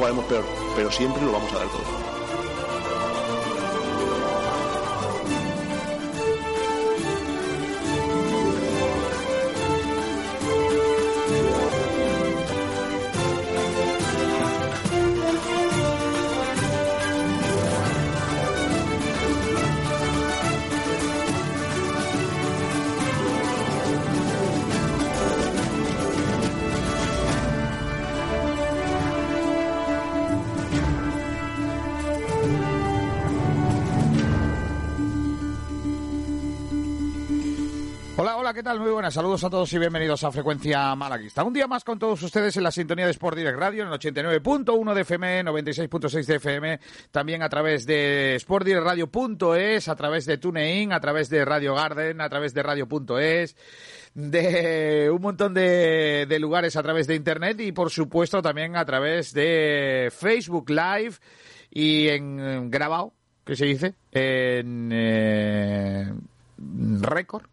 jugaremos peor, pero siempre lo vamos a dar Muy buenas. Saludos a todos y bienvenidos a Frecuencia Malaguista. Un día más con todos ustedes en la sintonía de Sport Direct Radio, en el 89.1 de FM, 96.6 de FM, también a través de sportdirectradio.es, a través de TuneIn, a través de Radio Garden, a través de Radio.es, de un montón de, de lugares a través de Internet y, por supuesto, también a través de Facebook Live y en grabado, ¿qué se dice? En eh, récord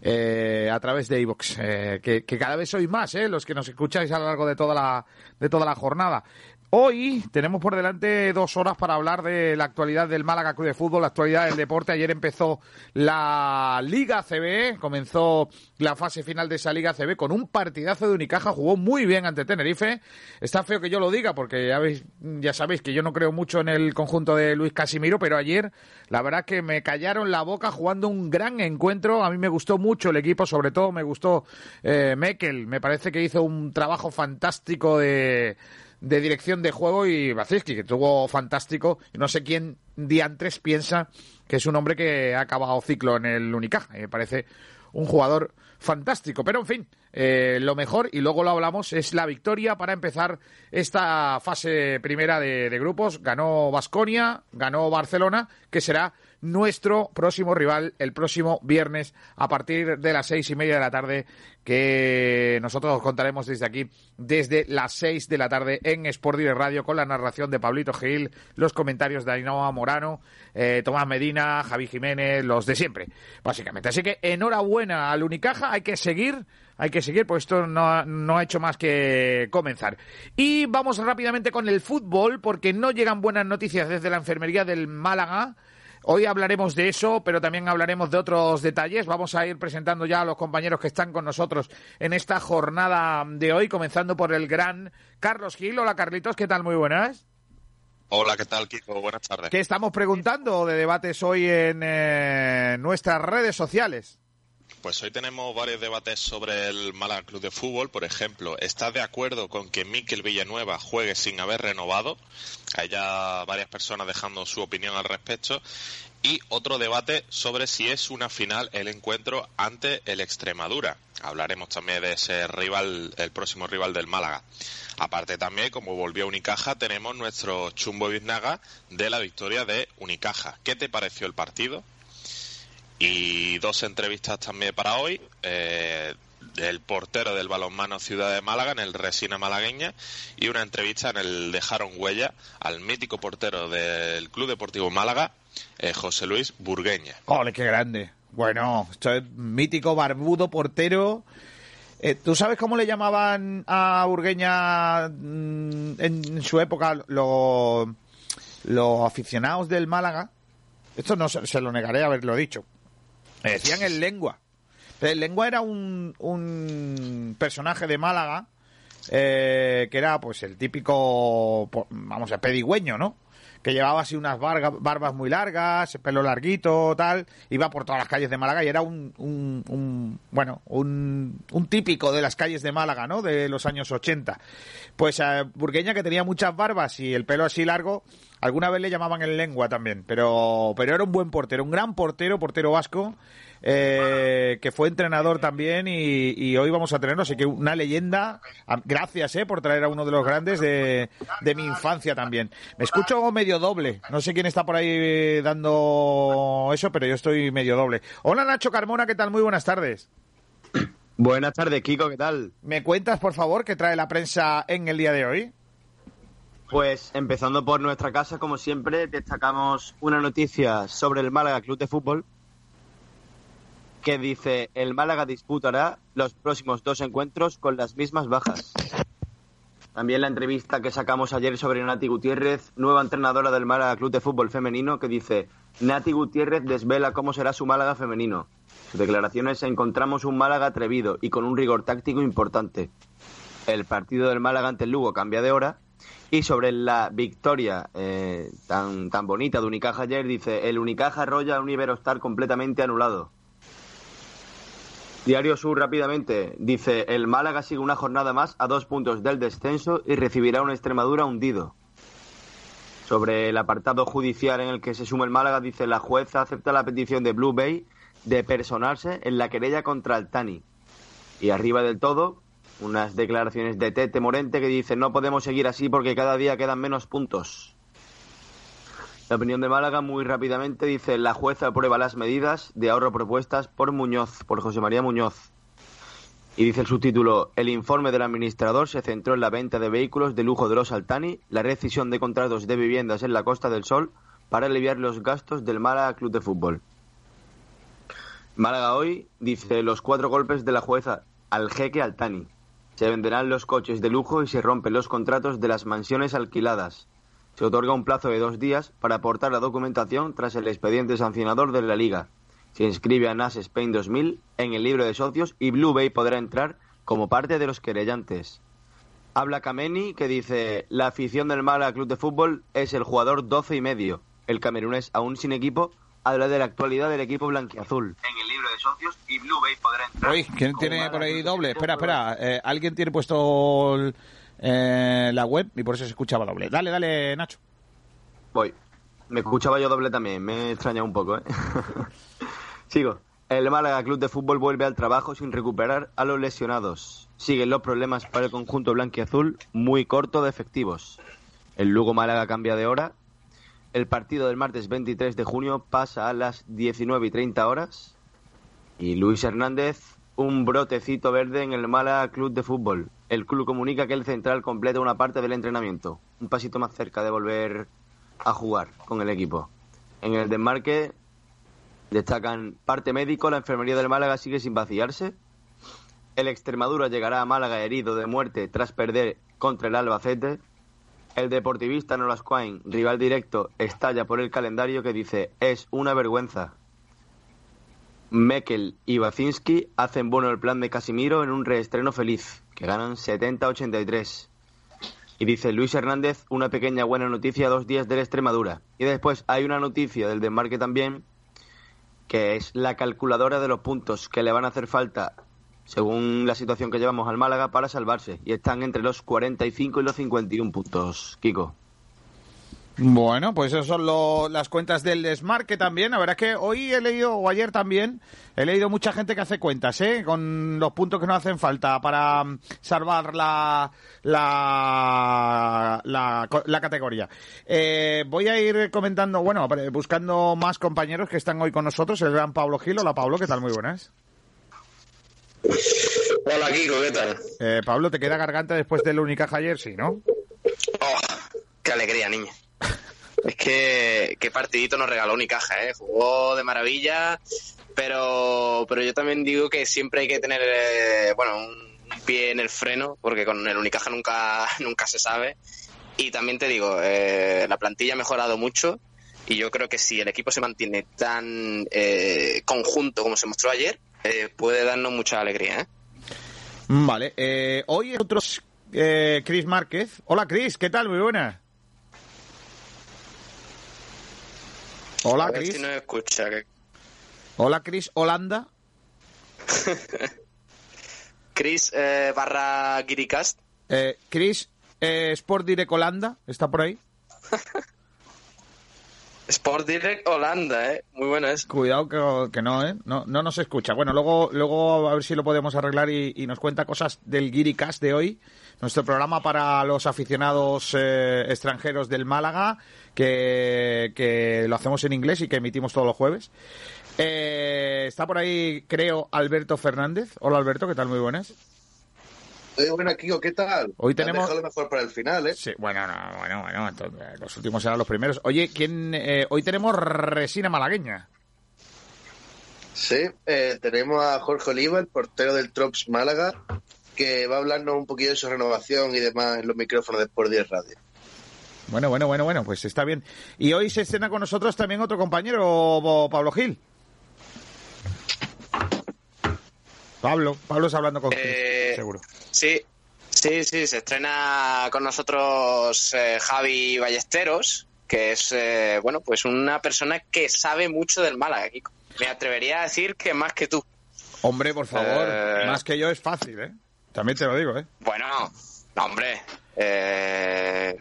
eh, a través de iVox, eh, que, que cada vez sois más, eh, los que nos escucháis a lo largo de toda la, de toda la jornada. Hoy tenemos por delante dos horas para hablar de la actualidad del Málaga Club de Fútbol, la actualidad del deporte. Ayer empezó la Liga CB, comenzó la fase final de esa Liga CB con un partidazo de Unicaja, jugó muy bien ante Tenerife. Está feo que yo lo diga porque ya, sabéis que yo no creo mucho en el conjunto de Luis Casimiro, pero ayer la verdad que me callaron la boca jugando un gran encuentro. A mí me gustó mucho el equipo, sobre todo me gustó eh, Mekel, me parece que hizo un trabajo fantástico de de dirección de juego y Baciski, que tuvo fantástico. No sé quién diantres piensa que es un hombre que ha acabado ciclo en el Unicaja. Me parece un jugador fantástico. Pero en fin, eh, lo mejor, y luego lo hablamos, es la victoria para empezar esta fase primera de, de grupos. Ganó Basconia, ganó Barcelona, que será nuestro próximo rival el próximo viernes a partir de las seis y media de la tarde que nosotros os contaremos desde aquí desde las seis de la tarde en Sport Direct Radio con la narración de Pablito Gil, los comentarios de Ainhoa Morano, eh, Tomás Medina, Javi Jiménez, los de siempre, básicamente. Así que enhorabuena al Unicaja, hay que seguir hay que seguir, pues esto no, no, ha hecho más que comenzar. Y vamos rápidamente con el fútbol, porque no llegan buenas noticias desde la enfermería del Málaga. Hoy hablaremos de eso, pero también hablaremos de otros detalles. Vamos a ir presentando ya a los compañeros que están con nosotros en esta jornada de hoy, comenzando por el gran Carlos Gil. Hola Carlitos, ¿qué tal? Muy buenas. Hola, ¿qué tal, Kiko? Buenas tardes. ¿Qué estamos preguntando de debates hoy en eh, nuestras redes sociales? Pues hoy tenemos varios debates sobre el Málaga Club de Fútbol. Por ejemplo, ¿estás de acuerdo con que Miquel Villanueva juegue sin haber renovado? Hay ya varias personas dejando su opinión al respecto. Y otro debate sobre si es una final el encuentro ante el Extremadura. Hablaremos también de ese rival, el próximo rival del Málaga. Aparte también, como volvió Unicaja, tenemos nuestro chumbo biznaga de la victoria de Unicaja. ¿Qué te pareció el partido? Y dos entrevistas también para hoy. Eh, del portero del balonmano Ciudad de Málaga en el Resina Malagueña y una entrevista en el Dejaron Huella al mítico portero del Club Deportivo Málaga, eh, José Luis Burgueña. ¡Ole, qué grande! Bueno, esto es mítico, barbudo, portero. Eh, ¿Tú sabes cómo le llamaban a Burgueña mm, en su época los los aficionados del Málaga? Esto no se, se lo negaré haberlo dicho. Decían el lengua. El lengua era un, un personaje de Málaga eh, que era pues el típico, vamos a pedigüeño, ¿no? Que llevaba así unas barga, barbas muy largas, pelo larguito, tal, iba por todas las calles de Málaga y era un, un, un bueno, un, típico de las calles de Málaga, ¿no? De los años 80. Pues a Burgueña que tenía muchas barbas y el pelo así largo, alguna vez le llamaban el lengua también, pero, pero era un buen portero, un gran portero, portero vasco. Eh, que fue entrenador también y, y hoy vamos a tenerlo, así que una leyenda. Gracias eh, por traer a uno de los grandes de, de mi infancia también. Me escucho medio doble, no sé quién está por ahí eh, dando eso, pero yo estoy medio doble. Hola Nacho Carmona, ¿qué tal? Muy buenas tardes. Buenas tardes, Kiko, ¿qué tal? ¿Me cuentas, por favor, qué trae la prensa en el día de hoy? Pues empezando por nuestra casa, como siempre, destacamos una noticia sobre el Málaga Club de Fútbol que dice el Málaga disputará los próximos dos encuentros con las mismas bajas. También la entrevista que sacamos ayer sobre Nati Gutiérrez, nueva entrenadora del Málaga Club de Fútbol Femenino, que dice Nati Gutiérrez desvela cómo será su Málaga femenino. Sus declaraciones encontramos un Málaga atrevido y con un rigor táctico importante. El partido del Málaga ante el Lugo cambia de hora y sobre la victoria eh, tan, tan bonita de Unicaja ayer, dice, el Unicaja arrolla a un Iberostar completamente anulado. Diario Sur rápidamente dice, el Málaga sigue una jornada más a dos puntos del descenso y recibirá una Extremadura hundido. Sobre el apartado judicial en el que se suma el Málaga, dice, la jueza acepta la petición de Blue Bay de personarse en la querella contra Altani. Y arriba del todo, unas declaraciones de Tete Morente que dice no podemos seguir así porque cada día quedan menos puntos. La opinión de Málaga muy rápidamente dice la jueza aprueba las medidas de ahorro propuestas por Muñoz, por José María Muñoz. Y dice el subtítulo, el informe del administrador se centró en la venta de vehículos de lujo de los Altani, la rescisión de contratos de viviendas en la Costa del Sol para aliviar los gastos del Málaga Club de Fútbol. Málaga hoy dice los cuatro golpes de la jueza al jeque Altani. Se venderán los coches de lujo y se rompen los contratos de las mansiones alquiladas. Se otorga un plazo de dos días para aportar la documentación tras el expediente sancionador de la Liga. Se inscribe a NAS Spain 2000 en el libro de socios y Blue Bay podrá entrar como parte de los querellantes. Habla Kameni que dice la afición del Málaga Club de Fútbol es el jugador 12 y medio. El camerunés aún sin equipo habla de la actualidad del equipo blanquiazul. En el libro de socios y Blue Bay podrá entrar. Uy, ¿quién tiene por ahí doble? Espera, espera. eh, Alguien tiene puesto el- eh, la web y por eso se escuchaba doble. Dale, dale, Nacho. Voy. Me escuchaba yo doble también, me extraña un poco, ¿eh? Sigo. El Málaga Club de Fútbol vuelve al trabajo sin recuperar a los lesionados. Siguen los problemas para el conjunto blanquiazul, muy corto de efectivos. El Lugo Málaga cambia de hora. El partido del martes 23 de junio pasa a las 19 y 30 horas. Y Luis Hernández, un brotecito verde en el Málaga Club de Fútbol. El club comunica que el central completa una parte del entrenamiento. Un pasito más cerca de volver a jugar con el equipo. En el desmarque destacan parte médico, la enfermería del Málaga sigue sin vaciarse. El Extremadura llegará a Málaga herido de muerte tras perder contra el Albacete. El deportivista Nolascoain, rival directo, estalla por el calendario que dice es una vergüenza. Mekel y Bacinski hacen bueno el plan de Casimiro en un reestreno feliz, que ganan 70-83. Y dice Luis Hernández, una pequeña buena noticia dos días de la Extremadura. Y después hay una noticia del desmarque también, que es la calculadora de los puntos que le van a hacer falta, según la situación que llevamos al Málaga, para salvarse. Y están entre los 45 y los 51 puntos, Kiko. Bueno, pues esas son lo- las cuentas del desmarque también. La verdad es que hoy he leído, o ayer también, he leído mucha gente que hace cuentas, ¿eh? Con los puntos que nos hacen falta para mm, salvar la, la, la, la categoría. Eh, voy a ir comentando, bueno, buscando más compañeros que están hoy con nosotros. El gran Pablo Gil. Hola, Pablo, ¿qué tal? Muy buenas. Hola Kiko, ¿qué tal? Eh, Pablo, ¿te queda garganta después del Unicaja ayer? Sí, ¿no? Oh, qué alegría, niña. Es que qué partidito nos regaló Unicaja, ¿eh? Jugó de maravilla, pero, pero yo también digo que siempre hay que tener, eh, bueno, un, pie en el freno, porque con el Unicaja nunca, nunca se sabe. Y también te digo, eh, la plantilla ha mejorado mucho y yo creo que si el equipo se mantiene tan eh, conjunto como se mostró ayer, eh, puede darnos mucha alegría. Vale, hoy otros Chris Márquez. Hola, Chris, ¿qué tal? Muy buena. Hola, Chris. si escucha. que- Hola, Chris Holanda. Chris eh, barra Giricast. Eh, Chris eh, Sport Direct Holanda, ¿está por ahí? Sport Direct Holanda, ¿eh? Muy bueno eso. Cuidado que, que no, ¿eh? No, no nos escucha. Bueno, luego, luego a ver si lo podemos arreglar y, y nos cuenta cosas del Guiricast de hoy. Nuestro programa para los aficionados eh, extranjeros del Málaga, que, que lo hacemos en inglés y que emitimos todos los jueves. Eh, está por ahí, creo, Alberto Fernández. Hola Alberto, ¿qué tal? Muy buenas. Oye, bueno, Kiko, ¿qué tal? Hoy tenemos- lo mejor para el final, ¿eh? Sí, bueno, no, bueno, bueno, entonces, los últimos serán los primeros. Oye, ¿quién, eh, hoy tenemos resina malagueña. Sí, eh, tenemos a Jorge Oliva, el portero del Trops Málaga, que va a hablarnos un poquillo de su renovación y demás en los micrófonos de Sport 10 Radio. Bueno, bueno, bueno, bueno, pues está bien. Y hoy se escena con nosotros también otro compañero, Pablo Gil. Pablo, Pablo está hablando con Eh, seguro. Sí, sí, sí, se estrena con nosotros eh, Javi Ballesteros, que es, eh, bueno, pues una persona que sabe mucho del Málaga, Kiko. Me atrevería a decir que más que tú. Hombre, por favor, Eh. más que yo es fácil, ¿eh? También te lo digo, ¿eh? Bueno, no, hombre, eh,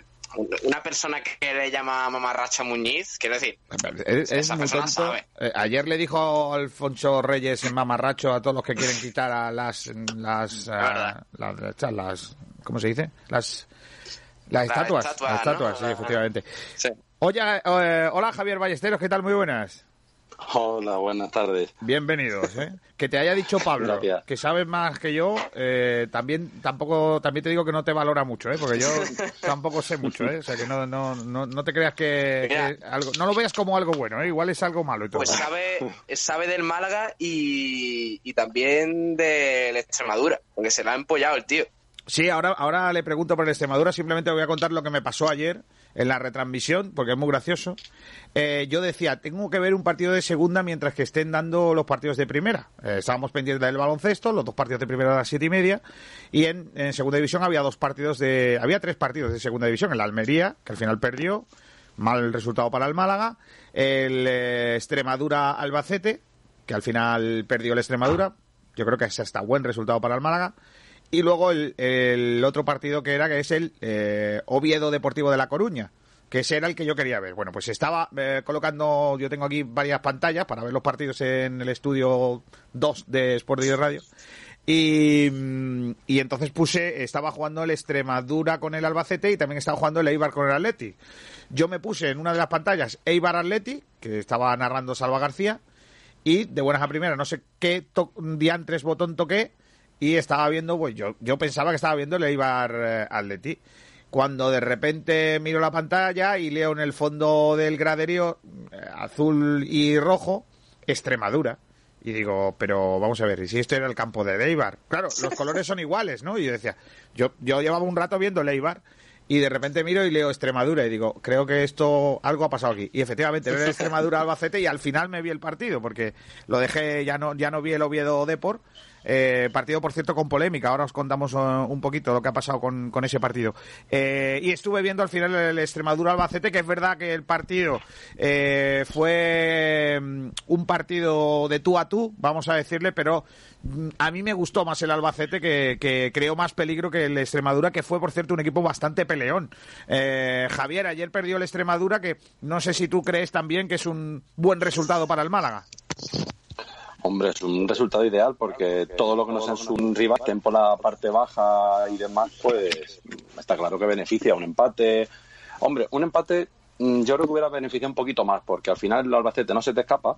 una persona que le llama mamarracha Muñiz, quiero decir, Es, es Esa muy persona tonto. sabe. Eh, ayer le dijo Alfonso Reyes en mamarracho a todos los que quieren quitar a las las, ah, las, las, las- ¿cómo se dice? Las las La estatuas, estatua, las estatuas, ¿no? sí, efectivamente. sí. Oye, eh, hola Javier Ballesteros, ¿qué tal? Muy buenas. Hola, buenas tardes. Bienvenidos, ¿eh? Que te haya dicho Pablo, Gracias. que sabes más que yo, eh, también tampoco también te digo que no te valora mucho, ¿eh? Porque yo tampoco sé mucho, ¿eh? O sea que no no no, no te creas que, algo no lo veas como algo bueno, ¿eh? Igual es algo malo y todo. Pues sabe, sabe del Málaga y, y también del Extremadura, porque se la ha empollado el tío. Sí, ahora, ahora le pregunto por el Extremadura. Simplemente voy a contar lo que me pasó ayer en la retransmisión, porque es muy gracioso. Eh, yo decía, tengo que ver un partido de segunda mientras que estén dando los partidos de primera. Eh, estábamos pendientes del baloncesto, los dos partidos de primera a las siete y media. Y en, segunda división había dos partidos de. Había tres partidos de segunda división. El Almería, que al final perdió. Mal resultado para el Málaga. El eh, Extremadura Albacete, que al final perdió el Extremadura. Yo creo que es hasta buen resultado para el Málaga. Y luego el, otro partido que era, que es el eh, Oviedo Deportivo de La Coruña, que ese era el que yo quería ver. Bueno, pues estaba eh, colocando, yo tengo aquí varias pantallas para ver los partidos en el estudio 2 de Sport Direct Radio. Y, mm, y entonces puse, estaba jugando el Extremadura con el Albacete y también estaba jugando el Eibar con el Atleti. Yo me puse en una de las pantallas Eibar Atleti, que estaba narrando Salva García, y de buenas a primeras, no sé qué diantres botón toqué, y estaba viendo, pues yo, yo pensaba que estaba viendo el Eibar eh, Atleti. Cuando de repente miro la pantalla y leo en el fondo del graderío eh, azul y rojo Extremadura. Y digo, pero vamos a ver, ¿y si esto era el campo de Eibar? Claro, los colores son iguales, ¿no? Y yo decía, yo, yo llevaba un rato viendo el Eibar y de repente miro y leo Extremadura y digo, creo que esto, algo ha pasado aquí. Y efectivamente, veo Extremadura Albacete y al final me vi el partido porque lo dejé, ya no, ya no vi el Oviedo Depor. Eh, partido, por cierto, con polémica. Ahora os contamos eh, un poquito lo que ha pasado con, ese partido. Eh, y estuve viendo al final el Extremadura Albacete, que es verdad que el partido fue mm, un partido de tú a tú, vamos a decirle, pero mm, a mí me gustó más el Albacete, que, creó más peligro que el Extremadura, que fue, por cierto, un equipo bastante peleón. Javier, ayer perdió el Extremadura, que no sé si tú crees también que es un buen resultado para el Málaga. Hombre, es un resultado ideal porque todo lo que no sea un rival por la parte baja y demás, pues está claro que beneficia un empate. Hombre, un empate mm, yo creo que hubiera beneficiado un poquito más porque al final el Albacete no se te escapa,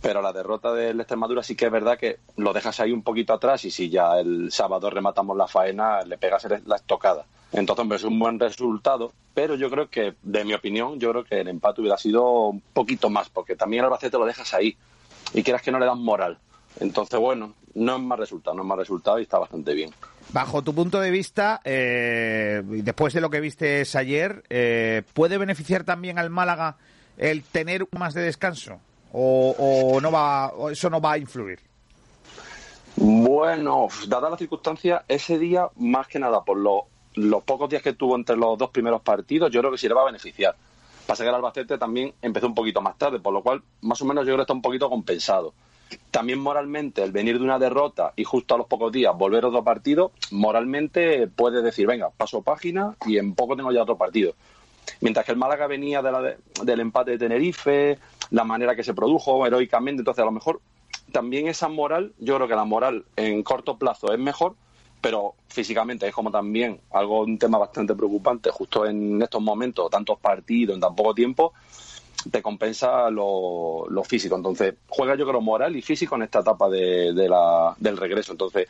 pero la derrota del Extremadura sí que es verdad que lo dejas ahí un poquito atrás y si ya el sábado rematamos la faena, le pegas la estocada. Entonces, hombre, es un buen resultado, pero yo creo que, de mi opinión, yo creo que el empate hubiera sido un poquito más, porque también el Albacete lo dejas ahí y quieras que no le dan moral. Entonces, bueno, no es más resultado, no es más resultado y está bastante bien. Bajo tu punto de vista, eh, después de lo que viste ayer, eh, ¿puede beneficiar también al Málaga el tener más de descanso? ¿O, o no va, o eso no va a influir? Bueno, dada la circunstancia, ese día, más que nada, por lo- los pocos días que tuvo entre los dos primeros partidos, yo creo que sí le va a beneficiar. Pasa que el Albacete también empezó un poquito más tarde, por lo cual, más o menos, yo creo que está un poquito compensado. También moralmente, el venir de una derrota y justo a los pocos días volver a otro partido, moralmente puede decir, venga, paso página y en poco tengo ya otro partido. mientras que el Málaga venía de la de- del empate de Tenerife, la manera que se produjo heroicamente, entonces a lo mejor también esa moral, yo creo que la moral en corto plazo es mejor, pero físicamente es como también algo, un tema bastante preocupante, justo en estos momentos, tantos partidos en tan poco tiempo, te compensa lo, lo físico. Entonces, juega yo creo moral y físico en esta etapa de, de la, del regreso. Entonces,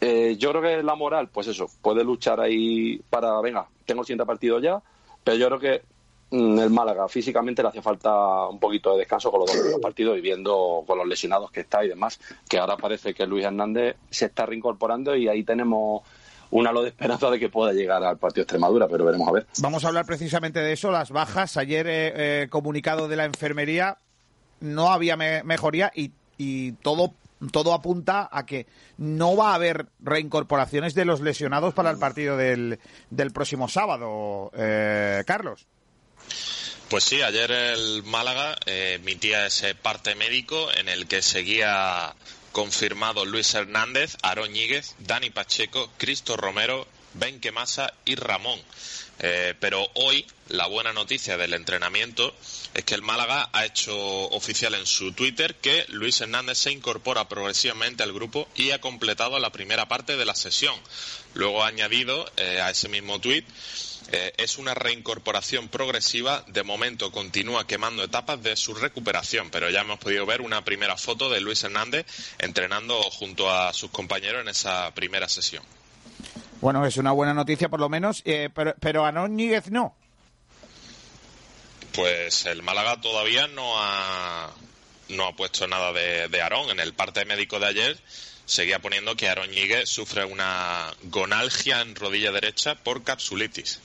eh, yo creo que la moral, pues eso, puede luchar ahí para, venga, tengo el siguiente partido ya, pero yo creo que el Málaga físicamente le hace falta un poquito de descanso con los dos primeros partidos y viendo con los lesionados que está y demás, que ahora parece que Luis Hernández se está reincorporando y ahí tenemos un halo de esperanza de que pueda llegar al partido de Extremadura, pero veremos a ver. Vamos a hablar precisamente de eso, las bajas. Ayer, eh, eh, comunicado de la enfermería, no había me- mejoría y, y todo, todo apunta a que no va a haber reincorporaciones de los lesionados para el partido del, del próximo sábado, eh, Carlos. Pues sí, ayer el Málaga eh, emitía ese parte médico en el que seguía confirmado Luis Hernández, Aarón Dani Pacheco, Cristo Romero, Ben Quemasa y Ramón. Eh, pero hoy la buena noticia del entrenamiento es que el Málaga ha hecho oficial en su Twitter que Luis Hernández se incorpora progresivamente al grupo y ha completado la primera parte de la sesión. Luego ha añadido eh, a ese mismo tuit eh, es una reincorporación progresiva. De momento continúa quemando etapas de su recuperación, pero ya hemos podido ver una primera foto de Luis Hernández entrenando junto a sus compañeros en esa primera sesión. Bueno, es una buena noticia por lo menos, eh, pero, pero a Núñez no. Pues el Málaga todavía no ha, no ha puesto nada de, de Aarón. En el parte médico de ayer seguía poniendo que Aarón Ñíguez sufre una gonalgia en rodilla derecha por capsulitis.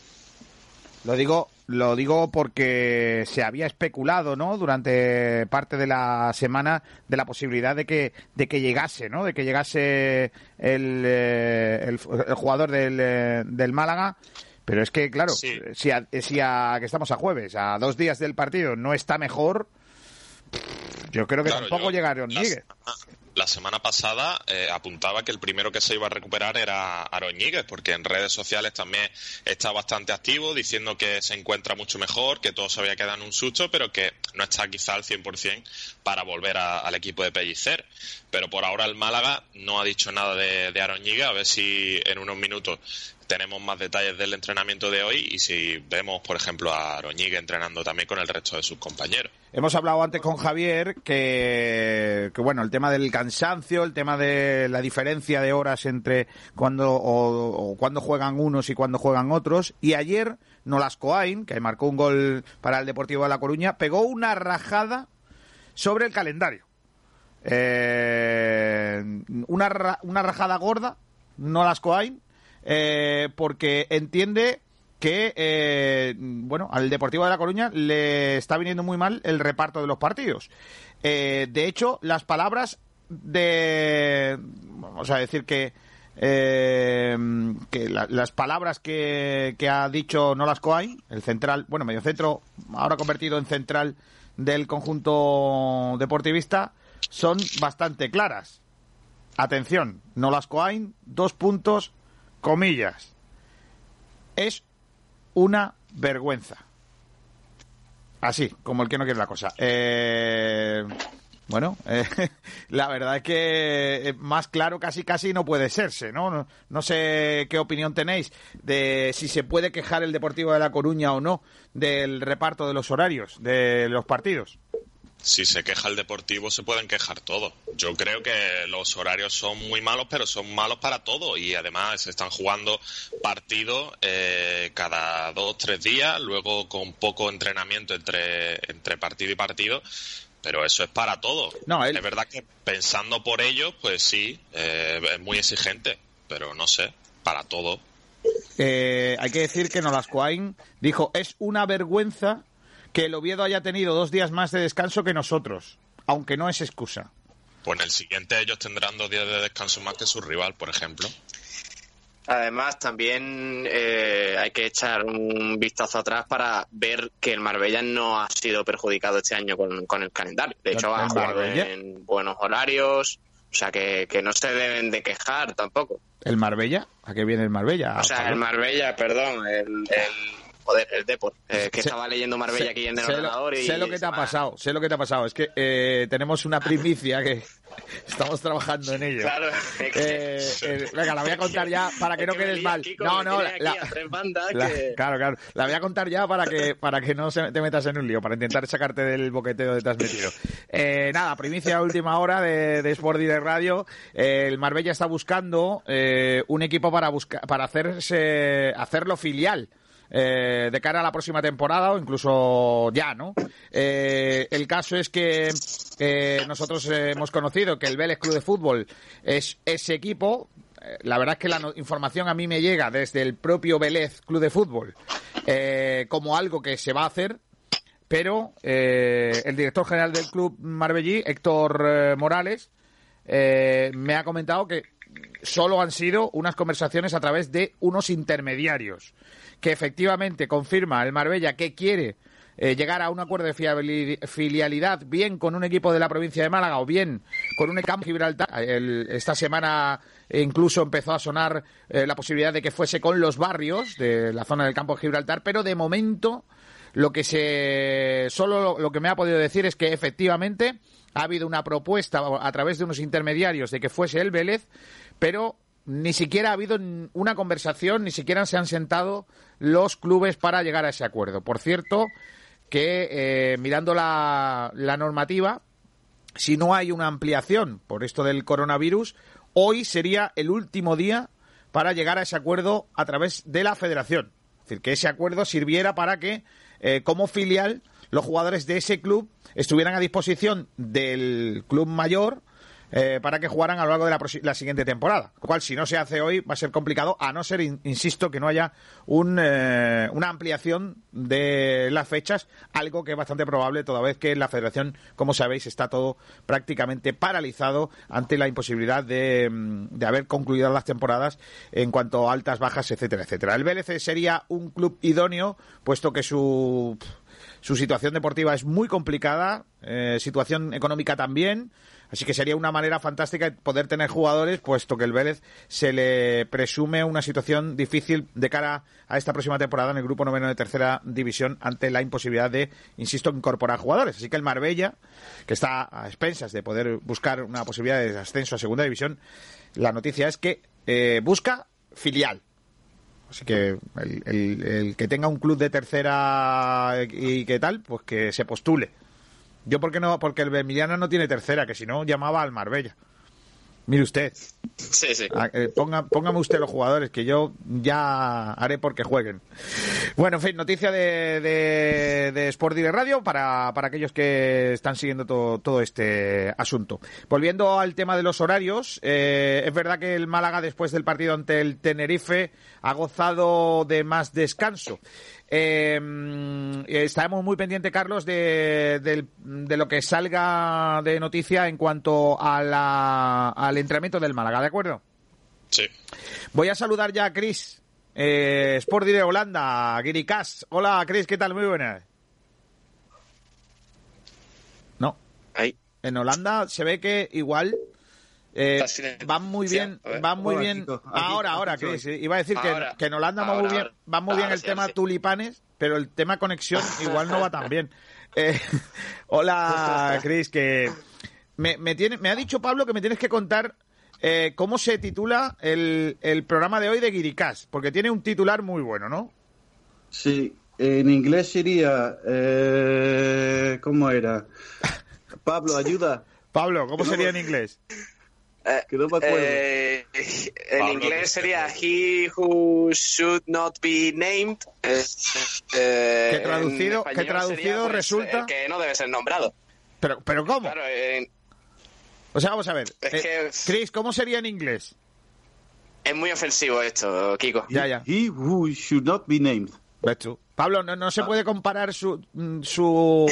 Lo digo, lo digo porque se había especulado, ¿no? Durante parte de la semana de la posibilidad de que de que llegase, ¿no? De que llegase el, eh, el, el jugador del, eh, del Málaga. Pero es que, claro, Sí. si, a, si a- que estamos a jueves, a dos días del partido, no está mejor, yo creo que Claro, tampoco llegaron la Níguez. semana- La semana pasada eh, apuntaba que el primero que se iba a recuperar era Aaron porque en redes sociales también está bastante activo, diciendo que se encuentra mucho mejor, que todo se había quedado en un susto, pero que no está quizá al 100% para volver a- al equipo de Pellicer. Pero por ahora el Málaga no ha dicho nada de, de Aaron a ver si en unos minutos tenemos más detalles del entrenamiento de hoy y si vemos, por ejemplo, a Aaron Ñíguez entrenando también con el resto de sus compañeros. Hemos hablado antes con Javier que, que, bueno, el tema del cansancio, el tema de la diferencia de horas entre cuando o, cuando juegan unos y cuando juegan otros. Y ayer Nolas Coain, que marcó un gol para el Deportivo de La Coruña, pegó una rajada sobre el calendario. Eh, una, una rajada gorda, Nolas Coain, eh, porque entiende que, eh, bueno, al Deportivo de La Coruña le está viniendo muy mal el reparto de los partidos. Eh, de hecho, las palabras de, vamos a decir que, eh, que la- las palabras que, que ha dicho Nolas Coain, el central, bueno, medio centro, ahora convertido en central del conjunto deportivista, son bastante claras. Atención, Nolas Coain, dos puntos, comillas. Es una vergüenza. Así, como el que no quiere la cosa. Eh, bueno, eh, la verdad es que eh, más claro casi casi no puede serse, ¿no? ¿no? No sé qué opinión tenéis de si se puede quejar el Deportivo de La Coruña o no del reparto de los horarios de los partidos. Si se queja el deportivo, se pueden quejar todos. Yo creo que los horarios son muy malos, pero son malos para todo. Y además se están jugando partidos eh, cada dos, tres días, luego con poco entrenamiento entre, entre partido y partido. Pero eso es para todo. No, él- Es verdad que pensando por ellos, pues sí, eh, es muy exigente. Pero no sé, para todo. Eh, hay que decir que Nolascoain dijo, es una vergüenza que el Oviedo haya tenido dos días más de descanso que nosotros, aunque no es excusa. Pues en el siguiente ellos tendrán dos días de descanso más que su rival, por ejemplo. Además, también eh, hay que echar un vistazo atrás para ver que el Marbella no ha sido perjudicado este año con, con el calendario. De hecho, ¿El ha jugado en buenos horarios, o sea que, que no se deben de quejar tampoco. ¿El Marbella? ¿A qué viene el Marbella? O sea, el Marbella, perdón, el, el, Joder, el Depor. Eh, que estaba leyendo Marbella Sé- aquí en el sé lo- ordenador y... sé lo que te ha pasado, sé lo que te ha pasado. Es que eh, tenemos una primicia que estamos trabajando en ello. Claro, es que- Eh, eh, venga, la voy a contar ya para que no Es que me quedes mal. Kiko, No, no, la, aquí a tres bandas la- que- claro, claro. La voy a contar ya para que para que no se- te metas en un lío, para intentar sacarte del boqueteo que te has metido. Eh, nada, primicia a última hora de, de Sport Direct Radio. Eh, el Marbella está buscando eh, un equipo para buscar para hacerse hacerlo filial eh, de cara a la próxima temporada o incluso ya, ¿no? Eh, el caso es que eh, nosotros hemos conocido que el Vélez Club de Fútbol es ese equipo. Eh, La verdad es que la información a mí me llega desde el propio Vélez Club de Fútbol como algo que se va a hacer, pero el director general del club Marbellí, Héctor Morales, me ha comentado que solo han sido unas conversaciones a través de unos intermediarios, que efectivamente confirma el Marbella que quiere eh, llegar a un acuerdo de filialidad, bien con un equipo de la provincia de Málaga o bien con un campo Gibraltar. El- esta semana incluso empezó a sonar eh, la posibilidad de que fuese con los barrios de la zona del campo de Gibraltar, pero de momento lo que se solo lo, lo que me ha podido decir es que efectivamente ha habido una propuesta a través de unos intermediarios de que fuese el Vélez, pero ni siquiera ha habido una conversación, ni siquiera se han sentado los clubes para llegar a ese acuerdo. Por cierto, que eh, mirando la, la normativa, si no hay una ampliación por esto del coronavirus, hoy sería el último día para llegar a ese acuerdo a través de la federación. Es decir, que ese acuerdo sirviera para que, eh, como filial, los jugadores de ese club estuvieran a disposición del club mayor eh, para que jugaran a lo largo de la, la siguiente temporada. Lo cual, si no se hace hoy, va a ser complicado, a no ser, in- insisto, que no haya un, eh, una ampliación de las fechas, algo que es bastante probable, toda vez que la federación, como sabéis, está todo prácticamente paralizado ante la imposibilidad de, mm, haber concluido las temporadas en cuanto a altas, bajas, etcétera, etcétera. El Vélez sería un club idóneo, puesto que su su situación deportiva es muy complicada, eh, situación económica también, así que sería una manera fantástica de poder tener jugadores, puesto que el Vélez se le presume una situación difícil de cara a esta próxima temporada en el grupo noveno de tercera división ante la imposibilidad de, insisto, incorporar jugadores. Así que el Marbella, que está a expensas de poder buscar una posibilidad de ascenso a segunda división, la noticia es que eh, busca filial. Así que el, el- el que tenga un club de tercera y que tal, pues que se postule. Yo, ¿por qué no? Porque el Emiliana no tiene tercera, que si no llamaba al Marbella. Mire usted, Sí, sí. ah, eh, ponga, póngame usted los jugadores, que yo ya haré porque jueguen. Bueno, en fin, noticia de, de, de Sport Direct Radio para, para aquellos que están siguiendo todo, todo este asunto. Volviendo al tema de los horarios, eh, es verdad que el Málaga después del partido ante el Tenerife ha gozado de más descanso. Eh, mm, estaremos muy pendientes, Carlos, de, lo que salga de noticia en cuanto a la, al entrenamiento del Málaga, ¿de acuerdo? Sí. Voy a saludar ya a Chris, eh, Sport de Holanda, Giri Kass. Hola, Chris, ¿qué tal? Muy buenas. No, Ahí. en Holanda se ve que igual eh, van muy bien, van muy bien. Ahora, ahora, eh, Iba a decir que, Ahora. que en Holanda va muy bien, va muy bien el sí, tema sí. tulipanes, pero el tema conexión igual no va tan bien. Eh, hola, Chris, que me, me, tiene, me ha dicho Pablo que me tienes que contar eh, cómo se titula el, el programa de hoy de Guiricás, porque tiene un titular muy bueno, ¿no? Sí, en inglés sería. Eh, ¿Cómo era? Pablo, ayuda. Pablo, ¿cómo sería en inglés? Que no me acuerdo. Eh, en Pablo, inglés sería He who should not be named. Eh, eh, Que traducido- que traducido sería, pues, resulta- que no debe ser nombrado. Pero, pero ¿cómo? Claro, O sea, vamos a ver. Es Eh, que- Chris, ¿cómo sería en inglés? es muy ofensivo esto, Kiko. Ya, ya. He who should not be named. Ves tú. Pablo, no, no se puede comparar su mm, su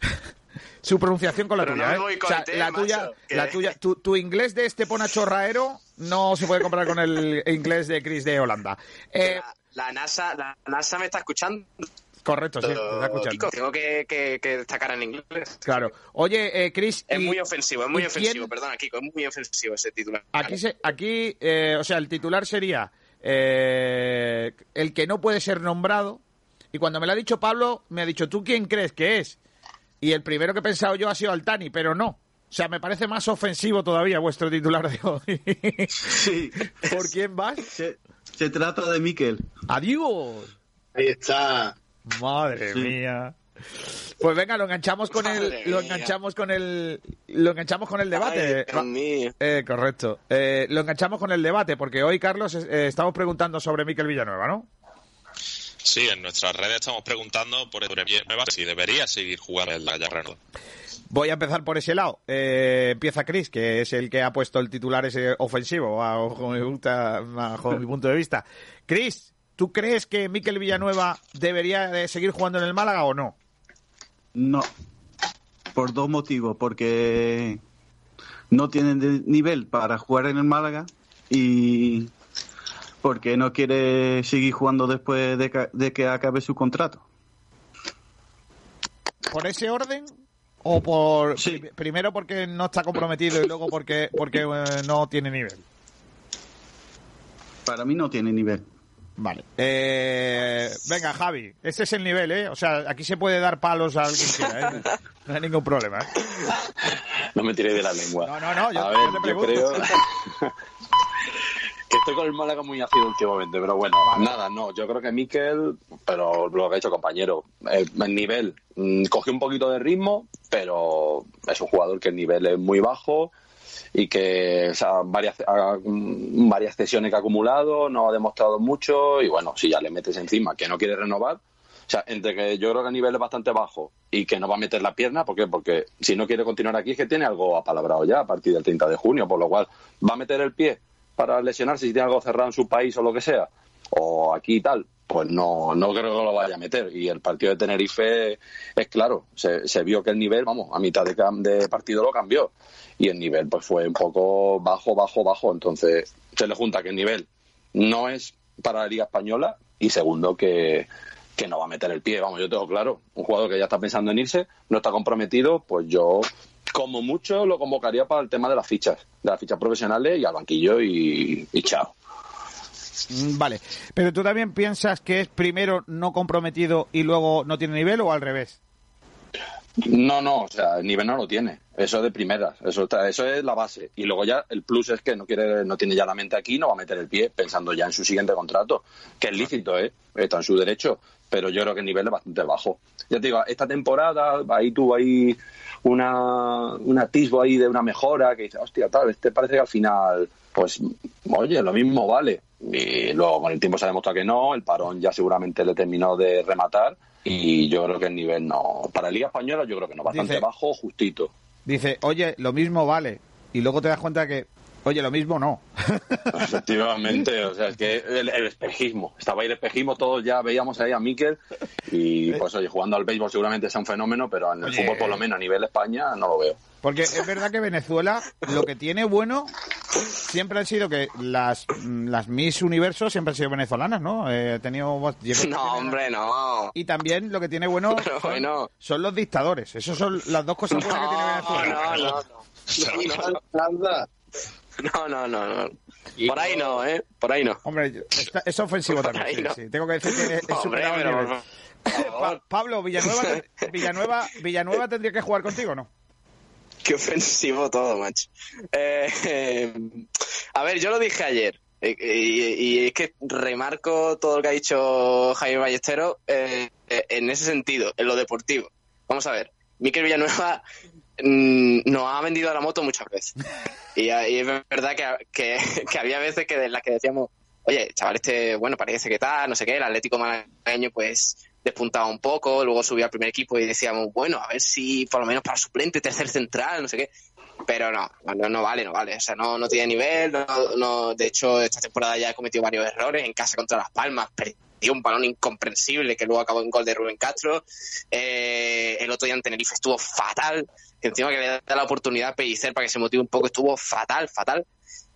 su pronunciación con la Pero tuya, ¿eh? O sea, la macho, tuya, que- la tuya, tu, tu inglés de este pona chorraero no se puede comparar con el inglés de Chris de Holanda. Eh, La, la NASA, la NASA me está escuchando. correcto, sí, está escuchando. Kiko, tengo que, que- que destacar en inglés. Claro. Oye, eh, Chris, Es y muy ofensivo, es muy ¿y ofensivo, quién- perdona, Kiko, es muy ofensivo ese titular. aquí, se, aquí eh, o sea, el titular sería eh, el que no puede ser nombrado Y cuando me lo ha dicho Pablo, me ha dicho, ¿tú quién crees que es? Y el primero que he pensado yo ha sido Altani, pero no. O sea, me parece más ofensivo todavía vuestro titular de hoy. Sí. ¿Por quién vas? Se, se trata de Miquel. ¡Adiós! Ahí está. Madre Sí. mía. Pues venga, lo enganchamos con Madre el, lo mía. enganchamos con el, lo enganchamos con el debate. Ay. Eh, correcto. Eh, lo enganchamos con el debate porque hoy, Carlos, eh, estamos preguntando sobre Miquel Villanueva, ¿no? Sí, en nuestras redes estamos preguntando por si debería seguir jugando en la. Voy a empezar por ese lado. Eh, empieza Chris, que es el que ha puesto el titular ese ofensivo, bajo mi, punta- bajo mi punto de vista. Chris, ¿tú crees que Miquel Villanueva debería de seguir jugando en el Málaga o no? No. Por dos motivos. Porque no tiene de- nivel para jugar en el Málaga y porque no quiere seguir jugando después de, que acabe su contrato. ¿Por ese orden? ¿O por Sí. pri- primero porque no está comprometido y luego porque, porque eh, no tiene nivel? Para mí no tiene nivel. Vale. Eh, venga, Javi, ese es el nivel, ¿eh? O sea, aquí se puede dar palos a alguien quiera, ¿eh? No hay ningún problema, ¿eh? No me tiré de la lengua. No, no, no, yo- a yo ver, te yo pregunto. creo que estoy con el Málaga muy ácido últimamente, pero bueno, nada, no, yo creo que Miquel, pero lo que ha hecho compañero, el nivel, mm, cogió un poquito de ritmo, pero es un jugador que el nivel es muy bajo y que o sea, varias, mm, varias sesiones que ha acumulado, no ha demostrado mucho y bueno, si ya le metes encima que no quiere renovar, o sea, entre que yo creo que el nivel es bastante bajo y que no va a meter la pierna, ¿por qué? Porque si no quiere continuar aquí es que tiene algo apalabrado ya a partir del 30 de junio, por lo cual va a meter el pie para lesionarse si tiene algo cerrado en su país o lo que sea, o aquí y tal, pues no, no creo que lo vaya a meter. Y el partido de Tenerife es claro, se, se vio que el nivel, vamos, a mitad de, de partido lo cambió y el nivel pues fue un poco bajo, bajo, bajo. Entonces se le junta que el nivel no es para la Liga Española y segundo que, que no va a meter el pie. Vamos, yo tengo claro, un jugador que ya está pensando en irse, no está comprometido, pues yo como mucho lo convocaría para el tema de las fichas, de las fichas profesionales y al banquillo y, y chao. Mm, Vale. Pero tú también piensas que es primero no comprometido y luego no tiene nivel o al revés? No, no, o sea, el nivel no lo tiene. Eso de primeras, eso está, eso es la base. Y luego ya el plus es que no quiere, no tiene ya la mente aquí, no va a meter el pie pensando ya en su siguiente contrato, que es lícito, ¿eh? Está en su derecho, pero yo creo que el nivel es bastante bajo. Ya te digo, esta temporada ahí tuvo ahí una, un atisbo ahí de una mejora que dice, hostia, tal, este parece que al final, pues, oye, lo mismo vale. Y luego con el tiempo se ha demostrado que no, el parón ya seguramente le terminó de rematar y yo creo que el nivel no. Para Liga Española yo creo que no, bastante Dice- bajo, justito. Dice, oye, lo mismo vale. Y luego te das cuenta que, oye, lo mismo no. Efectivamente, o sea, es que el, el espejismo, estaba ahí el espejismo, todos ya veíamos ahí a Miquel y pues oye, jugando al béisbol seguramente sea un fenómeno, pero en el Oye. fútbol por lo menos a nivel España no lo veo. Porque es verdad que Venezuela lo que tiene bueno siempre han sido que las, mm, las Miss Universo siempre han sido venezolanas, ¿no? Eh, he tenido... No, hombre, no. Y también lo que tiene bueno son, bueno. son los dictadores. Esas son las dos cosas buenas que tiene Venezuela. No, no, no. Anda. No, no, no, no. Por ahí no, ¿eh? Por ahí no. Hombre, está- es ofensivo Por también. ahí sí, no. sí. Tengo que decir que es Hombre, pero. Pa- Pablo, Villanueva, Villanueva, Villanueva tendría que jugar contigo, ¿no? Qué ofensivo todo, macho. Eh, eh, a ver, yo lo dije ayer. eh, Y, y es que remarco todo lo que ha dicho Jaime Ballesteros eh, eh, en ese sentido, en lo deportivo. Vamos a ver, Miquel Villanueva nos ha vendido la moto muchas veces. Y, y es verdad que, que, que había veces que de las que decíamos, oye, chaval, este, bueno, parece que tal, no sé qué, el Atlético malagueño, pues despuntaba un poco, luego subía al primer equipo y decíamos, bueno, a ver si por lo menos para suplente, tercer central, no sé qué. Pero no, no, no vale, no vale. O sea, no, no tiene nivel. No, no, de hecho, esta temporada ya ha cometido varios errores. En casa contra Las Palmas, perdió un balón incomprensible que luego acabó en gol de Rubén Castro. Eh, el otro día en Tenerife estuvo fatal. Encima que le da la oportunidad a Pellicer para que se motive un poco, estuvo fatal, fatal.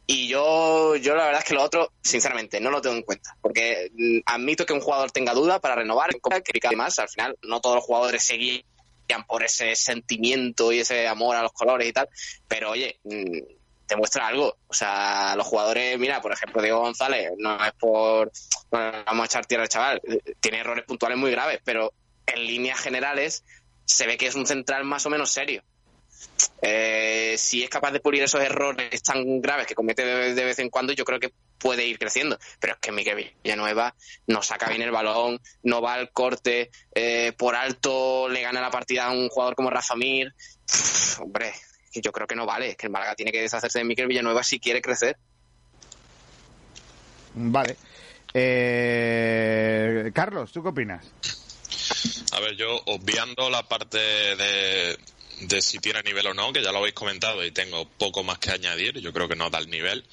Y yo, yo la verdad es que lo otro, sinceramente, no lo tengo en cuenta. Porque mm, admito que un jugador tenga duda para renovar, que además, al final, no todos los jugadores se guían por ese sentimiento y ese amor a los colores y tal. Pero oye, mm, te muestra algo. O sea, los jugadores, mira, por ejemplo, Diego González, no es por, vamos a echar tierra al chaval, tiene errores puntuales muy graves, pero en líneas generales se ve que es un central más o menos serio. Eh, si es capaz de pulir esos errores tan graves que comete de, de vez en cuando, yo creo que puede ir creciendo. Pero es que Miguel Villanueva no saca bien el balón, no va al corte, eh, por alto le gana la partida a un jugador como Rafa Mir. Pff, hombre, que yo creo que no vale, que el Málaga tiene que deshacerse de Miquel Villanueva si quiere crecer. Vale. Eh, Carlos, ¿tú qué opinas? A ver, yo obviando la parte de, de si tiene nivel o no, que ya lo habéis comentado y tengo poco más que añadir, yo creo que no da el nivel.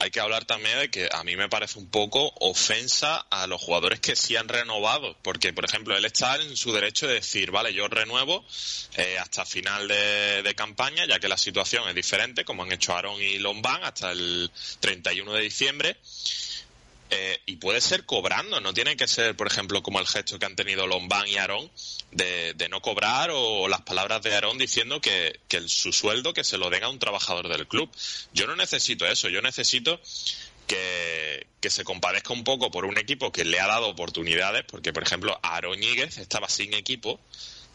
Hay que hablar también de que a mí me parece un poco ofensa a los jugadores que sí han renovado, porque por ejemplo él está en su derecho de decir, vale, yo renuevo eh, hasta final de, campaña, ya que la situación es diferente, como han hecho Aaron y Lombán hasta el 31 de diciembre. Eh, y puede ser cobrando, no tiene que ser, por ejemplo, como el gesto que han tenido Lombán y Aarón de, no cobrar o las palabras de Aarón diciendo que, el- su sueldo que se lo den a un trabajador del club. Yo no necesito eso, yo necesito que, se compadezca un poco por un equipo que le ha dado oportunidades, porque, por ejemplo, Aarón Ñíguez estaba sin equipo,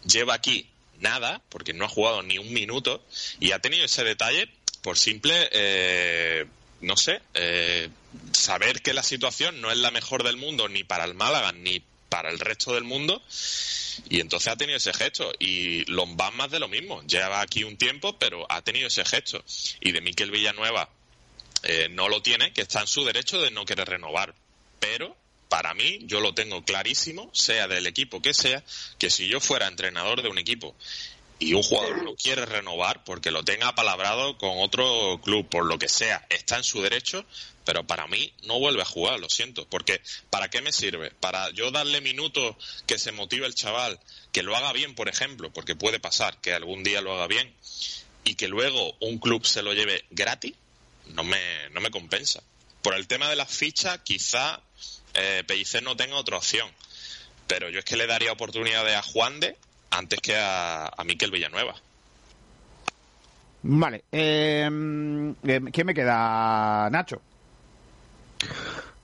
lleva aquí nada, porque no ha jugado ni un minuto, y ha tenido ese detalle por simple, eh, no sé, eh, saber que la situación no es la mejor del mundo ni para el Málaga ni para el resto del mundo y entonces ha tenido ese gesto. Y Lombán más de lo mismo. Lleva aquí un tiempo pero ha tenido ese gesto. Y de Miquel Villanueva eh, no lo tiene que está en su derecho de no querer renovar. Pero para mí yo lo tengo clarísimo sea del equipo que sea que si yo fuera entrenador de un equipo y un jugador no quiere renovar porque lo tenga apalabrado con otro club, por lo que sea, está en su derecho, pero para mí no vuelve a jugar, lo siento, porque ¿para qué me sirve? Para yo darle minutos que se motive el chaval, que lo haga bien, por ejemplo, porque puede pasar que algún día lo haga bien y que luego un club se lo lleve gratis, no me, no me compensa. Por el tema de las fichas, quizá eh, no tenga otra opción, pero yo es que le daría oportunidades a Juan de antes que a, a Miquel Villanueva. Vale. Eh, eh, ¿Quién me queda? Nacho.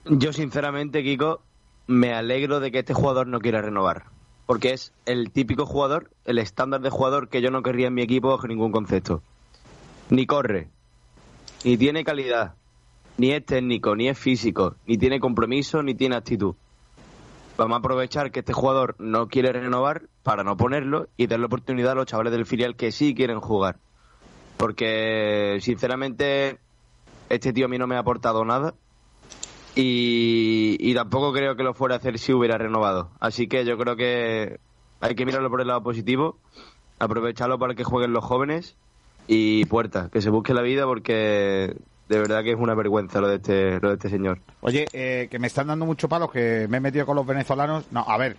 Yo, sinceramente, Kiko, me alegro de que este jugador no quiera renovar. Porque es el típico jugador, el estándar de jugador que yo no querría en mi equipo bajo ningún concepto. Ni corre, ni tiene calidad, ni es técnico, ni es físico, ni tiene compromiso, ni tiene actitud. Vamos a aprovechar que este jugador no quiere renovar para no ponerlo y darle oportunidad a los chavales del filial que sí quieren jugar. Porque, sinceramente, este tío a mí no me ha aportado nada y, y tampoco creo que lo fuera a hacer si hubiera renovado. Así que yo creo que hay que mirarlo por el lado positivo, aprovecharlo para que jueguen los jóvenes y puerta, que se busque la vida porque de verdad que es una vergüenza lo de este, lo de este señor. Oye, eh, que me están dando mucho palos, que me he metido con los venezolanos. No, a ver.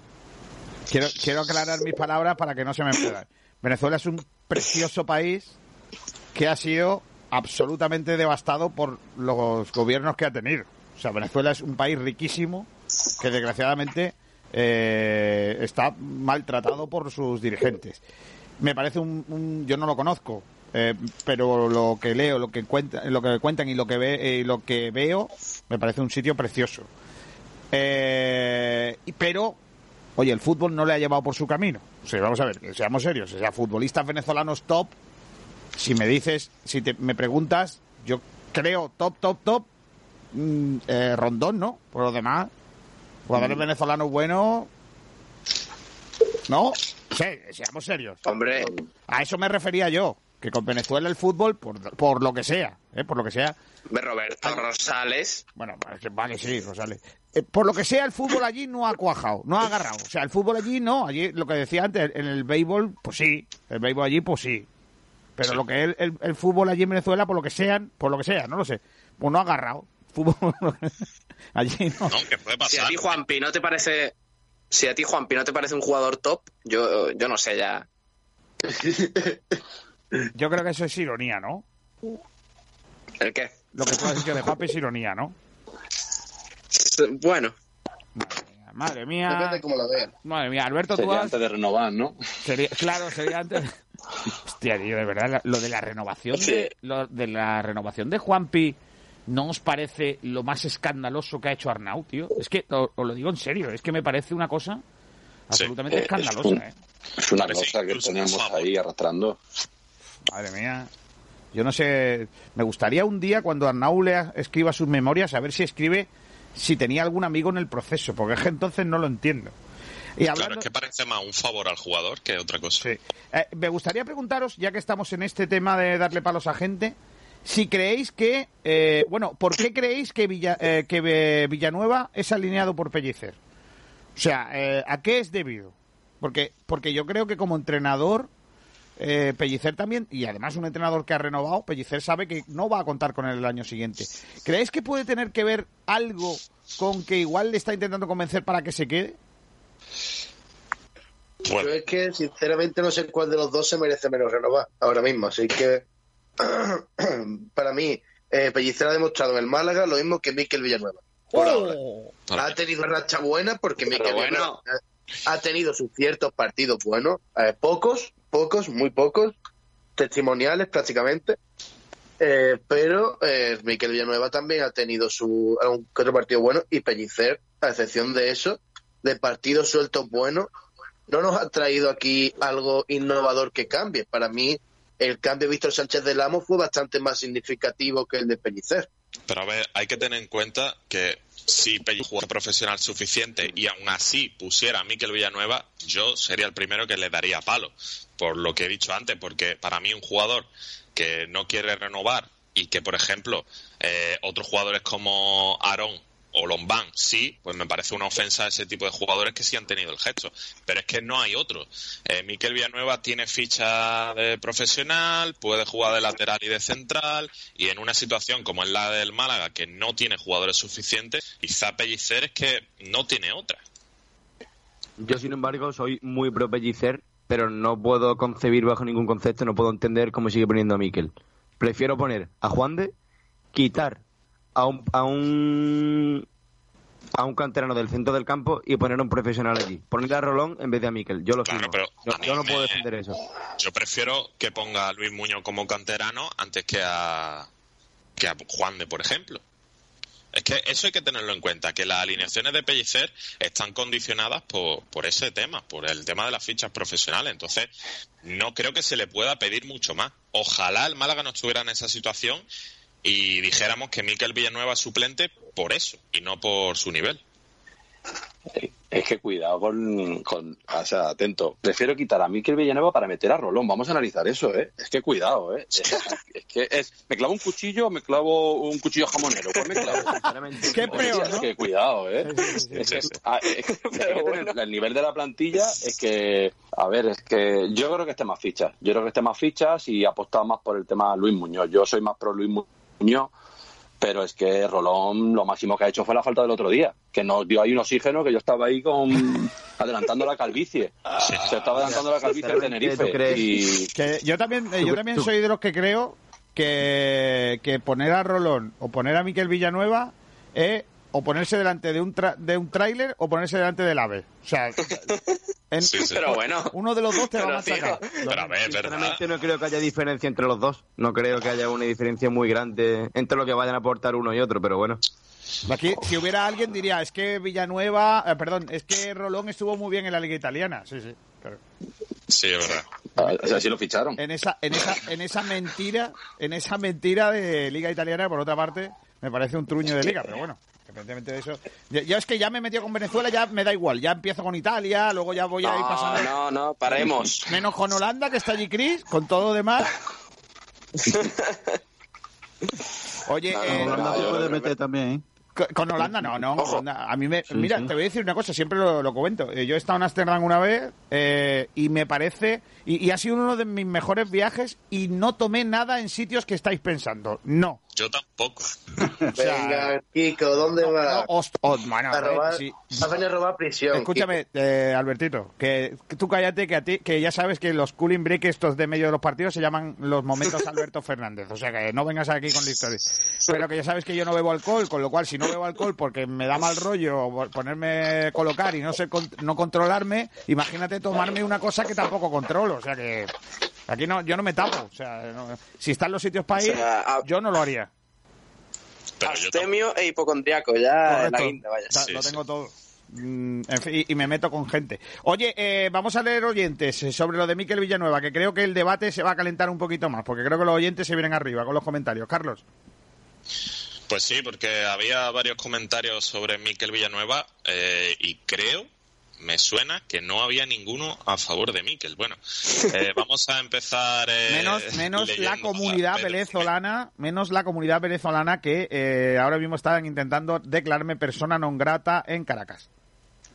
Quiero, quiero aclarar mis palabras para que no se me enredan. Venezuela es un precioso país que ha sido absolutamente devastado por los gobiernos que ha tenido. O sea, Venezuela es un país riquísimo que desgraciadamente eh, está maltratado por sus dirigentes. Me parece un, un- yo no lo conozco, eh, pero lo que leo, lo que cuentan, lo que cuentan y lo que ve, y lo que veo, me parece un sitio precioso. Eh, pero, oye, el fútbol no le ha llevado por su camino. O sea, vamos a ver, seamos serios. O sea, futbolistas venezolanos top, si me dices, si te, me preguntas, yo creo top, top, top, mm, eh, Rondón, ¿no? Por lo demás, jugadores venezolanos buenos, ¿no? Sí, seamos serios. Hombre, A eso me refería yo, que con Venezuela el fútbol, por, por lo que sea, ¿eh? por lo que sea, de Roberto Rosales. bueno, vale, vale, sí, Rosales. Eh, por lo que sea, el fútbol allí no ha cuajado, no ha agarrado. O sea, el fútbol allí no. Allí, lo que decía antes, en el béisbol, pues sí. El béisbol allí, pues sí. Pero lo que es el, el- el fútbol allí en Venezuela, por lo que sean, por lo que sea, no lo sé, pues no ha agarrado. Fútbol allí no. No, que puede Si a pasar. ti, Juanpi, no te parece. Si a ti, Juanpi, no te parece un jugador top, yo, yo no sé ya. Yo creo que eso es ironía, ¿no? ¿El qué? Lo que tú has dicho de Papi es ironía, ¿no? Bueno, Madre mía. Depende de cómo lo vean. Madre mía, Alberto, tú Sería has... antes de renovar, ¿no? Sería, claro, sería antes. Hostia, tío, de verdad, lo de la renovación de, lo de la renovación de Juanpi ¿no os parece lo más escandaloso que ha hecho Arnau, tío? Es que, os, lo digo en serio, es que me parece una cosa absolutamente Eh, escandalosa, es, un- ¿eh? es una cosa que tenemos ahí arrastrando. Madre mía. Yo no sé, me gustaría un día cuando Arnau lea, escriba sus memorias, a ver si escribe si tenía algún amigo en el proceso, porque es que entonces no lo entiendo. Y Claro, es que parece más un favor al jugador que otra cosa. Sí. Eh, me gustaría preguntaros, ya que estamos en este tema de darle palos a gente, si creéis que, eh, bueno, ¿por qué creéis que, Villa- eh, que eh, Villanueva es alineado por Pellicer? O sea, ¿a qué es debido? Porque, porque yo creo que como entrenador, eh, Pellicer también, y además un entrenador que ha renovado, Pellicer sabe que no va a contar con él el año siguiente. ¿Creéis que puede tener que ver algo con que igual le está intentando convencer para que se quede? Bueno, Yo es que, sinceramente, no sé cuál de los dos se merece menos renovar ahora mismo. Así que, para mí, eh, Pellicer ha demostrado en el Málaga lo mismo que Miquel Villanueva. Por ahora. para Ha tenido racha buena porque Miquel bueno. Villanueva ha tenido sus ciertos partidos buenos. eh, pocos, pocos, muy pocos. Testimoniales prácticamente. Eh, pero eh, Miquel Villanueva también ha tenido su un otro partido bueno y Pellicer, a excepción de eso, de partidos sueltos buenos, no nos ha traído aquí algo innovador que cambie. Para mí, el cambio de Víctor Sánchez del Amo fue bastante más significativo que el de Pellicer. Pero a ver, hay que tener en cuenta que si Pellicer jugó profesional suficiente y aún así pusiera a Miquel Villanueva, yo sería el primero que le daría palo. Por lo que he dicho antes, porque para mí un jugador que no quiere renovar y que, por ejemplo, eh, otros jugadores como Aarón o Lombán, sí, pues me parece una ofensa a ese tipo de jugadores que sí han tenido el gesto. Pero es que no hay otro. Eh, Miquel Villanueva tiene ficha de profesional, puede jugar de lateral y de central, y en una situación como es la del Málaga, que no tiene jugadores suficientes, quizá Pellicer es que no tiene otra. Yo, sin embargo, soy muy pro Pellicer, pero no puedo concebir bajo ningún concepto, no puedo entender cómo sigue poniendo a Miquel. Prefiero poner a Juan de, quitar a un, a un a un canterano del centro del campo y poner a un profesional allí. Poner a Rolón en vez de a Miquel. Yo lo Claro, pero Yo, no puedo defender eso. Yo prefiero que ponga a Luis Muñoz como canterano antes que a, que a Juan de, por ejemplo. Es que eso hay que tenerlo en cuenta, que las alineaciones de Pellicer están condicionadas por, por ese tema, por el tema de las fichas profesionales. Entonces, no creo que se le pueda pedir mucho más. Ojalá el Málaga no estuviera en esa situación y dijéramos que Miquel Villanueva es suplente por eso y no por su nivel. Es que cuidado con, con- O sea, atento. Prefiero quitar a Miquel Villanueva para meter a Rolón. Vamos a analizar eso, ¿eh? Es que cuidado, ¿eh? Es, es que es. ¿Me clavo un cuchillo o me clavo un cuchillo jamonero? Pues me clavo. Sinceramente, Qué peor, es que cuidado, ¿eh? Es que- el nivel de la plantilla es que, a ver, es que yo creo que esté más fichas. Yo creo que esté más fichas y apostado más por el tema Luis Muñoz. Yo soy más pro Luis Muñoz, pero es que Rolón lo máximo que ha hecho fue la falta del otro día, que nos dio ahí un oxígeno que yo estaba ahí con adelantando la calvicie. Se estaba adelantando la calvicie de Sinceramente, ¿tú Tenerife crees? y Que yo también, eh, yo también soy de los que creo que, que poner a Rolón o poner a Miquel Villanueva es o ponerse delante de un tra- de un tráiler o ponerse delante del ave. O sea, en- Sí, sí. Pero bueno. uno de los dos te va a Pero, machacar. Pero a ver. Sinceramente no creo que haya diferencia entre los dos. No creo que haya una diferencia muy grande entre lo que vayan a aportar uno y otro, pero bueno. Aquí, si hubiera alguien diría, es que Villanueva, eh, perdón, es que Rolón estuvo muy bien en la liga italiana. Sí, sí. claro. Sí, es verdad. ah, o sea, sí lo ficharon. En esa, en esa, en esa mentira, en esa mentira de liga italiana, por otra parte, me parece un truño de liga, pero bueno. Independientemente de eso. Yo, yo es que ya me he metido con Venezuela, ya me da igual. Ya empiezo con Italia, luego ya voy a ir No, pasando. no, no, paremos. Menos con Holanda, que está allí Chris, con todo lo demás. Oye, No, eh, Holanda se puede meter también, ¿eh? Co- Con Holanda no, no. Holanda- a mí me, Sí, mira, sí. te voy a decir una cosa, siempre lo, lo comento. Eh, Yo he estado en Ámsterdam una vez eh, y me parece, y, y ha sido uno de mis mejores viajes y no tomé nada en sitios que estáis pensando. No. Yo tampoco. O sea, Venga, Kiko, ¿dónde no, vas? no, host- oh, mano, a robar, eh, sí. a venir a robar prisión. Escúchame, eh, Albertito, que, que tú cállate, que a ti, que ya sabes que los cooling break estos de medio de los partidos se llaman los momentos Alberto Fernández. O sea que no vengas aquí con la historia. Pero que ya sabes que yo no bebo alcohol, con lo cual si no bebo alcohol porque me da mal rollo ponerme colocar y no sé con- no controlarme, imagínate tomarme una cosa que tampoco controlo. O sea que aquí no, yo no me tapo. O sea, no- si están los sitios para ir, O sea, a- yo no lo haría. Pero yo Astemio e hipocondriaco, ya la Correcto. guinda, vaya. Ya, lo tengo todo. Mm, en fin, y, y me meto con gente. Oye, eh, vamos a leer oyentes eh, sobre lo de Miquel Villanueva, que creo que el debate se va a calentar un poquito más, porque creo que los oyentes se vienen arriba con los comentarios. Carlos. Pues sí, porque había varios comentarios sobre Miquel Villanueva eh, y creo, me suena que no había ninguno a favor de Miquel. Bueno, eh, vamos a empezar. eh, Menos, menos la comunidad venezolana, menos la comunidad venezolana que eh, ahora mismo están intentando declararme persona non grata en Caracas.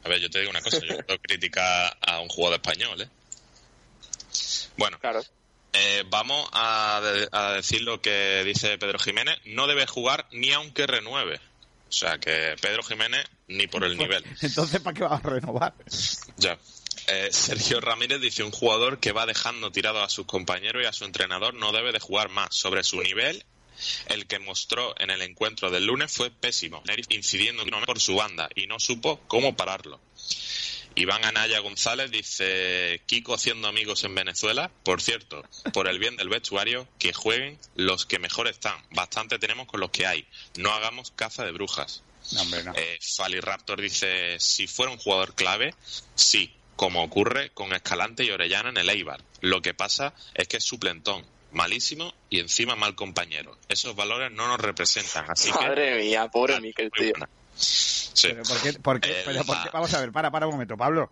A ver, yo te digo una cosa, yo puedo criticar a un jugador español, ¿eh? Bueno, eh, vamos a, de- a decir lo que dice Pedro Jiménez. No debe jugar ni aunque renueve. O sea que Pedro Jiménez ni por el nivel. Entonces, ¿para qué va a renovar? Ya. Eh, Sergio Ramírez dice un jugador que va dejando tirado a sus compañeros y a su entrenador no debe de jugar más. Sobre su nivel, el que mostró en el encuentro del lunes fue pésimo, incidiendo por su banda y no supo cómo pararlo. Iván Anaya González dice Kiko haciendo amigos en Venezuela. Por cierto, por el bien del vestuario, que jueguen los que mejor están. Bastante tenemos con los que hay. No hagamos caza de brujas. No, hombre, no. Eh, Faliraptor dice, si fuera un jugador clave, sí, como ocurre con Escalante y Orellana en el Eibar. Lo que pasa es que es suplentón, malísimo y encima mal compañero. Esos valores no nos representan, así que... Madre mía, pobre Miquel, tío. Sí. Pero ¿por qué, por qué- Eh, pero por qué- la- Vamos a ver, para, para un momento, Pablo.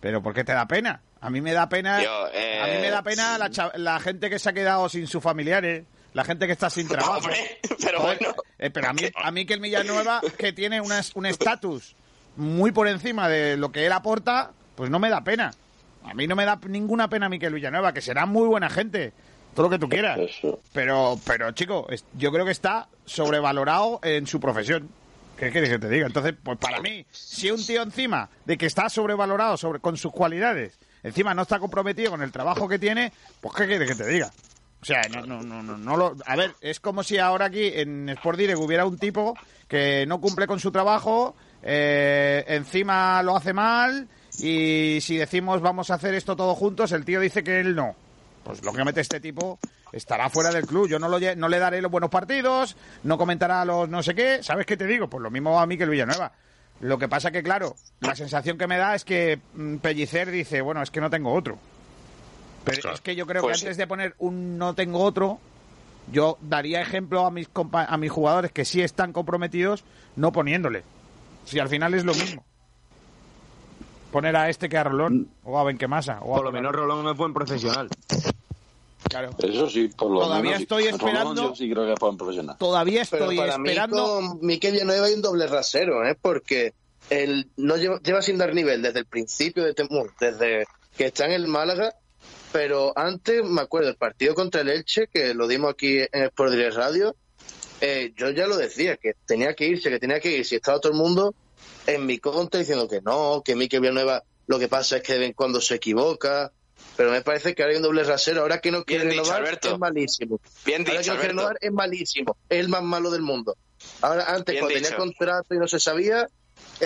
¿Pero por qué te da pena? A mí me da pena... Eh, a mí me da pena la, gente que se ha quedado sin sus familiares, la gente que está sin trabajo. Hombre, pero Joder, bueno. eh, pero a mí, a mí que el Villanueva, que tiene una- un estatus muy por encima de lo que él aporta, pues no me da pena. A mí no me da ninguna pena Miquel Villanueva, que será muy buena gente, todo lo que tú quieras. Pero, pero chico, yo creo que está sobrevalorado en su profesión. ¿Qué quieres que te diga? Entonces, pues para mí, si un tío encima de que está sobrevalorado sobre, con sus cualidades, encima no está comprometido con el trabajo que tiene, pues ¿qué quieres que te diga? O sea, no, no, no, no, no lo... A ver, es como si ahora aquí en Sport Direct hubiera un tipo que no cumple con su trabajo, eh, encima lo hace mal, y si decimos vamos a hacer esto todos juntos, el tío dice que él no. Pues lógicamente este tipo estará fuera del club. Yo no, lo, no le daré los buenos partidos, no comentará los no sé qué. ¿Sabes qué te digo? Pues lo mismo a mí que el Villanueva. Lo que pasa que, claro, la sensación que me da es que mm, Pellicer dice, bueno, es que no tengo otro. Pero es que yo creo Pues que antes de poner un no tengo otro, yo daría ejemplo a mis, compa- a mis jugadores que sí están comprometidos, no poniéndole. Si al final es lo mismo. Poner a este que a Rolón, o a Benquemasa. O a Por lo menos Rolón es buen profesional. Claro. Eso sí, por lo Todavía menos. estoy Rolón esperando- Yo sí creo que es buen profesional. Todavía Pero estoy para esperando. mí con Miquel Villanueva hay un doble rasero, ¿eh? Porque él no lleva, lleva sin dar nivel desde el principio, de Temur, desde que está en el Málaga, pero antes, me acuerdo, el partido contra el Elche, que lo dimos aquí en Sport Direct Radio, eh, yo ya lo decía, que tenía que irse, que tenía que irse, estaba todo el mundo en mi contra diciendo que no, que Miquel Villanueva lo que pasa es que de vez en cuando se equivoca, pero me parece que ahora hay un doble rasero, ahora que no quiere Bien dicho, renovar es malísimo. Bien Ahora que dicho, no quiere Alberto. renovar es malísimo, es el más malo del mundo. Ahora, antes, Bien cuando dicho. tenía contrato y no se sabía,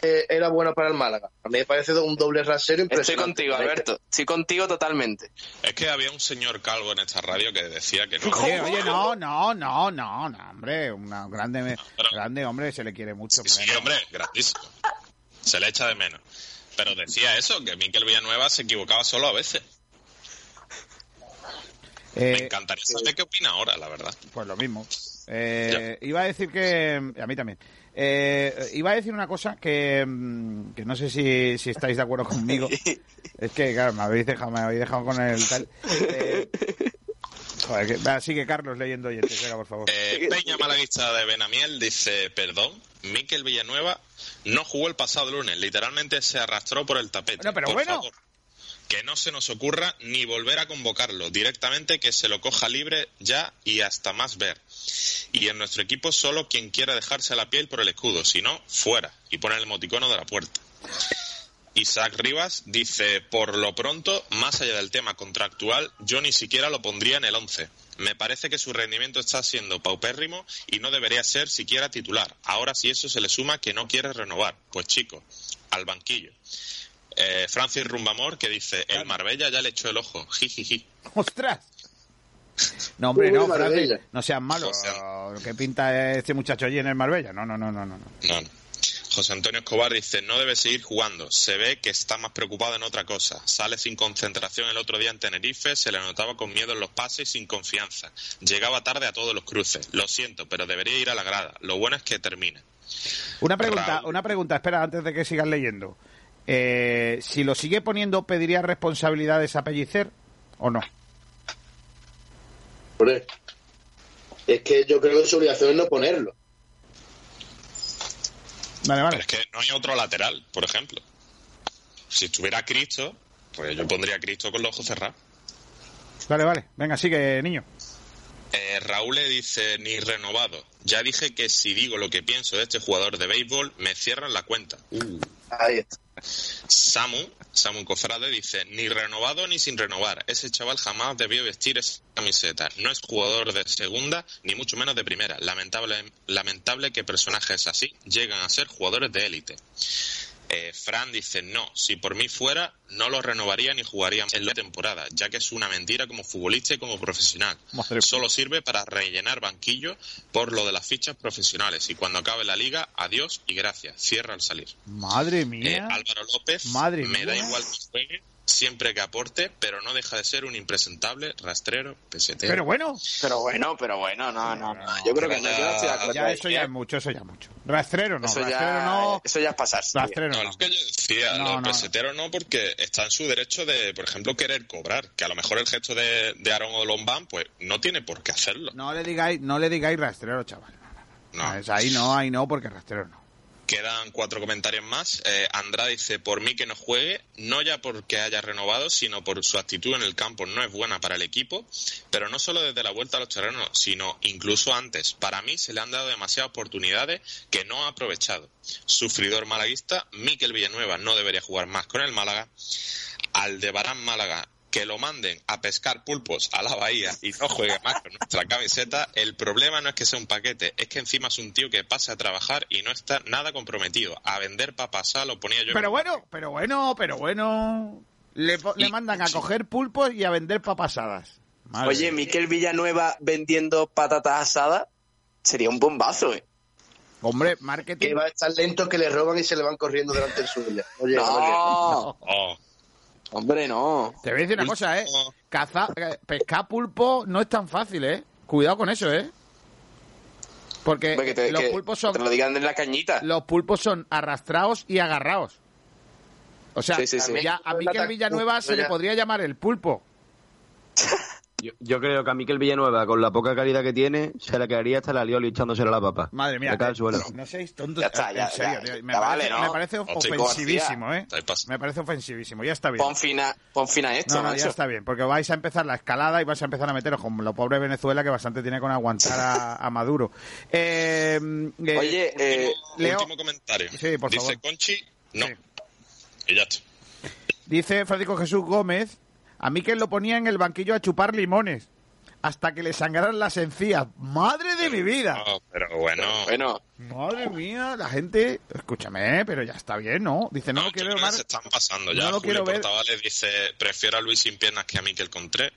eh, era bueno para el Málaga. A mí me parece un doble rasero Estoy impresionante. contigo, Alberto. Estoy contigo totalmente. Es que había un señor calvo en esta radio que decía que no. Oye, oye, no, no, no, no, no, hombre, una grande, grande hombre, se le quiere mucho. Sí, hombre, grandísimo. Se le echa de menos. Pero decía eso, que Miquel Villanueva se equivocaba solo a veces. Eh, Me encantaría saber qué opina ahora, la verdad. Pues lo mismo. Eh, iba a decir que. A mí también. Eh, iba a decir una cosa que, mm, que no sé si, si estáis de acuerdo conmigo. Es que, claro, me habéis dejado, me habéis dejado con el tal. Eh, joder, que, va, sigue Carlos leyendo venga, por favor. Eh, Peña Malaguista de Benamiel dice, perdón, Miquel Villanueva no jugó el pasado lunes, literalmente se arrastró por el tapete. Bueno, pero Por bueno. favor, que no se nos ocurra ni volver a convocarlo, directamente que se lo coja libre ya y hasta más ver. Y en nuestro equipo solo quien quiera dejarse la piel por el escudo, si no, fuera, y pone el emoticono de la puerta. Isaac Rivas dice, por lo pronto, más allá del tema contractual, yo ni siquiera lo pondría en el 11. Me parece que su rendimiento está siendo paupérrimo y no debería ser siquiera titular. Ahora si eso se le suma que no quiere renovar, pues chico, al banquillo. Eh, Francis Rumbamor que dice, el Marbella ya le echó el ojo, jijiji. ¡Ostras! No, hombre, no. Francis, no seas malo. ¿Qué pinta este muchacho allí en el Marbella? No, no, no, no, no. José Antonio Escobar dice, no debe seguir jugando, se ve que está más preocupado en otra cosa. Sale sin concentración el otro día en Tenerife, se le notaba con miedo en los pases y sin confianza. Llegaba tarde a todos los cruces. Lo siento, pero debería ir a la grada. Lo bueno es que termine. Una pregunta, una pregunta, espera, antes de que sigas leyendo. Eh, si lo sigue poniendo, ¿pediría responsabilidades a Pellicer o no? Hombre, Es que yo creo que su obligación es no ponerlo. Vale, vale. Pero es que no hay otro lateral, por ejemplo. Si estuviera Cristo, pues yo pondría a Cristo con los ojos cerrados. Vale, vale. Venga, sigue, niño. Eh, Raúl le dice, ni renovado. Ya dije que si digo lo que pienso de este jugador de béisbol, me cierran la cuenta. Ahí está. Samu, Samu Cofrade dice, ni renovado ni sin renovar. Ese chaval jamás debió vestir esa camiseta. No es jugador de segunda, ni mucho menos de primera. Lamentable, lamentable que personajes así llegan a ser jugadores de élite. Eh, Fran dice, no, si por mí fuera, no lo renovaría ni jugaría en la temporada, ya que es una mentira como futbolista y como profesional. Madre Solo sirve para rellenar banquillo por lo de las fichas profesionales. Y cuando acabe la liga, adiós y gracias. Cierra al salir. Madre Eh, mía. Álvaro López, Madre me da igual que juegue, siempre que aporte, pero no deja de ser un impresentable, rastrero, pesetero. Pero bueno, Pero bueno, pero bueno, no, no, no. Yo creo que ya eso ya es mucho, eso ya es mucho. Rastrero no, Eso rastrero ya, no, eso ya es pasarse. rastrero No, no. es que yo decía, No, los no. peseteros no, porque está en su derecho de, por ejemplo, querer cobrar. Que a lo mejor el gesto de, de Aaron o Lombán, pues no tiene por qué hacerlo. No le digáis, no le digáis rastrero, chaval. No. Es ahí no, ahí no, porque rastrero no. Quedan cuatro comentarios más. Eh, Andrade dice, por mí que no juegue, no ya porque haya renovado, sino por su actitud en el campo no es buena para el equipo, pero no solo desde la vuelta a los terrenos, sino incluso antes. Para mí se le han dado demasiadas oportunidades que no ha aprovechado. Sufridor malaguista, Miquel Villanueva no debería jugar más con el Málaga. Aldebarán Málaga, que lo manden a pescar pulpos a la bahía y no juegue más con nuestra camiseta, el problema no es que sea un paquete, es que encima es un tío que pasa a trabajar y no está nada comprometido. A vender papasá lo ponía yo. Pero bueno, pero bueno, pero bueno. Le, po- le mandan a coger pulpos y a vender papasadas. Madre Oye. Miquel Villanueva vendiendo patatas asadas sería un bombazo, ¿eh? Hombre, Que marketing. va a estar lento que le roban y se le van corriendo delante del suyo. Oye, oye. No, Oh, hombre, no. Te voy a decir una cosa, ¿eh? Caza, eh, pescar pulpo no es tan fácil, ¿eh? Cuidado con eso, ¿eh? Porque Hombre, que te, los que pulpos son te lo digan en la cañita. los pulpos son arrastrados y agarrados. O sea, Sí, sí, sí. ya a Miquel Villanueva se le podría llamar el pulpo. Yo, yo creo que a Miquel Villanueva, con la poca calidad que tiene, se le quedaría hasta la lioli echándosela a la papa. Madre mía. Suelo. No seáis tontos. Ya está, ya, en serio, ya, tío. Me, ya parece, vale, ¿no? me parece Hostia, ofensivísimo, ¿eh? Me parece ofensivísimo. Ya está bien. Pon fina, pon fina esto, No, no, ya está bien, porque vais a empezar la escalada y vais a empezar a meteros como lo pobre Venezuela que bastante tiene con aguantar a, a Maduro. Eh, eh, Oye, eh, Leo- Último comentario. Sí, por Dice favor. Conchi, no. Sí. Y ya está. dice Francisco Jesús Gómez, a mí que lo ponía en el banquillo a chupar limones hasta que le sangraran las encías. ¡Madre de mi vida! No, pero bueno. Bueno, Madre mía, la gente... Escúchame, pero ya está bien, ¿no? Dice, no, No, lo quiero ver se están pasando No ya. lo Julio quiero ver. Portavales dice, prefiero a Luis sin piernas que a Miquel Contré.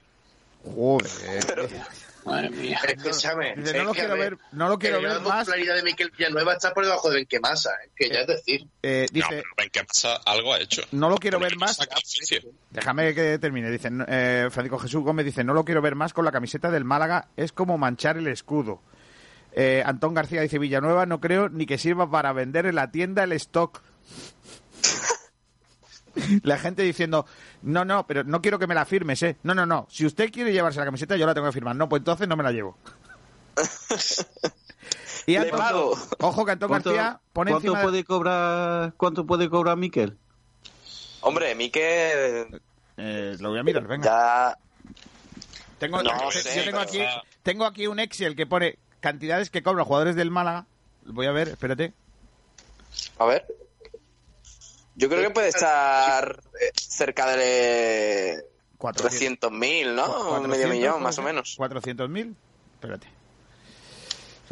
Joder. Madre mía. Escúchame. Dice, no es lo quiero ver, ver, no lo quiero el ver más. popularidad de Miquel Villanueva está por debajo de Benquemasa, ¿eh? que ya es decir. Eh, No, dice, pero qué pasa, algo ha hecho. no lo quiero ver más. Déjame que termine. Dice eh, Francisco Jesús Gómez dice no lo quiero ver más con la camiseta del Málaga. Es como manchar el escudo. Eh, Antón García dice Villanueva no creo ni que sirva para vender en la tienda el stock. La gente diciendo, no, no, pero no quiero que me la firmes, ¿eh? No, no, no. Si usted quiere llevarse la camiseta, yo la tengo que firmar. No, pues entonces no me la llevo. y Le Antón- pago. Ojo que Antón ¿Cuánto, García pone cuánto encima de- puede cobrar cuánto puede cobrar Miquel? hombre, Miquel Eh, lo voy a mirar, venga. ya... Tengo, No tengo- sé, yo tengo pero- aquí, tengo aquí un Excel que pone cantidades que cobran jugadores del Málaga. Voy a ver, espérate. A ver. Yo creo que puede estar eh, cerca de 400. 300.000, ¿no? Un 400, medio millón, más o menos. 400.000. Espérate.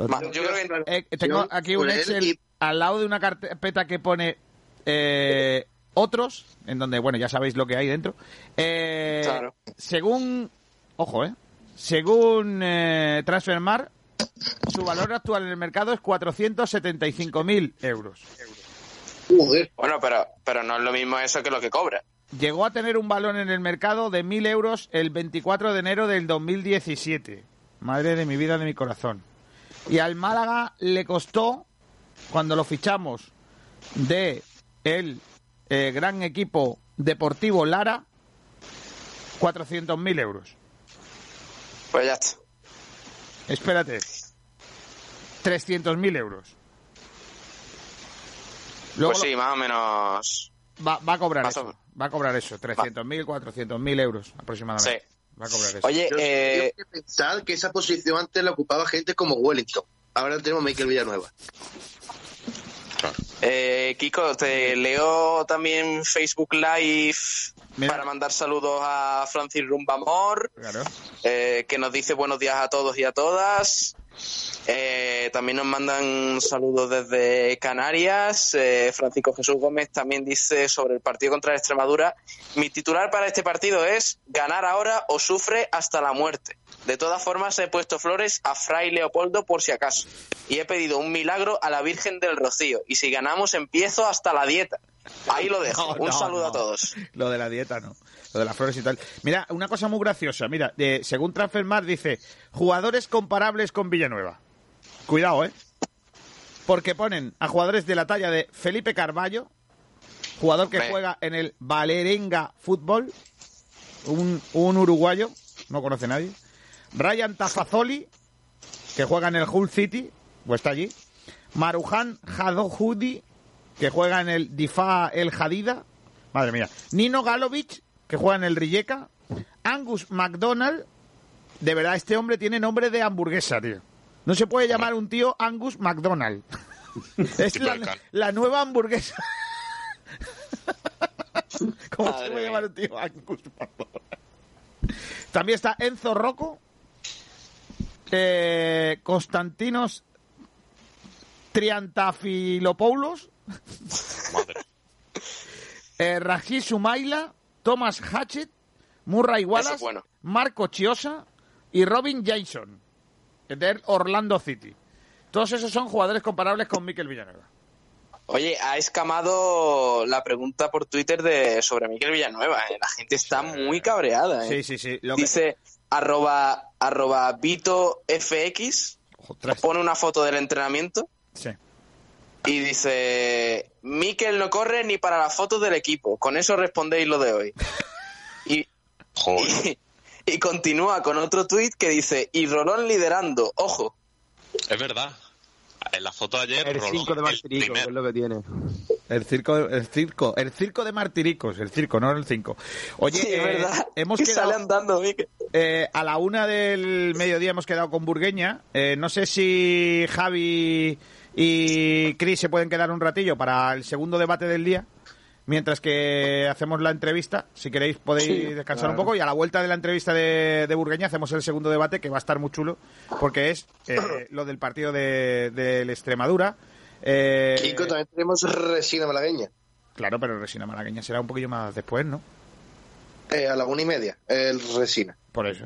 Ma- Yo creo que... Eh, tengo aquí un Excel y- al lado de una carpeta que pone eh, otros, en donde, bueno, ya sabéis lo que hay dentro. Eh, Claro. Según, ojo, ¿eh? según eh, Transfermar, su valor actual en el mercado es 475.000 euros. Bueno, pero, pero no es lo mismo eso que lo que cobra. Llegó a tener un valor en el mercado de 1.000 euros el 24 de enero del 2017. Madre de mi vida, de mi corazón. Y al Málaga le costó, cuando lo fichamos de el eh, gran equipo deportivo Lara, 400.000 euros. Pues ya está. Espérate. 300.000 euros. Luego pues sí, más o menos. Va, va a cobrar o eso. Va a cobrar eso. 300.000, 400.000 euros aproximadamente. Va a cobrar eso. Oye, Yo- eh, yo que pensar que esa posición antes la ocupaba gente como Wellington. Ahora tenemos a Michael Villanueva. eh, Kiko, te leo también Facebook Live Mira. para mandar saludos a Francis Rumbamor, Claro. eh, que nos dice buenos días a todos y a todas. Eh, también nos mandan saludos desde Canarias. Eh, Francisco Jesús Gómez también dice sobre el partido contra Extremadura. Mi titular para este partido es ganar ahora o sufre hasta la muerte. De todas formas, he puesto flores a Fray Leopoldo por si acaso. Y he pedido un milagro a la Virgen del Rocío. Y si ganamos, empiezo hasta la dieta. Ahí lo dejo. No, un no, saludo no. a todos. Lo de la dieta no. Lo de las flores y tal. Mira, una cosa muy graciosa. Mira, eh, según Transfermar dice, jugadores comparables con Villanueva. Cuidado, ¿eh? Porque ponen a jugadores de la talla de Felipe Carballo, jugador que Hombre. juega en el Valerenga Fútbol, un, un uruguayo, no conoce nadie. Ryan Tafazoli, que juega en el Hull City, o está allí. Marujan Hadohudi, que juega en el Difa El Hadida. Madre mía. Nino Galovic, que juega en el Rijeka. Angus McDonald. De verdad, este hombre tiene nombre de hamburguesa, tío. No se puede llamar un tío Angus McDonald. es la, nueva hamburguesa. ¿Cómo Madre se puede llamar un tío Angus McDonald? También está Enzo Rocco. Eh, Constantinos Triantafilopoulos. Madre. Eh, Raji Sumaila, Thomas Hatchett, Murray Wallace, es bueno. Marco Chiosa y Robin Jason, del Orlando City. Todos esos son jugadores comparables con Mikel Villanueva. Oye, ha escamado la pregunta por Twitter de sobre Miguel Villanueva. ¿eh? La gente está muy cabreada. ¿eh? Sí, sí, sí. Lo que- Dice arroba, arroba Vito FX, pone una foto del entrenamiento sí. Y dice Mikel no corre ni para las fotos del equipo. Con eso respondéis lo de hoy. Y, Joder. y, y continúa con otro tuit que dice y Rolón liderando, ojo. Es verdad. En la foto de ayer, El Rolón, 5 de Martirico, es lo que tiene. El circo, el circo, el circo de Martiricos, el circo, no el 5. Oye, Sí, es eh, verdad. hemos que quedado, sale andando, eh, a la una del mediodía hemos quedado con Burgueña. Eh, no sé si Javi y Cris se pueden quedar un ratillo para el segundo debate del día. Mientras que hacemos la entrevista, si queréis podéis descansar un poco y a la vuelta de la entrevista de, de Burgueña hacemos el segundo debate que va a estar muy chulo porque es eh, lo del partido de, del Extremadura. Eh, Kiko, también tenemos resina malagueña. Claro, pero Resina Malagueña será un poquillo más después, ¿no? Eh, a la una y media, el resina. Por eso.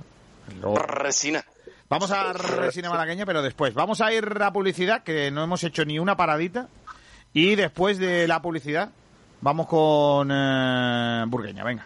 Luego- Resina. Vamos a Resina Malagueña, pero después. Vamos a ir a publicidad, que no hemos hecho ni una paradita. Y después de la publicidad, vamos con eh, Burgueña, venga.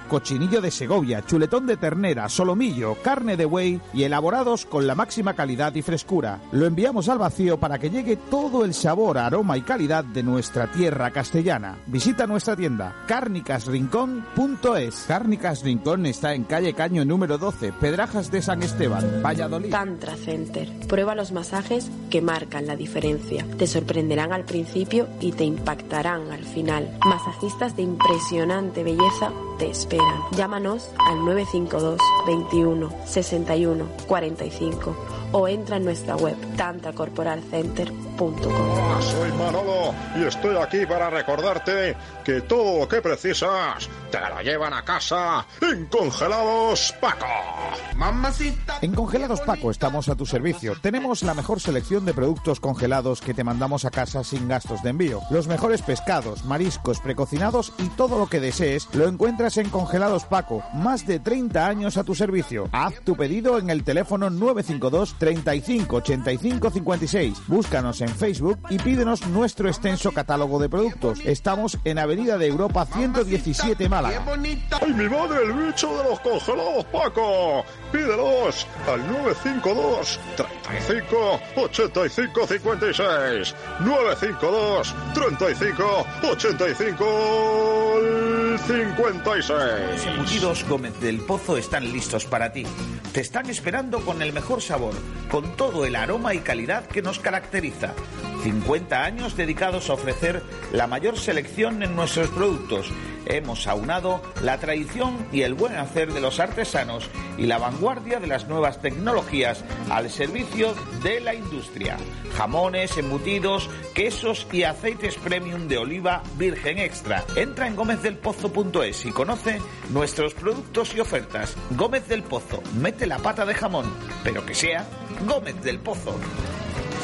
cochinillo de Segovia, chuletón de ternera, solomillo, carne de buey y elaborados con la máxima calidad y frescura. Lo enviamos al vacío para que llegue todo el sabor, aroma y calidad de nuestra tierra castellana. Visita nuestra tienda carnicasrincón.es. Cárnicas Rincón está en calle Caño número 12, Pedrajas de San Esteban, Valladolid. Tantra Center. Prueba los masajes que marcan la diferencia. Te sorprenderán al principio y te impactarán al final. Masajistas de impresionante belleza te esperan. Llámanos al 952 21 61 45 o entra en nuestra web tantracorporalcenter.com. Hola, soy Manolo y estoy aquí para recordarte que todo lo que precisas te lo llevan a casa en Congelados Paco. Mamacita. En Congelados Paco estamos a tu servicio. Tenemos la mejor selección de productos congelados que te mandamos a casa sin gastos de envío. Los mejores pescados, mariscos, precocinados y todo lo que desees lo encuentras en Congelados Paco. Más de 30 años a tu servicio. Haz tu pedido en el teléfono 952 35 85 56. Búscanos en Facebook y pídenos nuestro extenso catálogo de productos. Estamos en Avenida de Europa 117 Málaga. ¡Ay, mi madre, el bicho de los congelados Paco! Pídelos al 952 35 85 56. 952 35 85 56. Embutidos Gómez del Pozo están listos para ti. Te están esperando con el mejor sabor, con todo el aroma y calidad que nos caracteriza. 50 años dedicados a ofrecer la mayor selección en nuestros productos. Hemos aunado la tradición y el buen hacer de los artesanos y la vanguardia de las nuevas tecnologías al servicio de la industria. Jamones, embutidos, quesos y aceites premium de oliva virgen extra. Entra en gómezdelpozo.es y conoce nuestros productos y ofertas. Gómez del Pozo, mete la pata de jamón, pero que sea Gómez del Pozo.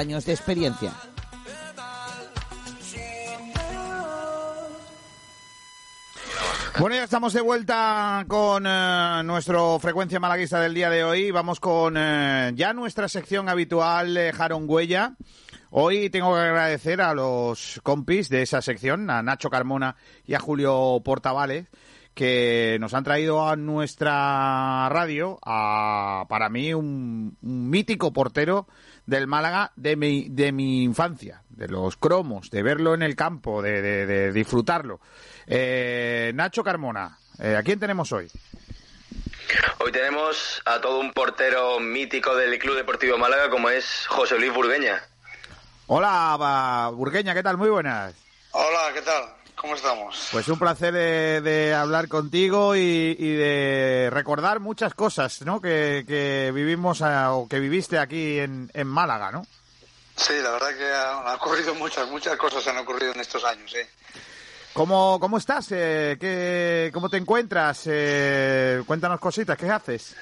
de experiencia. Bueno, ya estamos de vuelta con eh, nuestro frecuencia malaguista del día de hoy. Vamos con eh, ya nuestra sección habitual, eh, Jaron Huella. Hoy tengo que agradecer a los compis de esa sección, a Nacho Carmona y a Julio Portavales, que nos han traído a nuestra radio, a, para mí, un mítico portero del Málaga de mi, de mi infancia, de los cromos, de verlo en el campo, de, de- de disfrutarlo. Eh, Nacho Carmona, eh, ¿a quién tenemos hoy? Hoy tenemos a todo un portero mítico del Club Deportivo Málaga como es José Luis Burgueña. Hola, Burgueña, ¿qué tal? Muy buenas. Hola, ¿qué tal? ¿Cómo estamos? Pues un placer de, de hablar contigo y, y de recordar muchas cosas, ¿no? Que, que vivimos ah, o que viviste aquí en, en Málaga, ¿no? Sí, la verdad que han ha ocurrido muchas, muchas cosas han ocurrido en estos años, sí. ¿Cómo, cómo estás? Eh, ¿qué, ¿Cómo te encuentras? Eh, cuéntanos cositas, ¿qué haces?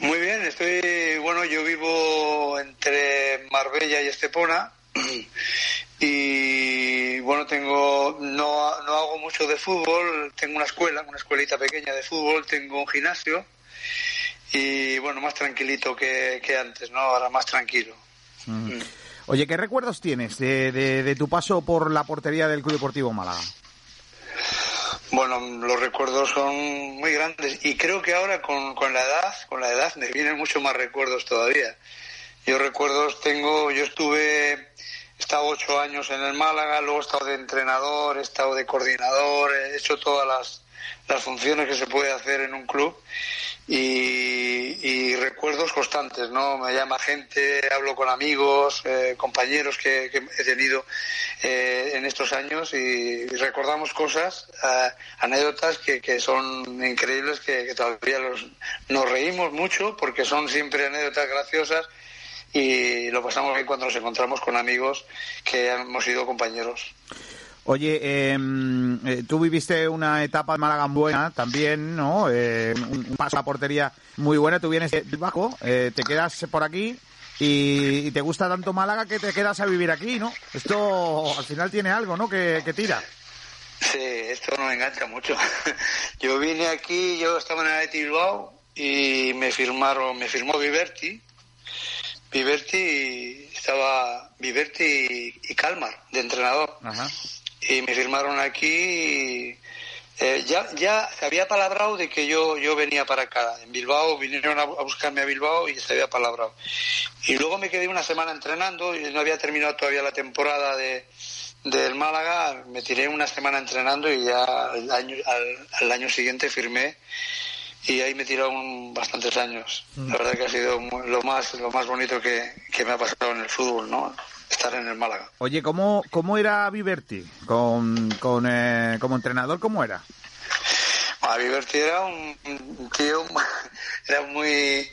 Muy bien, estoy, bueno, yo vivo entre Marbella y Estepona y bueno, tengo, no, no hago mucho de fútbol, tengo una escuela, una escuelita pequeña de fútbol, tengo un gimnasio y bueno, más tranquilito que, que antes, ¿no? Ahora más tranquilo. Mm. Oye, ¿qué recuerdos tienes de, de, de tu paso por la portería del Club Deportivo Málaga? Bueno, los recuerdos son muy grandes y creo que ahora con, con la edad, con la edad me vienen mucho más recuerdos todavía. Yo recuerdos tengo, yo estuve, he estado ocho años en el Málaga, luego he estado de entrenador, he estado de coordinador, he hecho todas las, las funciones que se puede hacer en un club y, recuerdos constantes, ¿no? Me llama gente, hablo con amigos, eh, compañeros que, que he tenido eh, en estos años y, recordamos cosas, eh, anécdotas que, que son increíbles, que, que todavía los, nos reímos mucho porque son siempre anécdotas graciosas y lo pasamos bien cuando nos encontramos con amigos que hemos sido compañeros. Oye, eh, eh, tú viviste una etapa de Málaga buena también, ¿no? Eh, un, paso a la portería muy buena. Tú vienes de Bajo, eh, te quedas por aquí y, y, te gusta tanto Málaga que te quedas a vivir aquí, ¿no? Esto al final tiene algo, ¿no? Que, que tira. Sí, esto nos engancha mucho. Yo vine aquí, yo estaba en el Bilbao y me firmaron, me firmó Viverti. Viverti estaba Viverti y, Calmar de entrenador. Ajá. Y me firmaron aquí y, eh, ya ya se había palabrado de que yo yo venía para acá. En Bilbao vinieron a, a, buscarme a Bilbao y se había palabrado. Y luego me quedé una semana entrenando y no había terminado todavía la temporada de del Málaga. Me tiré una semana entrenando y ya al año al, al año siguiente firmé y ahí me tiraron bastantes años. La verdad que ha sido lo más lo más bonito que, que me ha pasado en el fútbol, ¿no? estar en el Málaga. Oye, ¿cómo, cómo era Viverti? Con, con eh, como entrenador, ¿cómo era? A Viverti era un, un, tío, era muy,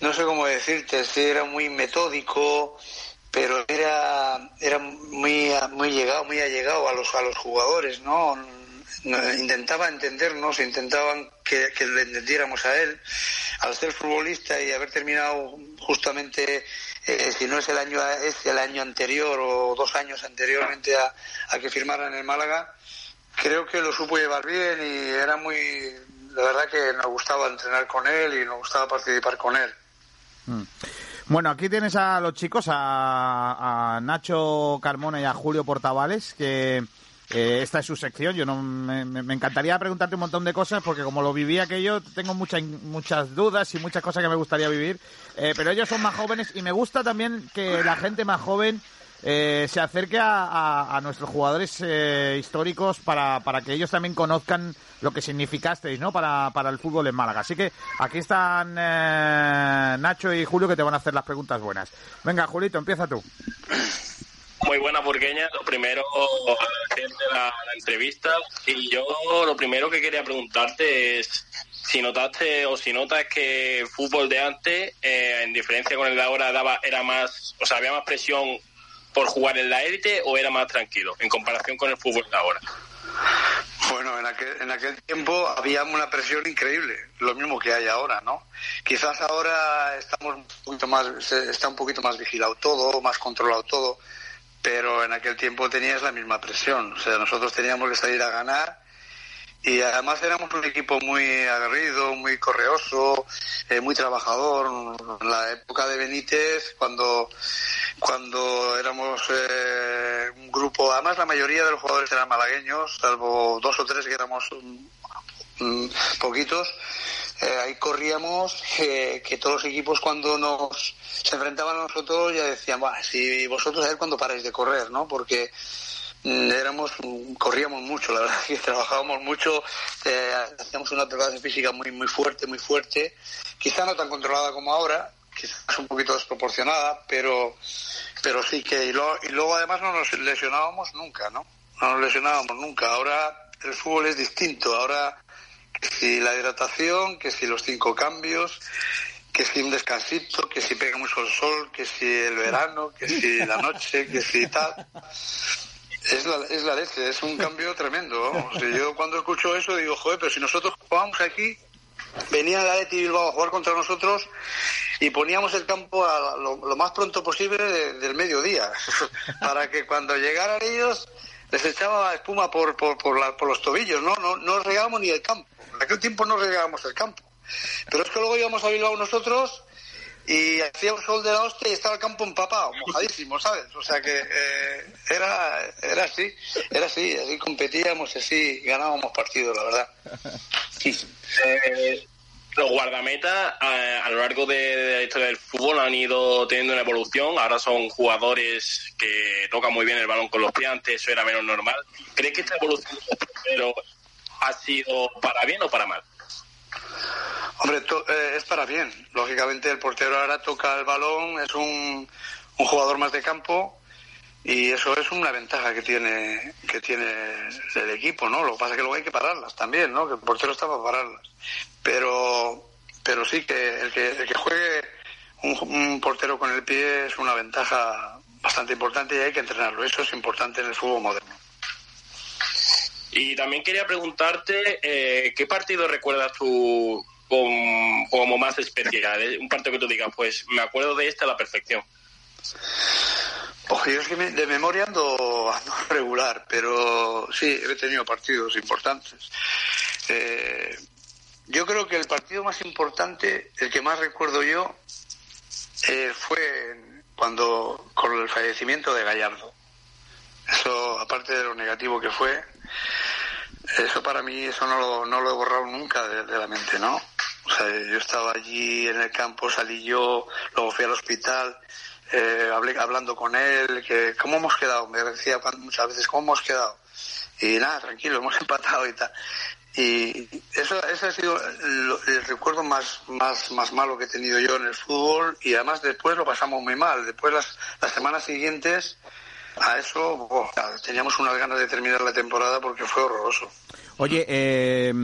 no sé cómo decirte, sí, era muy metódico, pero era, era muy, muy llegado, muy allegado a los, a los jugadores, ¿no? Intentaba entendernos, intentaban que, que le entendiéramos a él. Al ser futbolista y haber terminado justamente eh, si no es el año este, el año anterior o dos años anteriormente a, a, que firmara en el Málaga, creo que lo supo llevar bien y era muy, la verdad que nos gustaba entrenar con él y nos gustaba participar con él. Mm. Bueno, aquí tienes a los chicos, a, a Nacho Carmona y a Julio Portavales, que eh, esta es su sección. Yo no me, encantaría preguntarte un montón de cosas porque como lo viví aquello tengo muchas muchas dudas y muchas cosas que me gustaría vivir. Eh, pero ellos son más jóvenes y me gusta también que la gente más joven eh, se acerque a, nuestros jugadores históricos para, para que ellos también conozcan lo que significasteis, ¿no? Para, para el fútbol en Málaga. Así que aquí están Nacho y Julio que te van a hacer las preguntas buenas. Venga, Julito, empieza tú. Muy buena burgueña. Lo primero, agradecerte la, la, entrevista. Y yo lo primero que quería preguntarte es si notaste o si notas que el fútbol de antes, eh, en diferencia con el de ahora, daba, era más, o sea, había más presión por jugar en la élite o era más tranquilo en comparación con el fútbol de ahora. Bueno, en aquel, en aquel tiempo había una presión increíble, lo mismo que hay ahora, ¿no? Quizás ahora estamos un poquito más, está un poquito más vigilado todo, más controlado todo pero en aquel tiempo tenías la misma presión. O sea, nosotros teníamos que salir a ganar y además éramos un equipo muy aguerrido, muy correoso, eh, muy trabajador. En la época de Benítez, cuando, cuando éramos eh, un grupo, además la mayoría de los jugadores eran malagueños, salvo dos o tres que éramos um, poquitos, eh, ahí corríamos que todos los equipos cuando nos se enfrentaban a nosotros ya decían, bueno, si vosotros a ver cuándo paráis de correr, ¿no? Porque mm, éramos corríamos mucho la verdad que trabajábamos mucho eh, hacíamos una preparación física muy muy fuerte muy fuerte quizá no tan controlada como ahora quizás un poquito desproporcionada pero pero sí que y, lo, y luego además no nos lesionábamos nunca no no nos lesionábamos nunca. Ahora el fútbol es distinto. Ahora si la hidratación, que si los cinco cambios, que si un descansito, que si pega mucho el sol, que si el verano, que si la noche, que si tal. Es la, es la leche, es un cambio tremendo. yo cuando escucho eso digo, joder, pero si nosotros jugábamos aquí, venía la Leti Bilbao a jugar contra nosotros y poníamos el campo a lo, lo más pronto posible de- del mediodía, para que cuando llegaran ellos les echaba espuma por, por, por, por los tobillos, ¿no? No, no regábamos ni el campo. En aquel tiempo no regábamos el campo. Pero es que luego íbamos a Bilbao nosotros y hacía un sol de la hostia y estaba el campo empapado, mojadísimo, ¿sabes? O sea que eh, era, era así, era así, así competíamos, así ganábamos partidos, la verdad. Eh, los guardametas eh, a lo largo de, de la historia del fútbol han ido teniendo una evolución. Ahora son jugadores que tocan muy bien el balón con los pies. Antes eso era menos normal. ¿Crees que esta evolución de los ha sido para bien o para mal? Hombre, to- eh, es para bien. Lógicamente el portero ahora toca el balón, es un, un jugador más de campo y eso es una ventaja que tiene que tiene el equipo, ¿no? Lo que pasa es que luego hay que pararlas también, ¿no? Que el portero está para pararlas. Pero pero sí que el que, el que juegue un, un portero con el pie es una ventaja bastante importante y hay que entrenarlo. Eso es importante en el fútbol moderno. Y también quería preguntarte eh, qué partido recuerdas tú como más especial. Eh, Un partido que tú digas, pues me acuerdo de este a la perfección. Oye, yo es que de memoria ando, ando regular, pero sí, he tenido partidos importantes. Eh, yo creo que el partido más importante, el que más recuerdo yo, eh, fue cuando, con el fallecimiento de Gallardo. Eso, aparte de lo negativo que fue, eso para mí, eso no lo, no lo he borrado nunca de, la mente, ¿no? O sea, yo estaba allí en el campo, salí yo, luego fui al hospital, eh, hablé, hablando con él, que cómo hemos quedado, me decía muchas veces, ¿cómo hemos quedado? Y nada, tranquilo, hemos empatado y tal. Y eso, ese ha sido lo- el recuerdo más, más, más malo que he tenido yo en el fútbol y además después lo pasamos muy mal. Después las, las semanas siguientes a eso teníamos unas ganas de terminar la temporada porque fue horroroso. Oye, eh,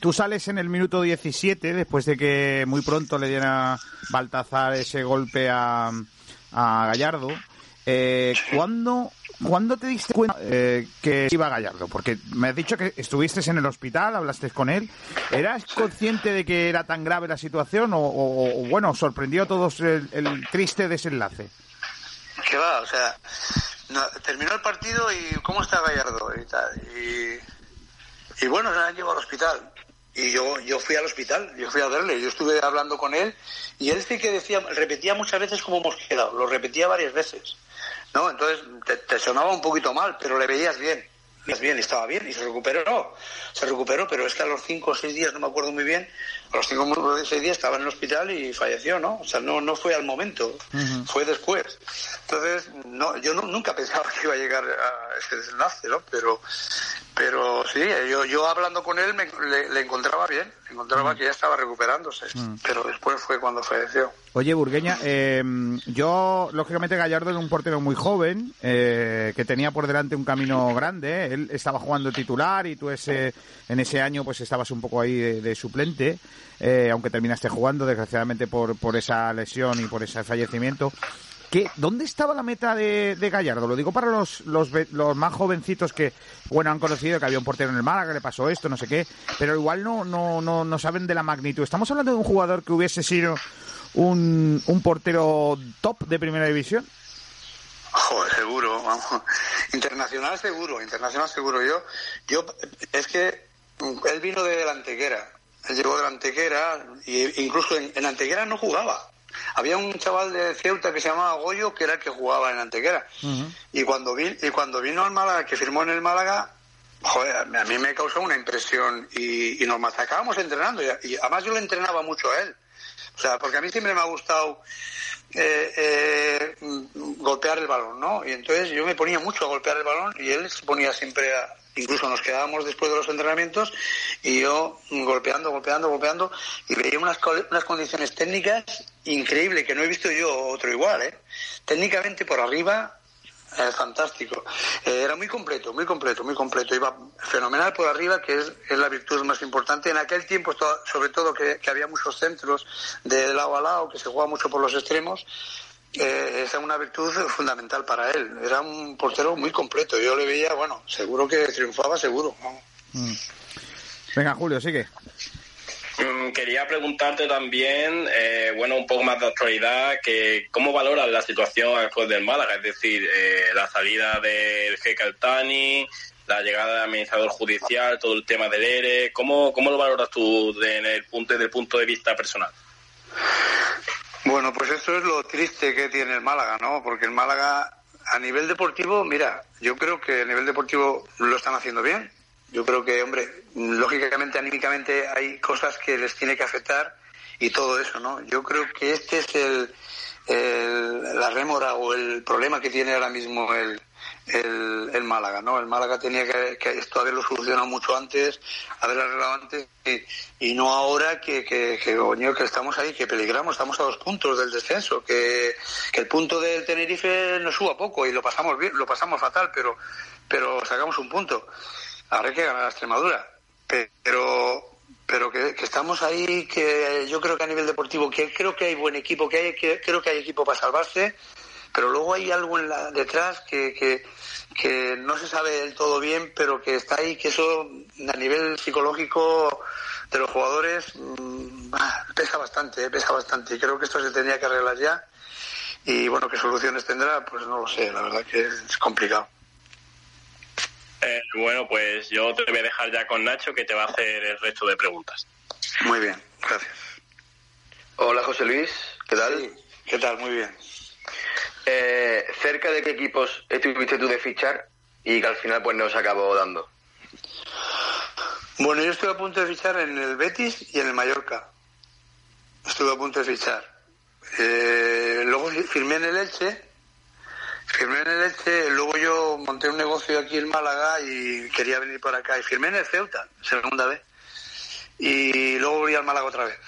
tú sales en el minuto 17 después de que muy pronto le diera Baltazar ese golpe a, a Gallardo. Eh, ¿cuándo, cuándo te diste cuenta eh, que iba Gallardo? Porque me has dicho que estuviste en el hospital, hablaste con él. ¿Eras consciente de que era tan grave la situación o, o- o, bueno, sorprendió a todos el, el triste desenlace? ¿Qué va? O sea, terminó el partido y ¿cómo está Gallardo? Y, tal, y, bueno, se han llevado al hospital. Y yo, yo fui al hospital, yo fui a verle, yo estuve hablando con él y él sí que decía, repetía muchas veces cómo hemos quedado, lo repetía varias veces. ¿No? Entonces te, sonaba un poquito mal, pero le veías bien. Bien, estaba bien, y se recuperó. Se recuperó, pero es que a los cinco o seis días, no me acuerdo muy bien, a los cinco o seis días estaba en el hospital y falleció, ¿no? O sea, no, no fue al momento, fue después. Entonces, no, yo no- nunca pensaba que iba a llegar a ese desenlace, ¿no? Pero, pero sí, yo, yo hablando con él me, le, le encontraba bien, le encontraba que ya estaba recuperándose, pero después fue cuando falleció. Oye, Burgueña, eh, yo, lógicamente, Gallardo era un portero muy joven, eh, que tenía por delante un camino grande. Él estaba jugando titular y tú ese, en ese año pues estabas un poco ahí de, de suplente, eh, aunque terminaste jugando, desgraciadamente, por, por esa lesión y por ese fallecimiento. ¿Qué, ¿Dónde estaba la meta de, Gallardo? Lo digo para los, los, los más jovencitos que, bueno, han conocido que había un portero en el Málaga, que le pasó esto, no sé qué, pero igual no, no, no, no saben de la magnitud. Estamos hablando de un jugador que hubiese sido un, un portero top de primera división. Joder, seguro, vamos. Internacional seguro, internacional seguro. Yo, yo, es que él vino de la Antequera. Él llegó de la Antequera y incluso en, en Antequera no jugaba. Había un chaval de Ceuta que se llamaba Goyo que era el que jugaba en Antequera. Y cuando vi, y cuando vino al Málaga, que firmó en el Málaga, joder, a mí me causó una impresión y, y nos machacábamos entrenando. Y, y además yo le entrenaba mucho a él. O sea, porque a mí siempre me ha gustado eh, eh, golpear el balón, ¿no? Y entonces yo me ponía mucho a golpear el balón y él se ponía siempre a... Incluso nos quedábamos después de los entrenamientos y yo golpeando, golpeando, golpeando y veía unas, unas condiciones técnicas increíbles que no he visto yo otro igual, ¿eh? Técnicamente por arriba eh, fantástico. Eh, era muy completo, muy completo, muy completo. Iba fenomenal por arriba, que es, la virtud más importante. En aquel tiempo, sobre todo, que, había muchos centros de lado a lado, que se jugaba mucho por los extremos, eh, esa es una virtud fundamental para él. Era un portero muy completo. Yo le veía, bueno, seguro que triunfaba, seguro. Mm. Venga, Julio, sigue. Mm, Quería preguntarte también, eh, bueno, un poco más de actualidad, que cómo valoras la situación después del Málaga, es decir, eh, la salida del jeque Altani, la llegada del administrador judicial, todo el tema del ERE, ¿cómo, cómo lo valoras tú de- en el punto, desde el punto de vista personal? Bueno, pues eso es lo triste que tiene el Málaga, ¿no? Porque el Málaga, a nivel deportivo, mira, yo creo que a nivel deportivo lo están haciendo bien. Yo creo que, hombre, lógicamente, anímicamente hay cosas que les tiene que afectar y todo eso, ¿no? Yo creo que este es el, la rémora o el problema que tiene ahora mismo el, el, el Málaga, ¿no? El Málaga tenía que, que esto haberlo solucionado mucho antes, haberlo arreglado antes y, no ahora que, que, que, que estamos ahí, que peligramos, estamos a dos puntos del descenso, que, que el punto del Tenerife nos suba poco y lo pasamos bien, lo pasamos fatal, pero, pero sacamos un punto. Ahora hay que ganar a Extremadura. Pero, pero que, estamos ahí, que yo creo que a nivel deportivo, que creo que hay buen equipo, que, hay, que creo que hay equipo para salvarse, pero luego hay algo en la, detrás que, que, que no se sabe del todo bien, pero que está ahí, que eso a nivel psicológico de los jugadores mm, ah, pesa bastante, eh, pesa bastante. Y creo que esto se tendría que arreglar ya. Y bueno, ¿qué soluciones tendrá? Pues no lo sé, la verdad que es complicado. Eh, bueno, pues yo te voy a dejar ya con Nacho, que te va a hacer el resto de preguntas. Muy bien, gracias. Hola José Luis, ¿qué tal? ¿Qué tal? Muy bien. Eh, ¿Cerca de qué equipos estuviste tú de fichar y que al final pues no se acabó dando? Bueno, yo estuve a punto de fichar en el Betis y en el Mallorca. Estuve a punto de fichar. Eh, luego firmé en el Elche. Firmé en el Elche, luego yo monté un negocio aquí en Málaga y quería venir por acá. Y firmé en el Ceuta, segunda vez. Y luego volví al Málaga otra vez.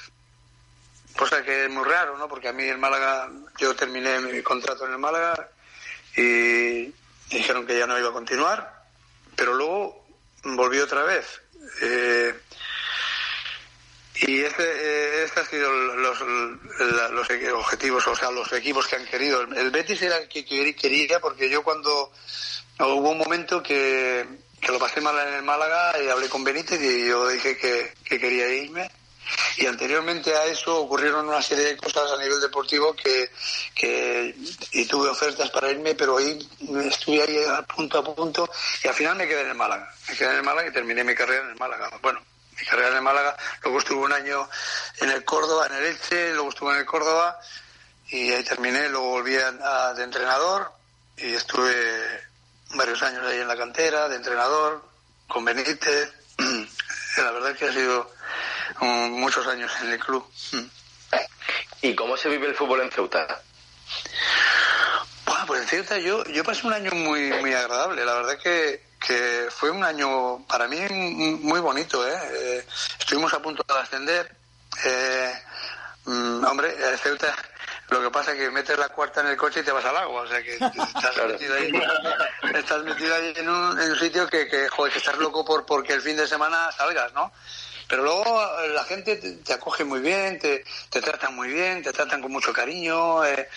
Cosa que es muy raro, ¿no? Porque a mí el Málaga, yo terminé mi contrato en el Málaga y dijeron que ya no iba a continuar, pero luego volví otra vez. Eh, y este, eh, este ha sido los, los objetivos, o sea, los equipos que han querido. El, Betis era el que quer- quería, porque yo cuando hubo un momento que, que lo pasé mal en el Málaga y hablé con Benítez y yo dije que, que quería irme. Y anteriormente a eso ocurrieron una serie de cosas a nivel deportivo que, que y tuve ofertas para irme, pero ahí estuve ahí a punto a punto y al final me quedé en el Málaga. Me quedé en el Málaga y terminé mi carrera en el Málaga. Bueno, mi carrera en el Málaga, luego estuve un año en el Córdoba, en el Elche, luego estuve en el Córdoba y ahí terminé, luego volví a, a- de entrenador y estuve varios años ahí en la cantera de entrenador con Benítez. La verdad que ha sido mm, muchos años en el club. ¿Y cómo se vive el fútbol en Ceuta? Bueno, pues en Ceuta yo, yo pasé un año muy, muy agradable. La verdad que, que fue un año para mí muy bonito. ¿eh? Eh, estuvimos a punto de ascender. Eh, mm, hombre, Ceuta lo que pasa es que metes la cuarta en el coche y te vas al agua. O sea que estás metido ahí, estás metido ahí en, un, en un sitio que, que, joder, que estás loco por porque el fin de semana salgas, ¿no? Pero luego eh, la gente te, te acoge muy bien, te, te tratan muy bien, te tratan con mucho cariño. eh.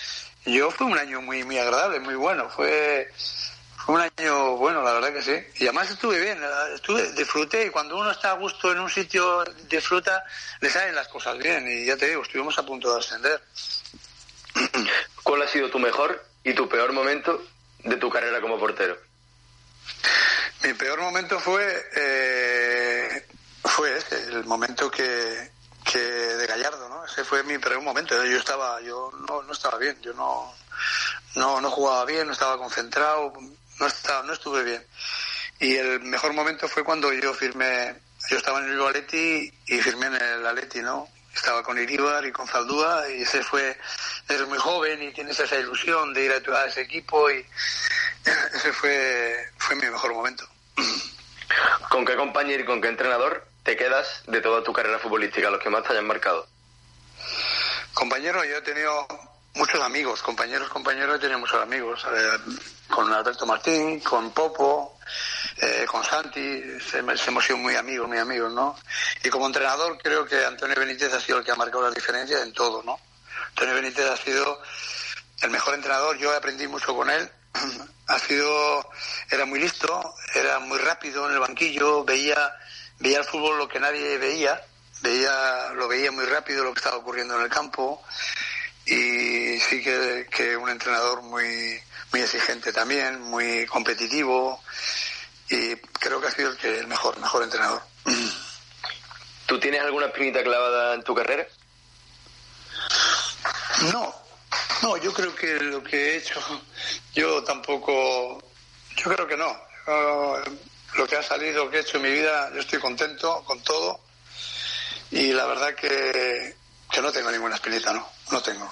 Yo fue un año muy muy agradable, muy bueno. Fue fue un año bueno, la verdad que sí. Y además estuve bien, estuve disfruté y cuando uno está a gusto en un sitio disfruta, le salen las cosas bien. Y ya te digo, estuvimos a punto de ascender. ¿Cuál ha sido tu mejor y tu peor momento de tu carrera como portero? Mi peor momento fue eh, fue ese, el momento que, que de Gallardo, ¿no? Ese fue mi peor momento. Yo estaba, yo no, no estaba bien, yo no, no, no jugaba bien, no estaba concentrado, no estaba, no estuve bien. Y el mejor momento fue cuando yo firmé, yo estaba en el Athletic y firmé en el Atleti, ¿no? Estaba con Iríbar y con Zaldúa y ese fue, eres muy joven y tienes esa ilusión de ir a, tu- a ese equipo y ese fue, fue mi mejor momento. ¿Con qué compañero y con qué entrenador te quedas de toda tu carrera futbolística, los que más te hayan marcado? Compañero, yo he tenido muchos amigos, compañeros, compañeros, muchos amigos. con Alberto Martín, con Popo, eh, con Santi, se- hemos sido muy amigos, muy amigos, ¿no? Y como entrenador creo que Antonio Benítez ha sido el que ha marcado las diferencias en todo, ¿no? Antonio Benítez ha sido el mejor entrenador, yo aprendí mucho con él. Ha sido, era muy listo, era muy rápido en el banquillo, veía, veía el fútbol lo que nadie veía, veía, lo veía muy rápido lo que estaba ocurriendo en el campo y sí que, que un entrenador muy, muy exigente también, muy competitivo y creo que ha sido el, que, el mejor, mejor entrenador. ¿Tú tienes alguna espinita clavada en tu carrera? No, no, yo creo que lo que he hecho, yo tampoco, yo creo que no. Yo, lo que ha salido, lo que he hecho en mi vida, yo estoy contento con todo y la verdad que, que no tengo ninguna espinita, no, no tengo.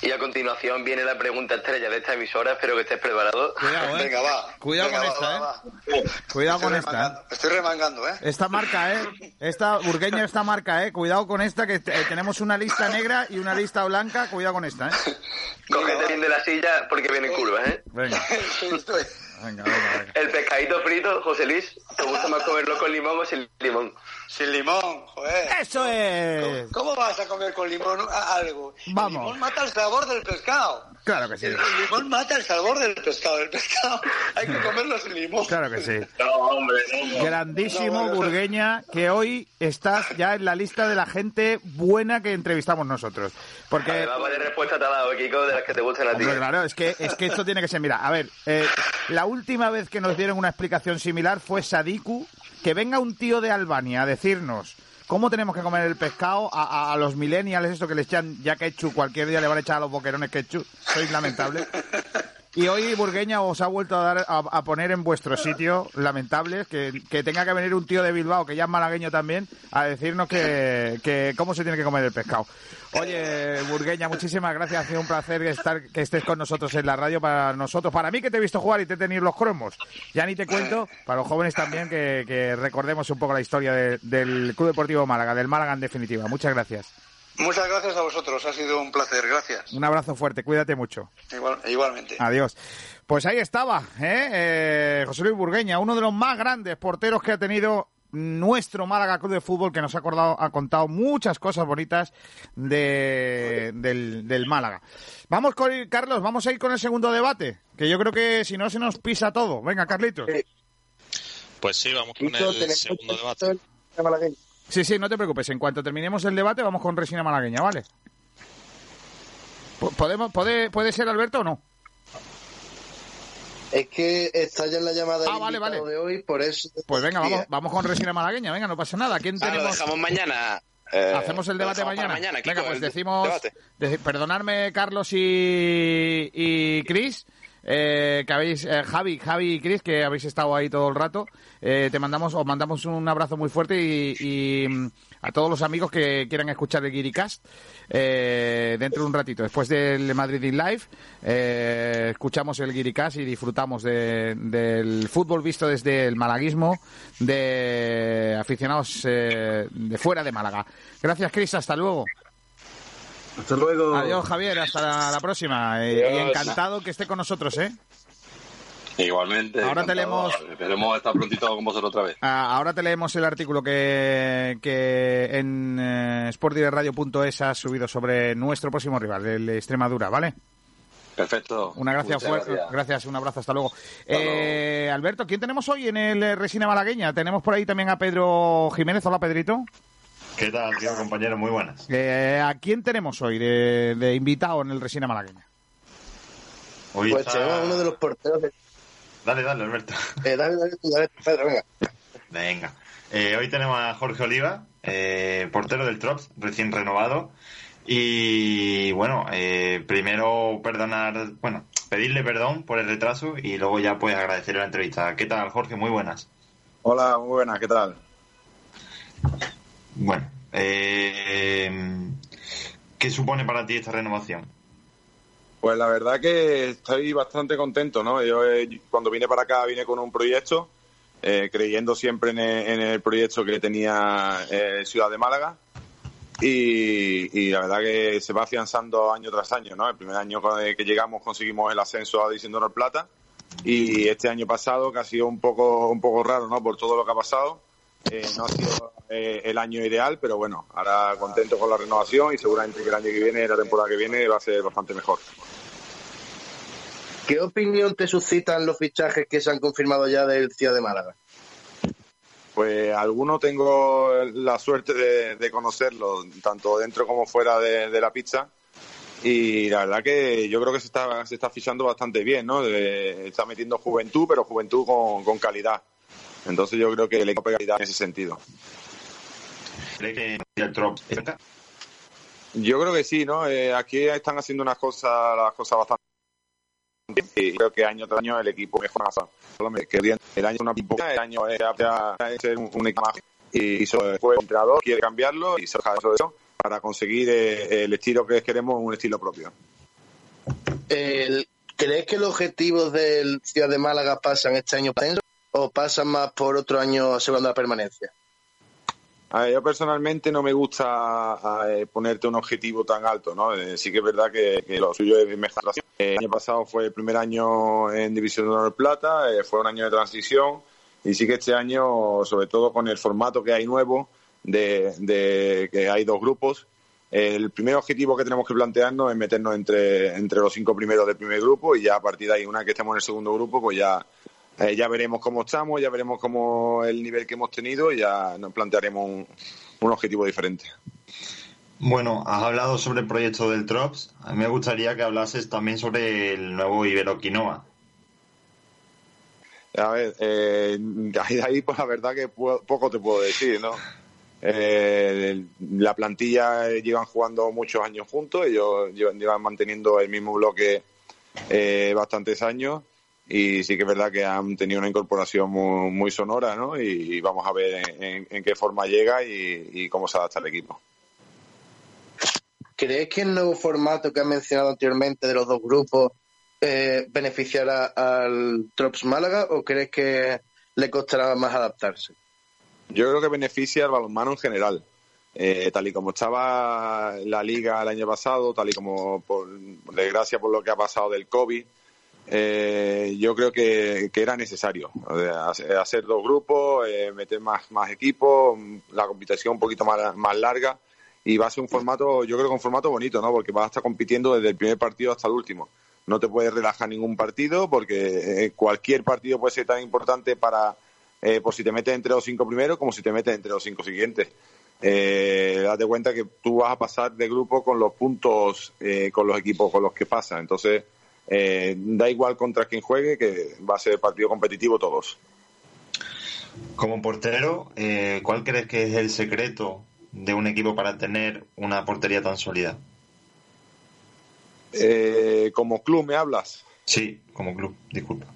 Y a continuación viene la pregunta estrella de esta emisora, espero que estés preparado. Cuidado, ¿eh? Venga, va. Cuidado Venga, con va, esta, va, ¿eh? va. Cuidado con Estoy esta, ¿eh? remangando, Estoy remangando, ¿eh? Esta marca, ¿eh? Esta burgueña, esta marca, ¿eh? Cuidado con esta, que eh, tenemos una lista negra y una lista blanca. Cuidado con esta, ¿eh? Cógete bien de la silla porque vienen curvas, ¿eh? Venga, Estoy- venga, venga. venga. El pescadito frito, José Luis, ¿te gusta más comerlo con limón o sin limón? Sin limón, joder. ¡Eso es! ¿Cómo vas a comer con limón a- algo? Vamos. El limón mata el sabor del pescado. Claro que sí. El limón mata el sabor del pescado. El pescado hay que comerlo sin limón. Claro que sí. No, hombre, no. Grandísimo burgueña, que hoy estás ya en la lista de la gente buena que entrevistamos nosotros. Porque Además, vaya respuesta te ha dado, Kiko, de las que te gustan a ti. Hombre, claro, es que, es que esto tiene que ser. Mira, a ver, eh, la última vez que nos dieron una explicación similar fue Sadiku. Que venga un tío de Albania a decirnos cómo tenemos que comer el pescado a, a- los millennials, esto que le echan ya ketchup, cualquier día le van a echar a los boquerones ketchup. Sois lamentable. Y hoy Burgueña os ha vuelto a, dar, a, poner en vuestro sitio, lamentables, que, tenga que venir un tío de Bilbao, que ya es malagueño también, a decirnos que, cómo se tiene que comer el pescado. Oye, Burgueña, muchísimas gracias. Ha sido un placer estar, que estés con nosotros en la radio para nosotros. Para mí, que te he visto jugar y te he tenido los cromos. Ya ni te cuento, para los jóvenes también, que, recordemos un poco la historia de- del Club Deportivo Málaga, del Málaga en definitiva. Muchas gracias. Muchas gracias a vosotros. Ha sido un placer. Gracias. Un abrazo fuerte, cuídate mucho. Igual- igualmente. Adiós. Pues ahí estaba, ¿eh? Eh, José Luis Burgueña, uno de los más grandes porteros que ha tenido nuestro Málaga Club de Fútbol, que nos ha, acordado, ha contado muchas cosas bonitas de, del, del Málaga. Vamos con Carlos, vamos a ir con el segundo debate, que yo creo que si no se nos pisa todo. Venga, Carlitos. Pues sí, vamos con el segundo debate. Sí, sí, no te preocupes. En cuanto terminemos el debate, vamos con Resina Malagueña, ¿vale? Po- ¿Podemos, puede, ¿Puede ser Alberto o no? Es que está ya en la llamada Ah, vale, vale. de hoy, por eso. Pues venga, vamos, vamos con Resina Malagueña. Venga, no pasa nada. ¿Quién Ah, lo tenemos? dejamos mañana. eh, Hacemos el debate mañana. Kiko, Venga, pues decimos. debate. de- perdonadme, Carlos y, y Chris. Eh, que habéis eh, Javi, Javi y Chris que habéis estado ahí todo el rato eh, te mandamos os mandamos un abrazo muy fuerte y, mm, a todos los amigos que quieran escuchar el Guiricast eh, dentro de un ratito. Después del Madrid in Live eh, escuchamos el Guiricast y disfrutamos de- del fútbol visto desde el malaguismo de aficionados eh, de fuera de Málaga. Gracias Chris hasta luego Hasta luego. Adiós, Javier. Hasta la, la próxima. Eh, y encantado que esté con nosotros, ¿eh? Igualmente. Ahora te leemos- Esperemos estar prontito con vosotros otra vez. Ah, ahora te leemos el artículo que, que en eh, sportdirectradio.es has subido sobre nuestro próximo rival, el Extremadura, ¿vale? Perfecto. Una Muchas fuerte. gracias. Gracias, un abrazo, hasta luego. Eh, Alberto, ¿quién tenemos hoy en el Resina Malagueña? Tenemos por ahí también a Pedro Jiménez. Hola, Pedrito. ¿Qué tal, tío, compañero? Muy buenas. Eh, ¿A quién tenemos hoy de, de invitado en el Resina Malagueña? Hoy Pues está- tenemos a uno de los porteros de. Dale, dale, Alberto. Eh, dale, dale, tú, dale, Pedro, venga. Venga. Eh, hoy tenemos a Jorge Oliva, eh, portero del Trops, recién renovado. Y bueno, eh, primero perdonar, bueno, pedirle perdón por el retraso y luego ya pues agradecerle la entrevista. ¿Qué tal, Jorge? Muy buenas. Hola, muy buenas, ¿qué tal? Bueno, eh, ¿qué supone para ti esta renovación? Pues la verdad que estoy bastante contento, ¿no? Yo eh, cuando vine para acá vine con un proyecto, eh, creyendo siempre en el, proyecto que tenía eh, Ciudad de Málaga y, la verdad que se va afianzando año tras año, ¿no? El primer año que llegamos conseguimos el ascenso a Honor Plata y este año pasado que ha sido un poco un poco raro, ¿no? Por todo lo que ha pasado. Eh, no ha sido eh, el año ideal, pero bueno, ahora contento con la renovación y seguramente que el año que viene, la temporada que viene, va a ser bastante mejor. ¿Qué opinión te suscitan los fichajes que se han confirmado ya del Ciudad de Málaga? Pues algunos tengo la suerte de, de conocerlos, tanto dentro como fuera de, de la pizza. Y la verdad que yo creo que se está, se está fichando bastante bien, ¿no? De- está metiendo juventud, pero juventud con, con calidad. Entonces yo creo que el equipo pega calidad en ese sentido. ¿Cree que el Trop Yo creo que sí, ¿no? Eh, aquí están haciendo unas cosas, las cosas bastante y creo que año tras año el equipo mejora. Me quería el año una pipoca, el año es ser un, un equipo más y, después el entrenador quiere cambiarlo y se deja de eso para conseguir eh, el estilo que queremos, un estilo propio. El- ¿Crees que los objetivos del Ciudad de Málaga pasan este año ascenso o pasan más por otro año asegurando la permanencia? Yo personalmente no me gusta eh, ponerte un objetivo tan alto, ¿no? Eh, sí que es verdad que, que lo suyo es mejorar. Eh, el año pasado fue el primer año en División de Honor Plata, eh, fue un año de transición y sí que este año, sobre todo con el formato que hay nuevo, de, de que hay dos grupos, el primer objetivo que tenemos que plantearnos es meternos entre, entre los cinco primeros del primer grupo y ya a partir de ahí, una vez que estemos en el segundo grupo, pues ya, eh, ya veremos cómo estamos, ya veremos cómo el nivel que hemos tenido y ya nos plantearemos un, un objetivo diferente. Bueno, has hablado sobre el proyecto del Trops. A mí me gustaría que hablases también sobre el nuevo Ibero Quinoa. A ver, eh, ahí, ahí pues la verdad que poco te puedo decir, ¿no? Eh, la plantilla eh, llevan jugando muchos años juntos, ellos llevan, llevan manteniendo el mismo bloque eh, bastantes años y sí que es verdad que han tenido una incorporación muy, muy sonora, ¿no? Y, vamos a ver en, en- en qué forma llega y, y cómo se adapta el equipo. ¿Crees que el nuevo formato que has mencionado anteriormente de los dos grupos eh, beneficiará al Trops Málaga o crees que le costará más adaptarse? Yo creo que beneficia al balonmano en general. Eh, tal y como estaba la liga el año pasado, tal y como, por desgracia, por lo que ha pasado del COVID, eh, yo creo que, que era necesario hacer dos grupos, eh, meter más, más equipos, la competición un poquito más, más larga y va a ser un formato, yo creo que un formato bonito, ¿no? Porque vas a estar compitiendo desde el primer partido hasta el último. No te puedes relajar ningún partido porque eh, cualquier partido puede ser tan importante para eh, por si te metes entre los cinco primeros como si te metes entre los cinco siguientes. Eh, date cuenta que tú vas a pasar de grupo con los puntos eh, con los equipos con los que pasas. Entonces, eh, da igual contra quien juegue, que va a ser partido competitivo todos. Como portero, eh, ¿cuál crees que es el secreto de un equipo para tener una portería tan sólida? Eh, como club, ¿me hablas? Sí, como club, disculpa.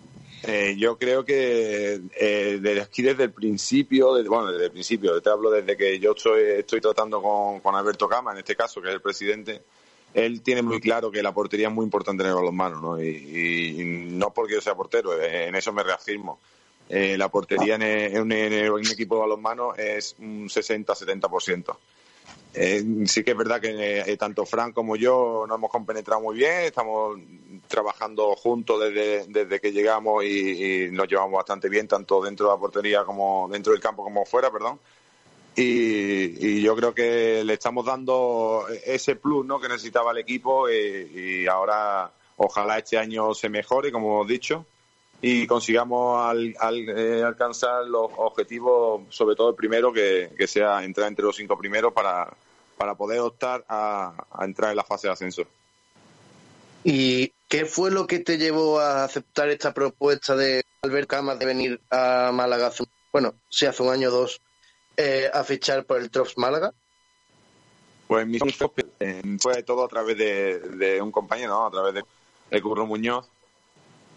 Eh, yo creo que eh, desde aquí desde el principio, desde- bueno, desde el principio, te hablo desde que yo estoy, estoy tratando con, con Alberto Cama, en este caso, que es el presidente, él tiene muy claro que la portería es muy importante en el balonmano, ¿no? Y, y- no porque yo sea portero, eh, en eso me reafirmo. Eh, la portería en, en un, en un equipo de balonmano es un 60-70%. Eh, sí que es verdad que eh, tanto Fran como yo nos hemos compenetrado muy bien, estamos trabajando juntos desde, desde que llegamos y, y nos llevamos bastante bien, tanto dentro de la portería como dentro del campo como fuera, perdón. Y, yo creo que le estamos dando ese plus ¿no? que necesitaba el equipo y, ahora ojalá este año se mejore, como hemos dicho, y consigamos al- al- eh, alcanzar los objetivos, sobre todo el primero, que, sea entrar entre los cinco primeros para, para poder optar a, entrar en la fase de ascenso. ¿Y qué fue lo que te llevó a aceptar esta propuesta de Albert Camas de venir a Málaga, bueno, sí, hace un año o dos, eh, a fichar por el Trops Málaga? Pues mi eh, fue todo a través de, un compañero, a través de, de Curro Muñoz.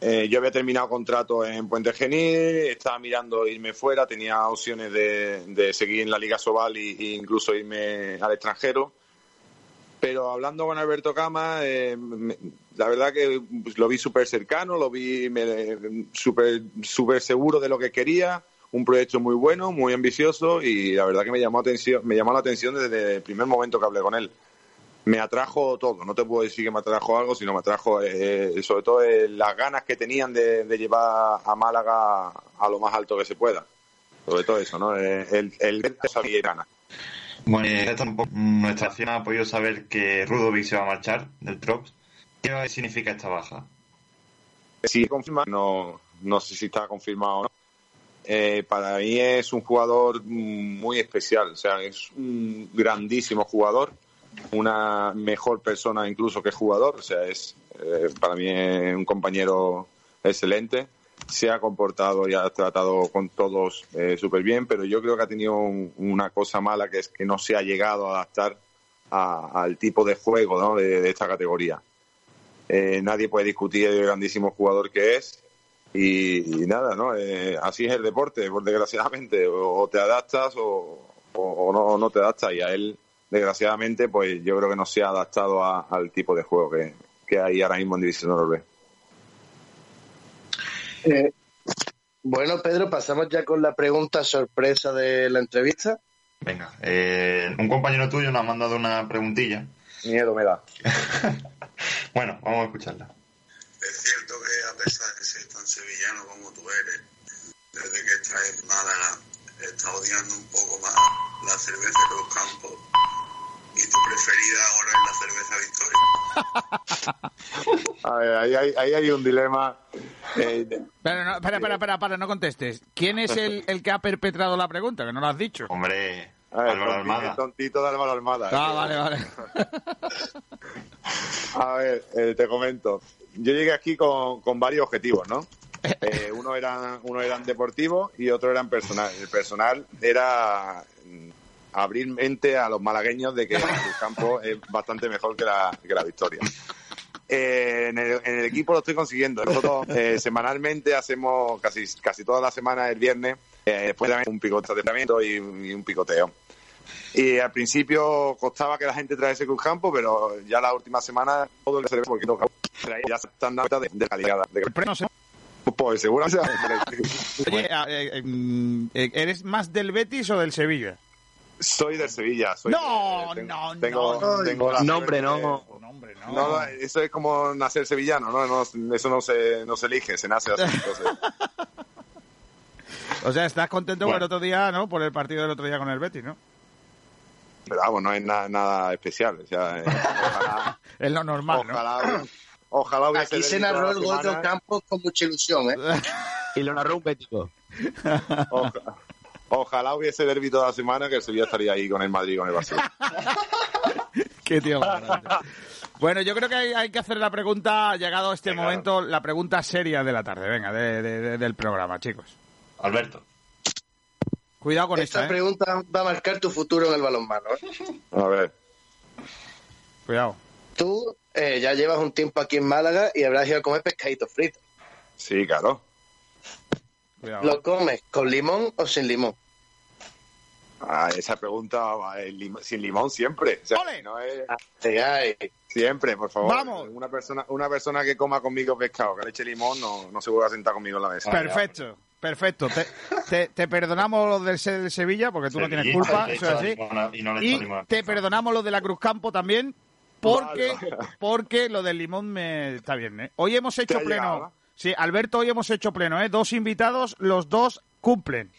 Eh, yo había terminado contrato en Puente Genil, estaba mirando irme fuera, tenía opciones de, seguir en la Liga Sobal e incluso irme al extranjero. Pero hablando con Alberto Cama, eh, la verdad que pues, lo vi súper cercano, lo vi súper súper seguro de lo que quería, un proyecto muy bueno, muy ambicioso y la verdad que me llamó atención, me llamó la atención desde el primer momento que hablé con él. Me atrajo todo, no te puedo decir que me atrajo algo, sino me atrajo eh, sobre todo eh, las ganas que tenían de, de llevar a Málaga a lo más alto que se pueda. Sobre todo eso, ¿no? Eh, El, el, el ganas. Bueno, tampoco- nuestra acción ha podido saber que Rudovic se va a marchar del Trops. ¿Qué significa esta baja? Si confirma, no, no sé si está confirmado o no. Eh, para mí es un jugador mm, muy especial, o sea, es un grandísimo jugador, una mejor persona incluso que jugador, o sea, es eh, para mí un compañero excelente, se ha comportado y ha tratado con todos eh, súper bien, pero yo creo que ha tenido un- una cosa mala que es que no se ha llegado a adaptar a- al tipo de juego de esta categoría. Eh, nadie puede discutir el grandísimo jugador que es. Y, y nada, ¿no? Eh, así es el deporte, pues, desgraciadamente. O, o te adaptas o, o- o no, no te adaptas. Y a él, desgraciadamente, pues yo creo que no se ha adaptado a- al tipo de juego que, que hay ahora mismo en División Honor Eh, bueno, Pedro, pasamos ya con la pregunta sorpresa de la entrevista. Venga, eh, un compañero tuyo nos ha mandado una preguntilla. Miedo me da. bueno, vamos a escucharla. Es cierto que a pesar de ser tan sevillano como tú eres, desde que estás en Málaga, estás odiando un poco más la cerveza que los campos. Y tu preferida ahora es la cerveza Victoria. A ver, ahí, hay- ahí hay un dilema. eh, de- Pero no, espera, espera, espera, para, no contestes. ¿Quién es el, el que ha perpetrado la pregunta? Que no lo has dicho. Hombre, Álvaro tonti- Almada. el tontito de Álvaro Almada. Ah, Que- vale, vale. A ver, eh, te comento. Yo llegué aquí con, con varios objetivos, ¿no? Eh, uno era uno eran deportivos y otro eran personal. El personal era mm, abrir mente a los malagueños de que el campo es bastante mejor que la, que la victoria. Eh, en, el, en el equipo lo estoy consiguiendo. Nosotros eh, semanalmente hacemos casi casi toda la semana el viernes, eh, después también un picoteo de entrenamiento y, y un picoteo. Y al principio costaba que la gente trajese Cruz Campo, pero ya la última semana todo el cerveza porque toca traía- ya se están dando cuenta de, de calidad. De No pues seguramente. Oye, a- eh, eh, mm, eh, ¿eres más del Betis o del Sevilla? Soy del Sevilla. Soy No, de- tengo- no, tengo, no. tengo la Nombre, no. no. No, eso es como nacer sevillano, ¿no? No, eso no se, no se elige, se nace así. entonces. O sea, estás contento por Bueno. el otro día, ¿no? Por el partido del otro día con el Betis, ¿no? Pero vamos, no es na- nada especial. O sea, eh, ojalá, Es lo normal, ¿no? ojalá, ojalá hubiese Aquí se narró el gol de con mucha ilusión, ¿eh? Y lo narró un bético. Oja- Ojalá hubiese derbi toda la semana que el Sevilla estaría ahí con el Madrid y con el Barcelona. Qué tío más grande. Bueno, yo creo que hay, hay que hacer la pregunta, llegado este momento, la pregunta seria de la tarde, venga, de- de- de- del programa, chicos. Alberto. Cuidado con Esta esta, ¿eh? pregunta va a marcar tu futuro en el balonmano. ¿eh? A ver. Cuidado. Tú eh, ya llevas un tiempo aquí en Málaga y habrás ido a comer pescadito frito. Sí, claro. Cuidado. ¿Lo comes con limón o sin limón? Ah, esa pregunta va, eh, lim- sin limón siempre. O sea, no es- Siempre, por favor. Vamos. Una persona, una persona que coma conmigo pescado, que le eche limón, no, no se vuelve a sentar conmigo en la mesa. Perfecto, perfecto. Te, te- te perdonamos lo del Se- del Sevilla, porque tú no tienes culpa, eso es así. y no Y te perdonamos lo de la Cruz Campo también, porque, porque lo del limón me está bien, ¿eh? Hoy hemos hecho llegado, pleno. ¿no? Sí, Alberto, hoy hemos hecho pleno, ¿eh? Dos invitados, los dos cumplen.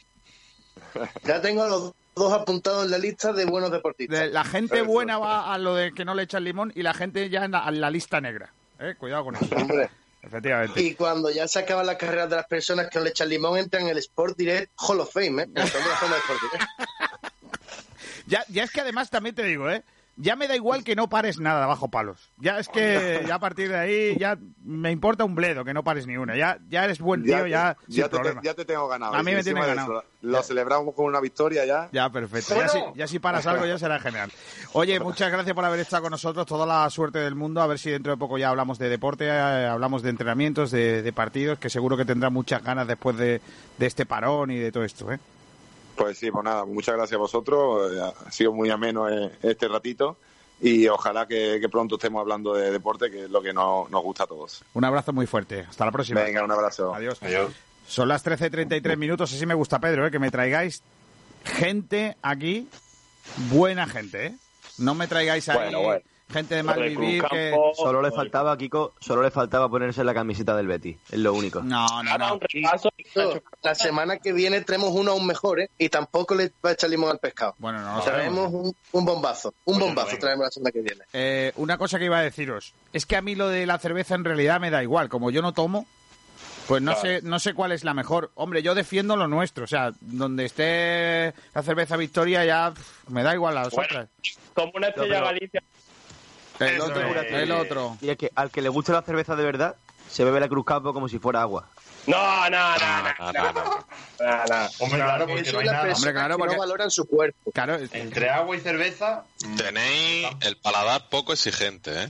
Ya tengo a los dos apuntados en la lista de buenos deportistas. De- la gente buena va a lo de que no le echan limón y la gente ya en la, en la lista negra. ¿eh? Cuidado con eso. Hombre. Efectivamente. Y cuando ya se acaban las carreras de las personas que no le echan limón, entran en el Sport Direct Hall of Fame, ¿eh? En el Salón de la Fama de Sport Direct. Ya, ya es que además también te digo, ¿eh? Ya me da igual que no pares nada bajo palos. Ya es que ya a partir de ahí ya me importa un bledo que no pares ni una. Ya, ya eres buen tío, ya, sin ya, te, ya te tengo ganado. A mí me Encima tiene de ganado. eso, Lo celebramos con una victoria ya. Ya, perfecto. Ya si, ya si paras algo ya será genial. Oye, muchas gracias por haber estado con nosotros. Toda la suerte del mundo. A ver si dentro de poco ya hablamos de deporte, eh, hablamos de entrenamientos, de, de partidos, que seguro que tendrá muchas ganas después de, de este parón y de todo esto, ¿eh? Pues sí, pues nada, muchas gracias a vosotros. eh, Ha sido muy ameno eh, este ratito. Y ojalá que, que pronto estemos hablando de deporte, que es lo que nos, nos gusta a todos. Un abrazo muy fuerte. Hasta la próxima. Venga, un abrazo. Adiós. Son las 13.33 minutos, así me gusta, Pedro, ¿eh? que me traigáis gente aquí, buena gente, ¿eh? No me traigáis ahí Bueno, bueno. Gente de mal vivir que... Solo le faltaba a Kiko, solo le faltaba ponerse la camiseta del Betty, es lo único. No, no, no. La semana que viene tenemos uno aún mejor, ¿eh? Y tampoco le va a echar limón al pescado. Bueno, no Traemos sabemos. un, un bombazo. Un bombazo traemos la semana que viene. Eh, una cosa que iba a deciros, es que a mí lo de la cerveza en realidad me da igual, como yo no tomo, pues no Claro. sé, no sé cuál es la mejor. Hombre, yo defiendo lo nuestro, o sea, donde esté la cerveza Victoria ya pff, me da igual las Bueno, otras. Como una estrella pero- Galicia. El otro, el otro. Y es que al que le guste la cerveza de verdad, se bebe la Cruz Campo como si fuera agua. No, no, no, no, no, no. No, no. Hombre, claro, porque no hay nada. Hombre, claro, que porque- no valoran su cuerpo. Claro, Entre agua y cerveza, Tenéis el paladar poco exigente, ¿eh?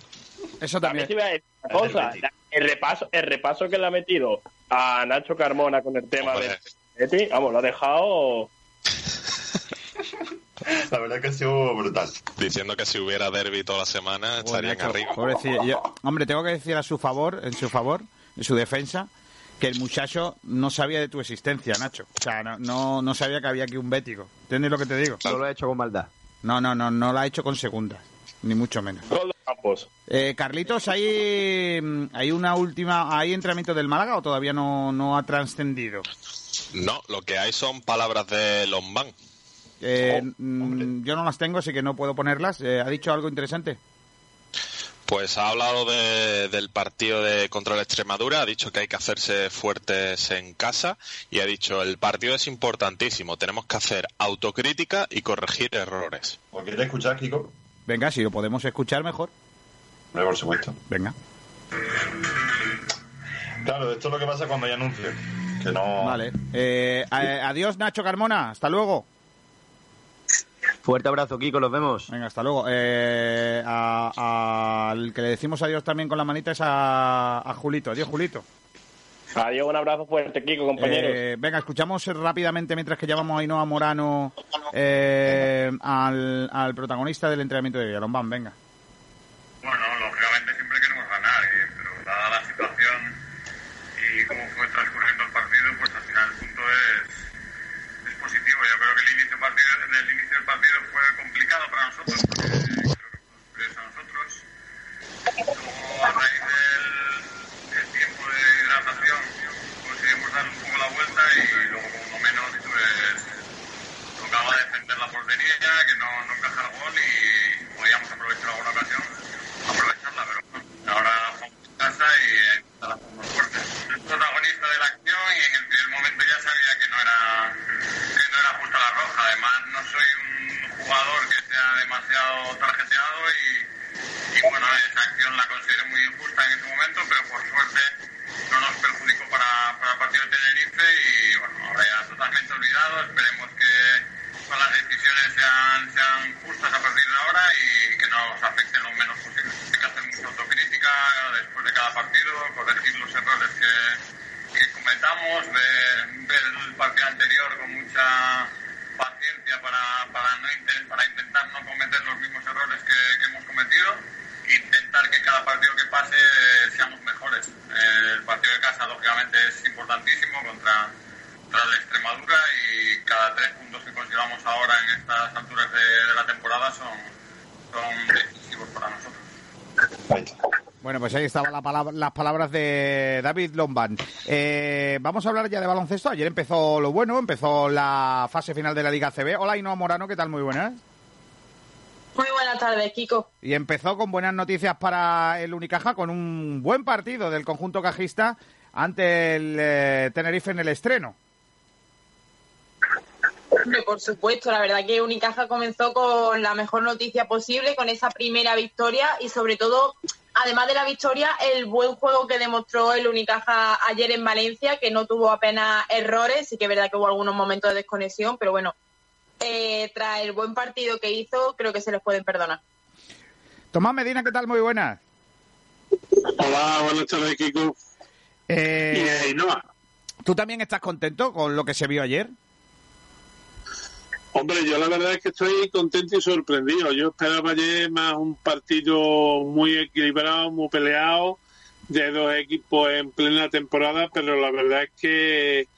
eso También también. te iba a decir una cosa. El repaso, el repaso que le ha metido a Nacho Carmona con el tema Hombre. vamos, lo ha dejado. la verdad que ha sido brutal. Diciendo que si hubiera derby toda la semana estarían Nacho, arriba. pobrecillo. Yo- hombre, tengo que decir a su favor, en su favor, en su defensa, que el muchacho no sabía de tu existencia, Nacho. O sea, no, no, no sabía que había aquí un bético. ¿Entiendes lo que te digo? Solo lo ha hecho con maldad. No, no, no, no la ha hecho con segundas, ni mucho menos. Eh, Carlitos, ¿hay, mm, ¿hay una última, hay entrenamiento del Málaga o todavía no, no ha trascendido? No, lo que hay son palabras de Lombán. Eh, mm, yo no las tengo, así que no puedo ponerlas. Eh, ¿Ha dicho algo interesante? Pues ha hablado de- del partido de contra la Extremadura, ha dicho que hay que hacerse fuertes en casa y ha dicho el partido es importantísimo, tenemos que hacer autocrítica y corregir errores. ¿Lo quieres escuchar, Kiko? Venga, si lo podemos escuchar mejor. Por supuesto. Venga. Claro, esto es lo que pasa cuando hay anuncios. Que no... Vale. Eh, adiós, Nacho Carmona. Hasta luego. Fuerte abrazo, Kiko, los vemos. Venga, hasta luego. Eh, a- al que le decimos adiós también con la manita es a, a Julito. Adiós, Julito. Adiós, un abrazo fuerte, Kiko, compañeros. Eh, venga, escuchamos rápidamente mientras que llamamos a Ainhoa Morano eh, al, al protagonista del entrenamiento de Villalombán. Venga. Bueno, lógicamente siempre queremos ganar, eh, pero dada la situación y cómo fue transcurriendo el partido, pues al final el punto es, es positivo. Yo creo que el inicio, partido, el inicio del partido fue complicado para nosotros, porque creo que superiores a nosotros. Luego, a raíz del tiempo de hidratación, conseguimos dar un poco la vuelta y luego, como no menos, pues tocaba defender la portería, que no, no encajar gol y podíamos aprovechar alguna ocasión, aprovecharla, pero bueno, ahora jugamos en casa y está la más fuerte. El protagonista de la acción y en el primer momento ya sabía que no era que no era justa la roja. Además, no soy un jugador que sea demasiado tarjeteado y, y bueno, esa acción la consideré muy injusta en ese momento, pero por suerte no nos perjudicó para, para el partido de Tenerife y bueno, ahora ya totalmente olvidado. Esperemos que todas las decisiones sean, sean justas a partir de ahora y que nos afecten lo menos posible. Hay que hacer mucha autocrítica después de cada partido, corregir los errores que, que cometamos, ver, ver el partido anterior con mucha paciencia para, para, no inten- para intentar no cometer los mismos errores que, que hemos cometido intentar que cada partido que pase eh, seamos mejores. Eh, el partido de casa, lógicamente, es importantísimo contra, contra la Extremadura y cada tres puntos que consigamos ahora en estas alturas de, de la temporada son, son decisivos para nosotros. Bueno, pues ahí estaban la palabra- las palabras de David Lombán. Eh, vamos a hablar ya de baloncesto. Ayer empezó lo bueno, empezó la fase final de la Liga CB. Hola, Ainhoa Morano, ¿qué tal? Muy buenas. Muy buenas tardes, Kiko. Y empezó con buenas noticias para el Unicaja, con un buen partido del conjunto cajista ante el eh, Tenerife en el estreno. Por supuesto, la verdad que Unicaja comenzó con la mejor noticia posible, con esa primera victoria y sobre todo, además de la victoria, el buen juego que demostró el Unicaja ayer en Valencia, que no tuvo apenas errores, sí que es verdad que hubo algunos momentos de desconexión, pero bueno, eh, tras el buen partido que hizo, creo que se les pueden perdonar. Tomás Medina, ¿qué tal? Muy buenas. Hola, buenas tardes, Kiko. Eh, Y Ainhoa. ¿Tú también estás contento con lo que se vio ayer? Hombre, yo la verdad es que estoy contento y sorprendido. Yo esperaba ayer más un partido muy equilibrado, muy peleado, de dos equipos en plena temporada, pero la verdad es que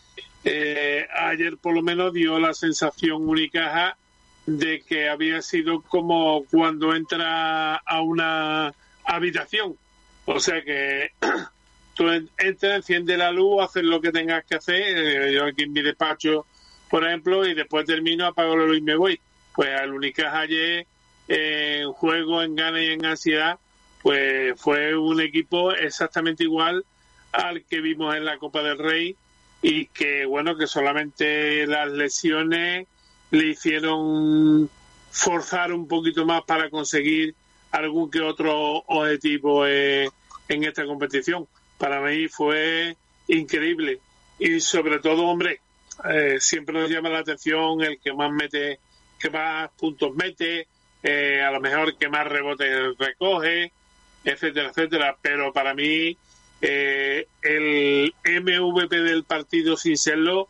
eh, ayer por lo menos dio la sensación Unicaja de que había sido como cuando entra a una habitación. O sea que tú entras, enciendes la luz, haces lo que tengas que hacer. eh, yo aquí en mi despacho, por ejemplo, y después termino, apago la luz y me voy. Pues al Unicaja ayer, eh, en juego, en gana y en ansiedad, pues fue un equipo exactamente igual al que vimos en la Copa del Rey y que bueno que solamente las lesiones le hicieron forzar un poquito más para conseguir algún que otro objetivo eh, en esta competición. Para mí fue increíble y sobre todo, hombre, eh, siempre nos llama la atención el que más mete, que más puntos mete, eh, a lo mejor que más rebotes recoge, etcétera, etcétera. Pero para mí eh, el MVP del partido sin serlo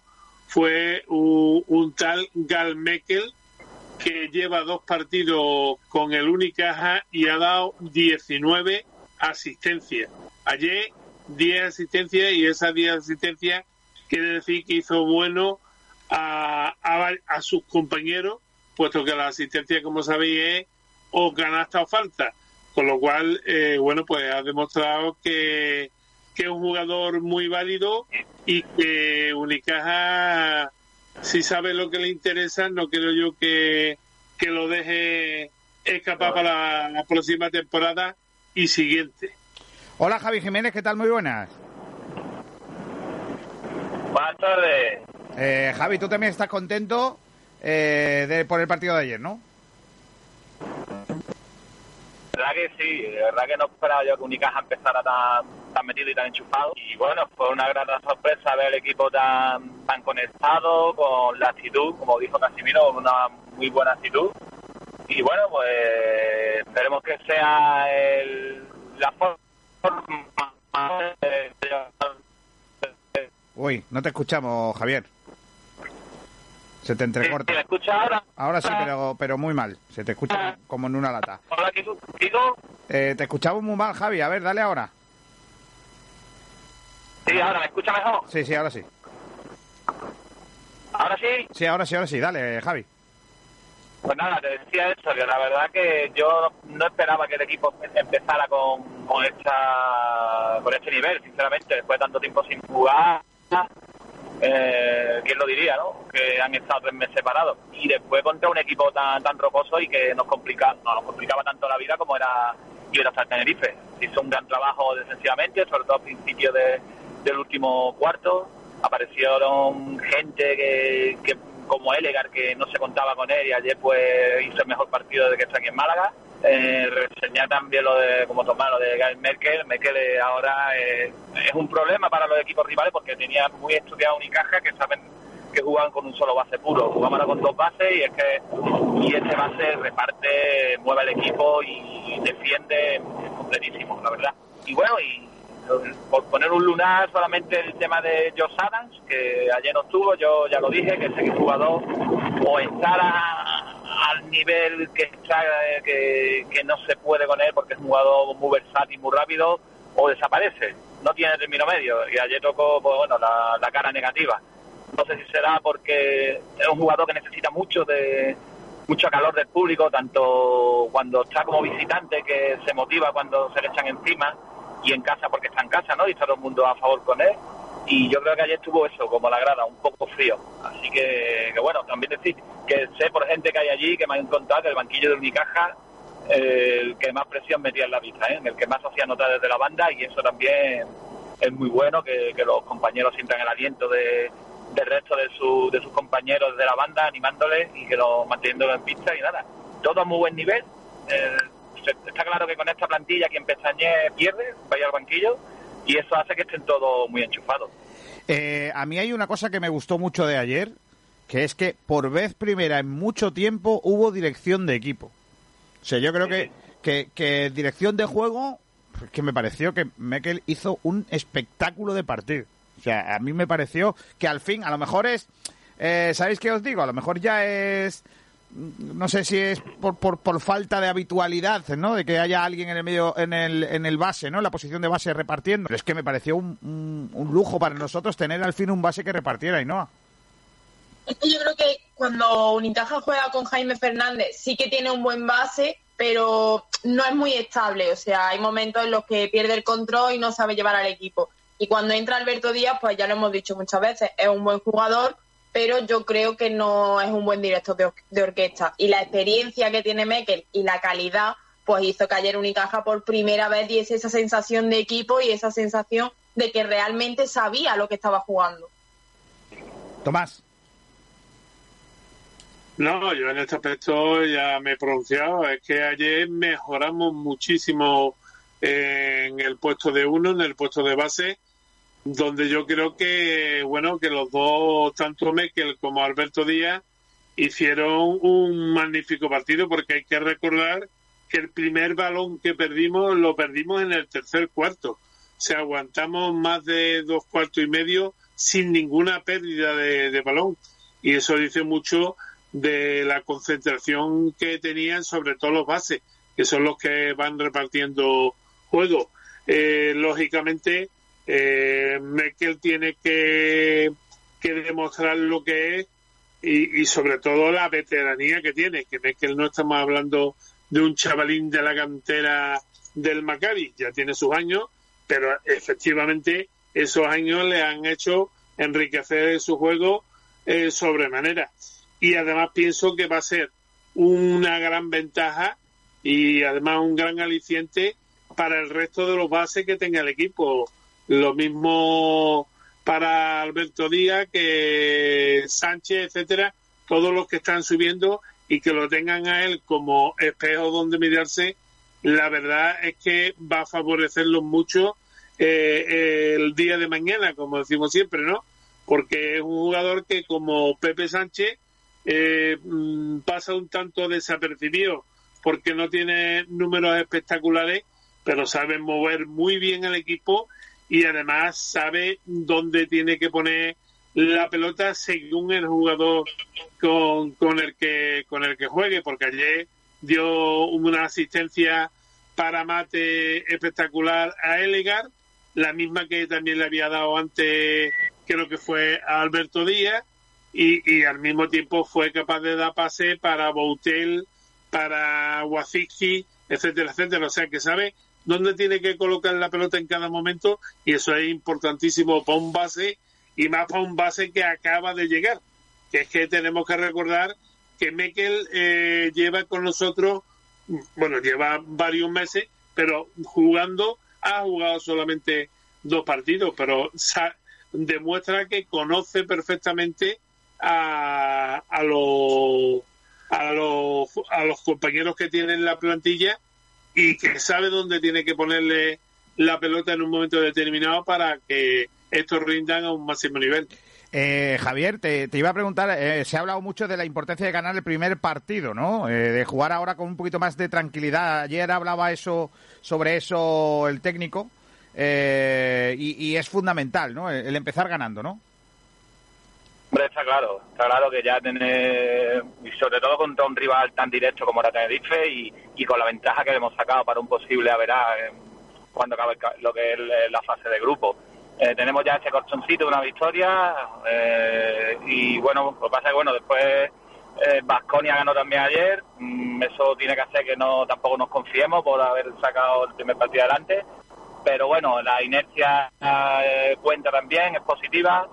fue un, tal Gal Mekel que lleva dos partidos con el Unicaja y ha dado 19 asistencias. Ayer 10 asistencias y esas 10 asistencias quiere decir que hizo bueno a, a, a sus compañeros, puesto que la asistencia, como sabéis, es o canasta o falta. Con lo cual, eh, bueno, pues ha demostrado que, que es un jugador muy válido y que Unicaja, si sabe lo que le interesa, no creo yo que, que lo deje escapar para la próxima temporada y siguiente. Hola Javi Jiménez, ¿qué tal? Muy buenas. Buenas tardes. Eh, Javi, tú también estás contento eh, de, por el partido de ayer, ¿no? La verdad que sí, de verdad que no esperaba yo que Unicaja empezara tan, tan metido y tan enchufado. Y bueno, fue una gran sorpresa ver el equipo tan, tan conectado, con la actitud, como dijo Casimiro, una muy buena actitud. Y bueno, pues esperemos que sea el, la forma de- Uy, no te escuchamos, Javier. Se te entrecorta. ¿Me escucha ahora? Ahora sí, pero, pero muy mal. Se te escucha como en una lata. Hola, Kiko. Kiko. Eh, te escuchamos muy mal, Javi. A ver, dale ahora. Sí, ahora me escucha mejor. Sí, sí, ahora sí. Ahora sí. Sí, ahora sí, ahora sí. Dale, Javi. Pues nada, te decía eso, que la verdad que yo no esperaba que el equipo empezara con, con, esta, con este nivel, sinceramente, después de tanto tiempo sin jugar. Eh, ¿Quién lo diría, no? Que han estado tres meses separados. Y después contra un equipo tan tan rocoso y que nos complicaba, no, nos complicaba tanto la vida como era Iberostar Tenerife. Hizo un gran trabajo defensivamente, sobre todo al principio de- del último cuarto. Aparecieron gente que, como Elegar, que no se contaba con él y ayer pues hizo el mejor partido desde que está aquí en Málaga. Eh, reseñar también lo de, como tomar lo de Gael Merkel. Merkel eh, ahora eh, es un problema para los equipos rivales porque tenía muy estudiado Unicaja que saben que jugaban con un solo base puro. Ahora con dos bases y es que y este base reparte, mueve el equipo y defiende completísimo, la verdad. Y bueno, y por poner un lunar solamente el tema de Josh Adams, que ayer no estuvo, yo ya lo dije, que ese jugador o estará al nivel que está, eh, que, que no se puede con él porque es un jugador muy versátil, muy rápido, o desaparece, no tiene término medio. Y ayer tocó, pues bueno, la, la cara negativa. No sé si será porque es un jugador que necesita mucho de mucho calor del público, tanto cuando está como visitante, que se motiva cuando se le echan encima, y en casa porque está en casa, ¿no? Y está todo el mundo a favor con él. Y yo creo que ayer estuvo eso, como la grada, un poco frío. Así que, bueno, también decir que sé por gente que hay allí que me han contado que el banquillo de Unicaja eh, el que más presión metía en la vista, ¿eh? el que más hacía notar desde la banda y eso también es muy bueno, que, los compañeros sientan el aliento de, del resto de, su, de sus compañeros de la banda animándoles y que lo manteniéndolo en pista y nada, todo a muy buen nivel. Eh, está claro que con esta plantilla quien pestañe pierde, vaya al banquillo y eso hace que estén todos muy enchufados. Eh, a mí hay una cosa que me gustó mucho de ayer, que es que por vez primera en mucho tiempo hubo dirección de equipo. O sea, yo creo que, que, que dirección de juego, pues, que me pareció que Mekel hizo un espectáculo de partido. O sea, a mí me pareció que al fin, a lo mejor es, eh, ¿sabéis qué os digo? A lo mejor ya es no sé si es por, por, por, falta de habitualidad, ¿no? De que haya alguien en el medio, en el, en el base, ¿no? En la posición de base repartiendo. Pero es que me pareció un, un, lujo para nosotros tener al fin un base que repartiera, no. Es que yo creo que cuando Unicaja juega con Jaime Fernández sí que tiene un buen base, pero no es muy estable. O sea, hay momentos en los que pierde el control y no sabe llevar al equipo. Y cuando entra Alberto Díaz, pues ya lo hemos dicho muchas veces, es un buen jugador, pero yo creo que no es un buen director de, de orquesta. Y la experiencia que tiene Mekel y la calidad, pues hizo que ayer Unicaja por primera vez diese esa sensación de equipo y esa sensación de que realmente sabía lo que estaba jugando. Tomás. No, yo en este aspecto ya me he pronunciado. Es que ayer mejoramos muchísimo en el puesto de uno, en el puesto de base, donde yo creo que, bueno, que los dos, tanto Mekel como Alberto Díaz, hicieron un magnífico partido, porque hay que recordar que el primer balón que perdimos lo perdimos en el tercer cuarto. O sea, aguantamos más de dos cuartos y medio sin ninguna pérdida de, balón. Y eso dice mucho de la concentración que tenían sobre todo los bases, que son los que van repartiendo juego. Eh, lógicamente, eh, Merkel tiene que, demostrar lo que es y, y, sobre todo la veteranía que tiene, que Merkel no estamos hablando de un chavalín de la cantera del Maccabi, ya tiene sus años, pero efectivamente esos años le han hecho enriquecer su juego eh, sobremanera y además pienso que va a ser una gran ventaja y además un gran aliciente para el resto de los bases que tenga el equipo. Lo mismo para Alberto Díaz que Sánchez, etcétera, todos los que están subiendo y que lo tengan a él como espejo donde mirarse, la verdad es que va a favorecerlos mucho eh, el día de mañana, como decimos siempre, ¿no? Porque es un jugador que como Pepe Sánchez eh, pasa un tanto desapercibido porque no tiene números espectaculares, pero sabe mover muy bien el equipo y además sabe dónde tiene que poner la pelota según el jugador con, con el que con el que juegue, porque ayer dio una asistencia para mate espectacular a Elegar, la misma que también le había dado antes, creo que fue a Alberto Díaz, y, y, al mismo tiempo fue capaz de dar pase para Boutel, para Wazicki, etcétera, etcétera. O sea que sabe dónde tiene que colocar la pelota en cada momento y eso es importantísimo para un base y más para un base que acaba de llegar. Que es que tenemos que recordar que Mekel eh, lleva con nosotros, bueno, lleva varios meses, pero jugando, ha jugado solamente dos partidos, pero demuestra que conoce perfectamente a, a, los, a, los, a los compañeros que tienen la plantilla y que sabe dónde tiene que ponerle la pelota en un momento determinado para que estos rindan a un máximo nivel. Eh, Javier, te, iba a preguntar, eh, se ha hablado mucho de la importancia de ganar el primer partido, ¿no? Eh, de jugar ahora con un poquito más de tranquilidad. Ayer hablaba eso sobre eso el técnico eh, y, y, es fundamental, ¿no? El, el empezar ganando, ¿no? Está claro, está claro que ya tener, y sobre todo contra un rival tan directo como era Tenerife y, y con la ventaja que hemos sacado para un posible haberá eh, cuando acabe lo que es la fase de grupo. Eh, tenemos ya ese colchoncito una victoria eh, y bueno, lo que pasa es que bueno, después Vasconia ganó también ayer, mm, eso tiene que hacer que no tampoco nos confiemos por haber sacado el primer partido adelante, pero bueno, la inercia cuenta también, es positiva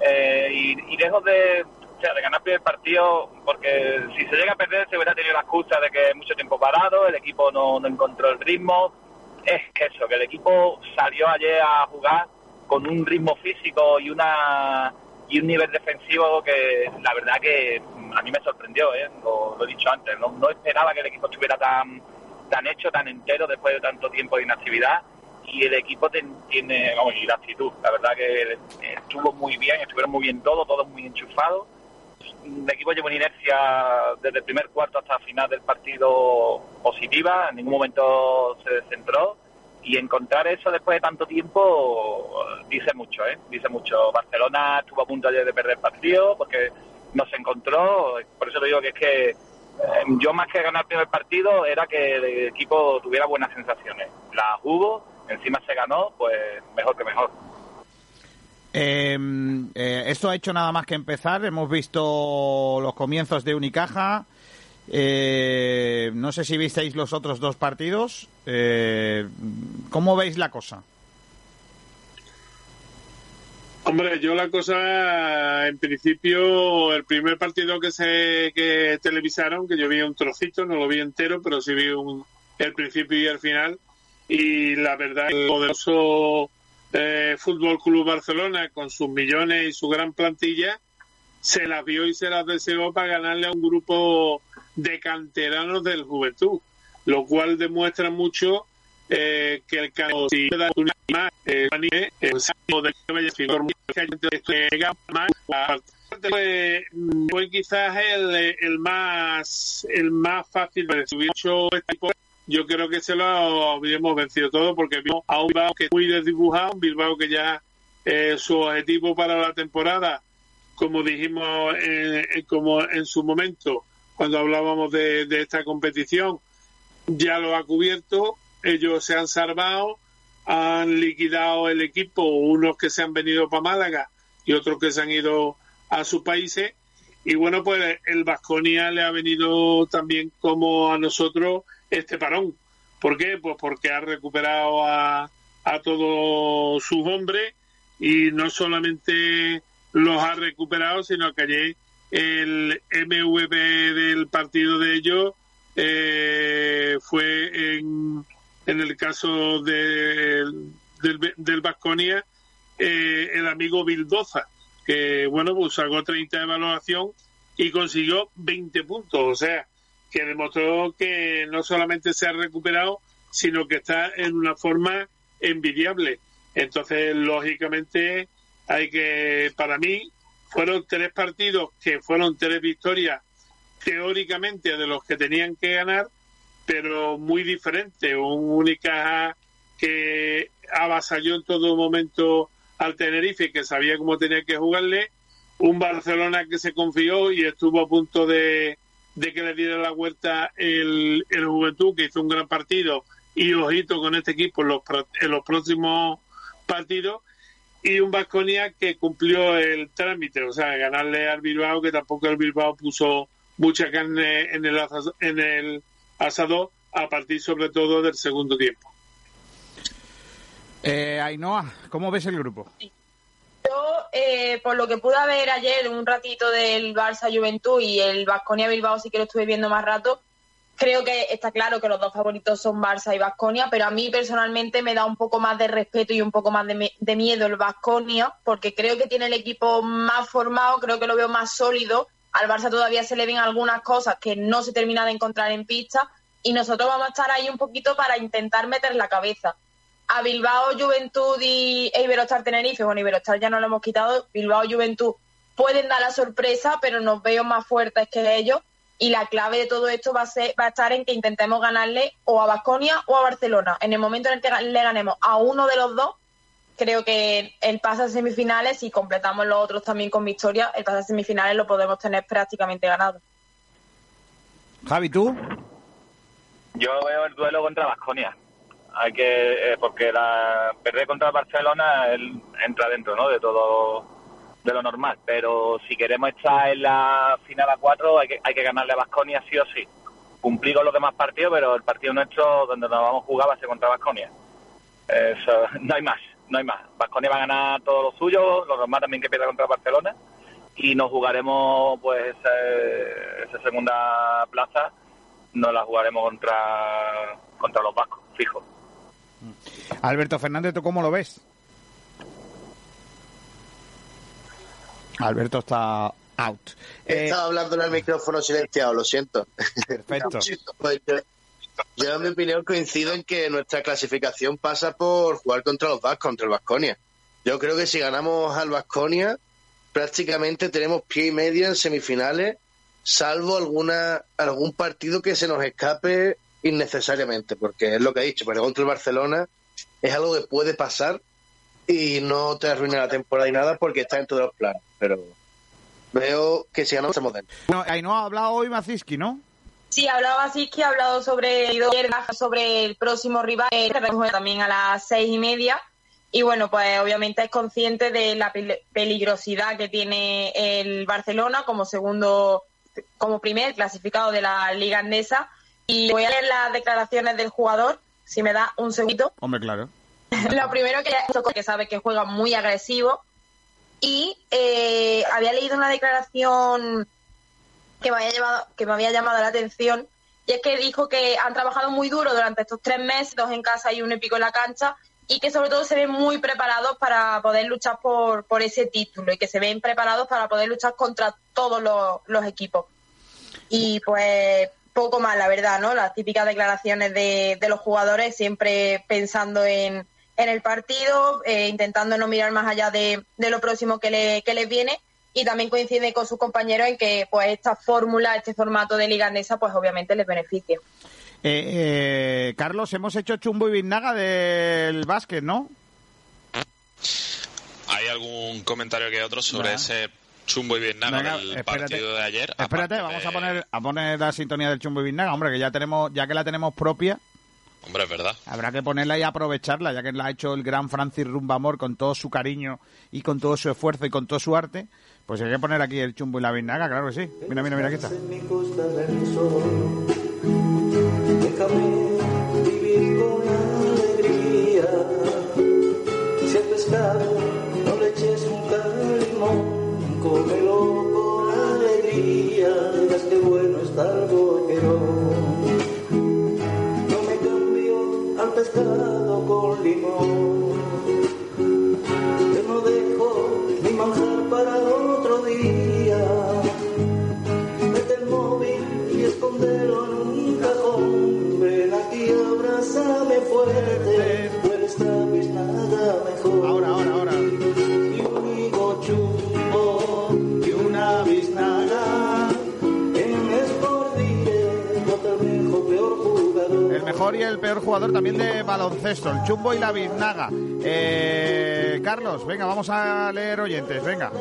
eh, y, y, lejos de, o sea, ganar primer partido, porque si se llega a perder se hubiera tenido la excusa de que mucho tiempo parado, el equipo no, no encontró el ritmo. Es que eso, que el equipo salió ayer a jugar con un ritmo físico y una y un nivel defensivo que la verdad que a mí me sorprendió, ¿eh? lo, lo, he dicho antes, no, no esperaba que el equipo estuviera tan tan hecho, tan entero después de tanto tiempo de inactividad y el equipo ten, tiene, vamos, y la actitud, la verdad que estuvo muy bien, estuvieron muy bien todos, todos muy enchufados. El equipo lleva una inercia desde el primer cuarto hasta el final del partido positiva, en ningún momento se descentró y encontrar eso después de tanto tiempo dice mucho, ¿eh? Dice mucho. Barcelona estuvo a punto ayer de perder el partido porque no se encontró, por eso te digo que es que eh, yo más que ganar el primer partido era que el equipo tuviera buenas sensaciones. Las hubo, encima se ganó, pues mejor que mejor. Eh, eh, esto ha hecho nada más que empezar. Hemos visto los comienzos de Unicaja. Eh, no sé si visteis los otros dos partidos. Eh, ¿Cómo veis la cosa? Hombre, yo la cosa, en principio, el primer partido que se que televisaron, que yo vi un trocito, no lo vi entero, pero sí vi un, el principio y el final. Y la verdad, el poderoso eh, Fútbol Club Barcelona, con sus millones y su gran plantilla, se las vio y se las deseó para ganarle a un grupo de canteranos del Juventud, lo cual demuestra mucho eh, que el campo si da una más eh, eh, fue, quizás el, el más el más fácil subir yo creo que se lo habríamos vencido todo porque vimos a un Bilbao que muy desdibujado, un Bilbao que ya eh, su objetivo para la temporada, como dijimos eh, como en su momento cuando hablábamos de, de esta competición, ya lo ha cubierto, ellos se han salvado, han liquidado el equipo, unos que se han venido para Málaga y otros que se han ido a sus países. Y bueno, pues el Vasconia le ha venido también como a nosotros este parón. ¿Por qué? Pues porque ha recuperado a, a todos sus hombres y no solamente los ha recuperado, sino que ayer el MVP del partido de ellos eh, fue en, en el caso de, del, del Vasconia eh, el amigo Bildoza, que bueno, pues sacó 30 de evaluación y consiguió 20 puntos, o sea, que demostró que no solamente se ha recuperado, sino que está en una forma envidiable. Entonces, lógicamente, hay que, para mí, fueron tres partidos que fueron tres victorias teóricamente de los que tenían que ganar, pero muy diferente. Un Unicaja que avasalló en todo momento al Tenerife, que sabía cómo tenía que jugarle. Un Barcelona que se confió y estuvo a punto de, de que le diera la vuelta el, el Juventud, que hizo un gran partido. Y ojito con este equipo en los, en los próximos partidos y un Vasconia que cumplió el trámite, o sea, ganarle al Bilbao, que tampoco el Bilbao puso mucha carne en el, asado, en el asado a partir sobre todo del segundo tiempo. Eh, Ainhoa, ¿cómo ves el grupo? Yo, eh, por lo que pude ver ayer un ratito del Barça Juventud y el Vasconia Bilbao, sí que lo estuve viendo más rato, creo que está claro que los dos favoritos son Barça y Vasconia, pero a mí personalmente me da un poco más de respeto y un poco más de, miedo el Vasconia, porque creo que tiene el equipo más formado, creo que lo veo más sólido. Al Barça todavía se le ven algunas cosas que no se termina de encontrar en pista y nosotros vamos a estar ahí un poquito para intentar meter la cabeza. A Bilbao, Juventud y e Iberostar Tenerife, bueno, Iberostar ya no lo hemos quitado, Bilbao, Juventud pueden dar la sorpresa, pero nos veo más fuertes que ellos y la clave de todo esto va a, ser, va a estar en que intentemos ganarle o a Basconia o a Barcelona. En el momento en el que le ganemos a uno de los dos, creo que el pase a semifinales, y completamos los otros también con victoria, el pase a semifinales lo podemos tener prácticamente ganado. Javi, ¿tú? Yo veo el duelo contra Basconia. Hay que, eh, porque la perder contra Barcelona entra dentro, ¿no? De todo, de lo normal. Pero si queremos estar en la final a cuatro, hay que, hay que ganarle a Basconia sí o sí. Cumplir con los demás partidos, pero el partido nuestro donde nos vamos a jugar va a ser contra Basconia. Eso, no hay más, no hay más. Basconia va a ganar todo lo suyo, lo normal también que pierda contra Barcelona y nos jugaremos pues esa, esa segunda plaza no la jugaremos contra contra los vascos, fijo. Alberto Fernández, ¿tú cómo lo ves? Alberto está out. Eh, Estaba hablando en el micrófono silenciado, lo siento. Perfecto. pues yo, yo, en mi opinión, coincido en que nuestra clasificación pasa por jugar contra los vascos, contra el Vasconia. Yo creo que si ganamos al Vasconia, prácticamente tenemos pie y medio en semifinales, salvo alguna algún partido que se nos escape innecesariamente, porque es lo que he dicho, pero contra el Barcelona es algo que puede pasar y no te arruina la temporada y nada porque está en todos los planes. Pero veo que si ganamos estamos dentro. No, ahí no ha hablado hoy Maciski, ¿no? Sí, hablaba así que ha hablado sobre sobre el próximo rival, que también a las seis y media. Y bueno, pues obviamente es consciente de la peligrosidad que tiene el Barcelona como segundo, como primer clasificado de la Liga Andesa. Y voy a leer las declaraciones del jugador, si me da un segundito. Hombre, claro. Lo primero que, que sabe que juega muy agresivo. Y eh, había leído una declaración que me, había llevado, que me había llamado la atención. Y es que dijo que han trabajado muy duro durante estos tres meses, dos en casa y un épico en la cancha, y que sobre todo se ven muy preparados para poder luchar por, por ese título y que se ven preparados para poder luchar contra todos los, equipos. Y pues poco más, la verdad, ¿no? Las típicas declaraciones de, de los jugadores siempre pensando en, en el partido, eh, intentando no mirar más allá de, de lo próximo que, le, que les viene y también coincide con sus compañeros en que pues esta fórmula, este formato de liga andesa, pues obviamente les beneficia. Eh, eh, Carlos, hemos hecho chumbo y vinaga del básquet, ¿no? ¿Hay algún comentario que otro sobre ese chumbo y vinaga del partido de ayer? Espérate, vamos a poner a poner la sintonía del chumbo y vinaga, hombre, que ya tenemos ya que la tenemos propia. Hombre, es verdad. Habrá que ponerla y aprovecharla, ya que la ha hecho el gran Francis Rumbamor con todo su cariño y con todo su esfuerzo y con todo su arte. Pues hay que poner aquí el chumbo y la vinaga, claro que sí. Mira, mira, mira, aquí está. Déjame vivir con alegría. Estar boquerón. No me cambio al pescado con limón. Que no dejo ni manjar para otro y el peor jugador también de baloncesto, el chumbo y la biznaga. Eh, Carlos, venga, vamos a leer oyentes, venga.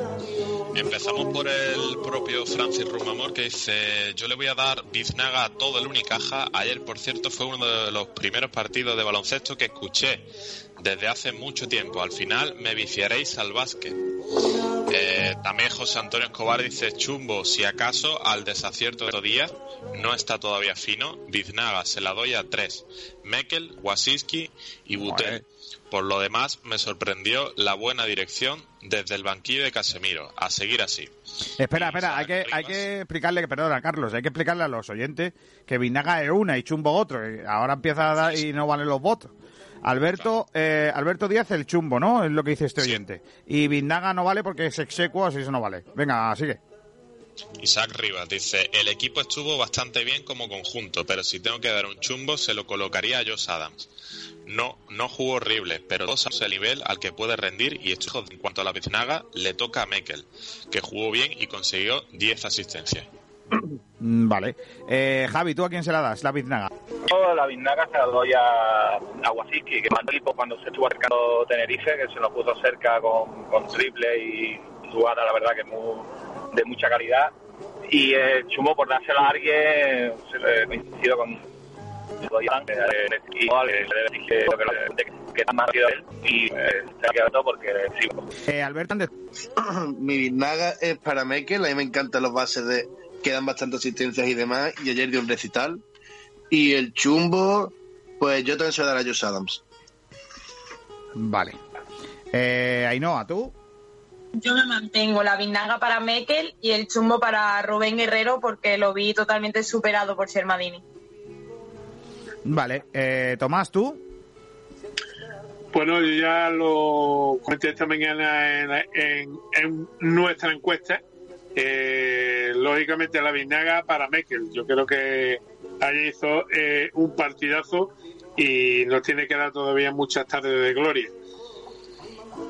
Empezamos por el propio Francis Rumamor que dice, yo le voy a dar biznaga a todo el Unicaja. Ayer, por cierto, fue uno de los primeros partidos de baloncesto que escuché desde hace mucho tiempo. Al final me viciaréis al básquet. Eh, también José Antonio Escobar dice, chumbo, si acaso al desacierto de días no está todavía fino, biznaga se la doy a tres. Mekel, Wasinski y Butel. Por lo demás, me sorprendió la buena dirección desde el banquillo de Casemiro. A seguir así. Espera, espera, hay que, hay que explicarle, perdona, Carlos, hay que explicarle a los oyentes que Vinaga es una y Chumbo otro. Ahora empieza a dar y no valen los votos. Alberto, eh, Alberto Díaz el chumbo, ¿no? Es lo que dice este oyente. Y Vinaga no vale porque es execuo, así eso no vale. Venga, sigue. Isaac Rivas dice, el equipo estuvo bastante bien como conjunto, pero si tengo que dar un chumbo se lo colocaría a Josh Adams. No, no jugó horrible, pero dos a el nivel al que puede rendir y esto en cuanto a la biznaga le toca a Mekel, que jugó bien y consiguió 10 asistencias. Mm, Vale. Eh, Javi, ¿tú a quién se la das? La biznaga. Yo la biznaga se la doy a, a Wasiki, que mandó el equipo cuando se estuvo acercando Tenerife, que se nos puso cerca con, con triple y jugada, la verdad, que muy, de mucha calidad. Y eh, Chumbo, por dársela a alguien, coincido con se lo le lo- él y eh, se ha quedado todo porque sí. Alberto. Mi biznaga es para Mekel, a mí me encantan los bases de que dan bastantes asistencias y demás, y ayer dio un recital. Y el chumbo, pues yo también se lo voy a dar a Josh Adams. Vale. Eh, Ainhoa, ¿tú? Yo me mantengo la vinaga para Mekel y el chumbo para Rubén Guerrero porque lo vi totalmente superado por Shermadini. Vale. Eh, Tomás, ¿tú? Bueno, yo ya lo comenté esta mañana en, en- en nuestra encuesta. Eh, lógicamente la Vinaga para Mekel. Yo creo que ahí hizo eh, un partidazo y nos tiene que dar todavía muchas tardes de gloria.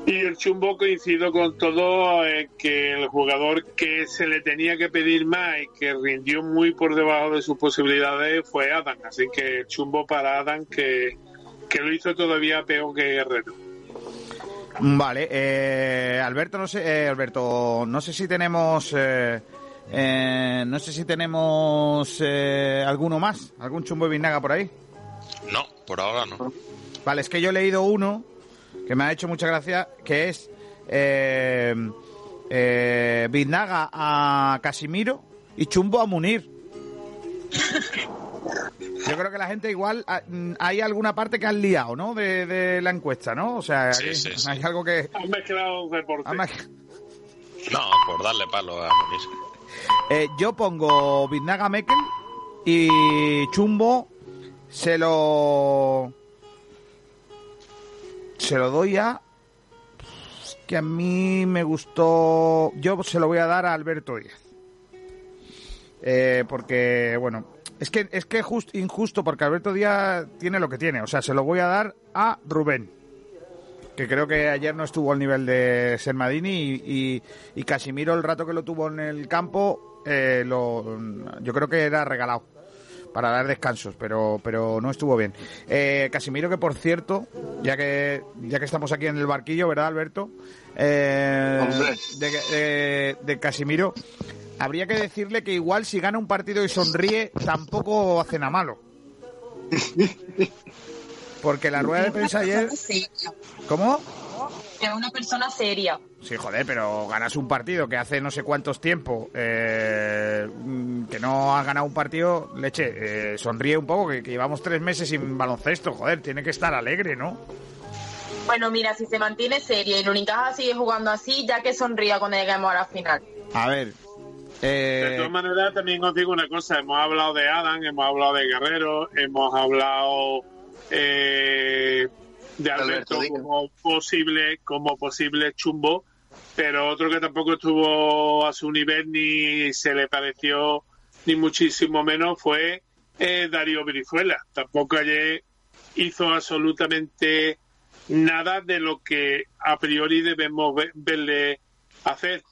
Y el chumbo coincido con todo que el jugador que se le tenía que pedir más y que rindió muy por debajo de sus posibilidades fue Adam. Así que chumbo para Adam que, que lo hizo todavía peor que Guerrero. Vale. Eh, Alberto, no sé, eh, Alberto, no sé si tenemos eh, Eh, no sé si tenemos eh, alguno más, algún chumbo de Biznaga por ahí. No, por ahora no. Vale, es que yo he leído uno que me ha hecho mucha gracia, que es eh, eh, Biznaga a Casimiro y Chumbo a Munir. Yo creo que la gente igual ah, mm, hay alguna parte que han liado, ¿no? De, de la encuesta, ¿no? O sea, Sí, aquí sí, sí. hay algo que Han mezclado un deporte. mezclado. No, por darle palo a Muniz. Eh, yo pongo Biznaga Mekel y Chumbo se lo se lo doy a que a mí me gustó yo se lo voy a dar a Alberto Díaz Eh, porque bueno es que es que just, injusto porque Alberto Díaz tiene lo que tiene o sea se lo voy a dar a Rubén que creo que ayer no estuvo al nivel de Sermadini y, y, y Casimiro el rato que lo tuvo en el campo eh, lo, yo creo que era regalado para dar descansos, pero pero no estuvo bien. Eh, Casimiro que por cierto, ya que ya que estamos aquí en el barquillo, ¿verdad, Alberto? Eh, de, de- de Casimiro, habría que decirle que igual si gana un partido y sonríe, tampoco hace nada malo. Porque la rueda de prensa ayer... ¿Cómo? Es una persona seria. Sí, joder, pero ganas un partido que hace no sé cuántos tiempos eh, mm, que no has ganado un partido, leche, eh, sonríe un poco, que, que llevamos tres meses sin baloncesto, joder, tiene que estar alegre, ¿no? Bueno, mira, si se mantiene seria y el Unicaja sigue jugando así, ya que sonría cuando lleguemos a la final. A ver, De eh, todas maneras, también os digo una cosa, hemos hablado de Adam, hemos hablado de Guerrero, hemos hablado eh, de Alberto como posible, como posible chumbo, pero otro que tampoco estuvo a su nivel ni se le pareció ni muchísimo menos fue eh, Darío Brizuela. Tampoco ayer hizo absolutamente nada de lo que a priori debemos ve- verle hacer.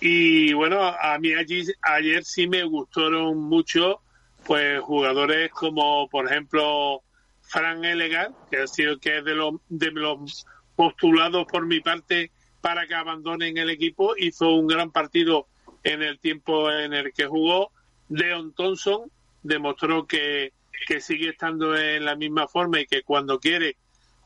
Y bueno, a mí allí, ayer sí me gustaron mucho pues jugadores como por ejemplo Fran Elegar, que ha sido que es de los de los postulados por mi parte para que abandonen el equipo, hizo un gran partido en el tiempo en el que jugó. Leon Thompson demostró que, que sigue estando en la misma forma y que cuando quiere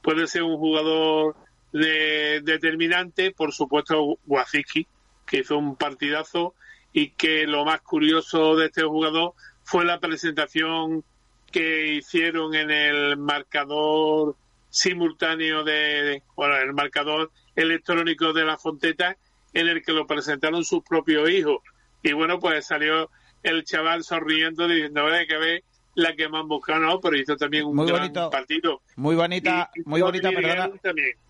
puede ser un jugador de- determinante. Por supuesto, Wazicki, que hizo un partidazo y que lo más curioso de este jugador fue la presentación que hicieron en el marcador simultáneo de, bueno, el marcador electrónico de la Fonteta, en el que lo presentaron sus propios hijos. Y bueno, pues salió el chaval sonriendo diciendo, "Hay que ver la que me han buscado, no, pero hizo también un Muy gran bonito. partido. muy bonita, Y- muy bonita, perdona,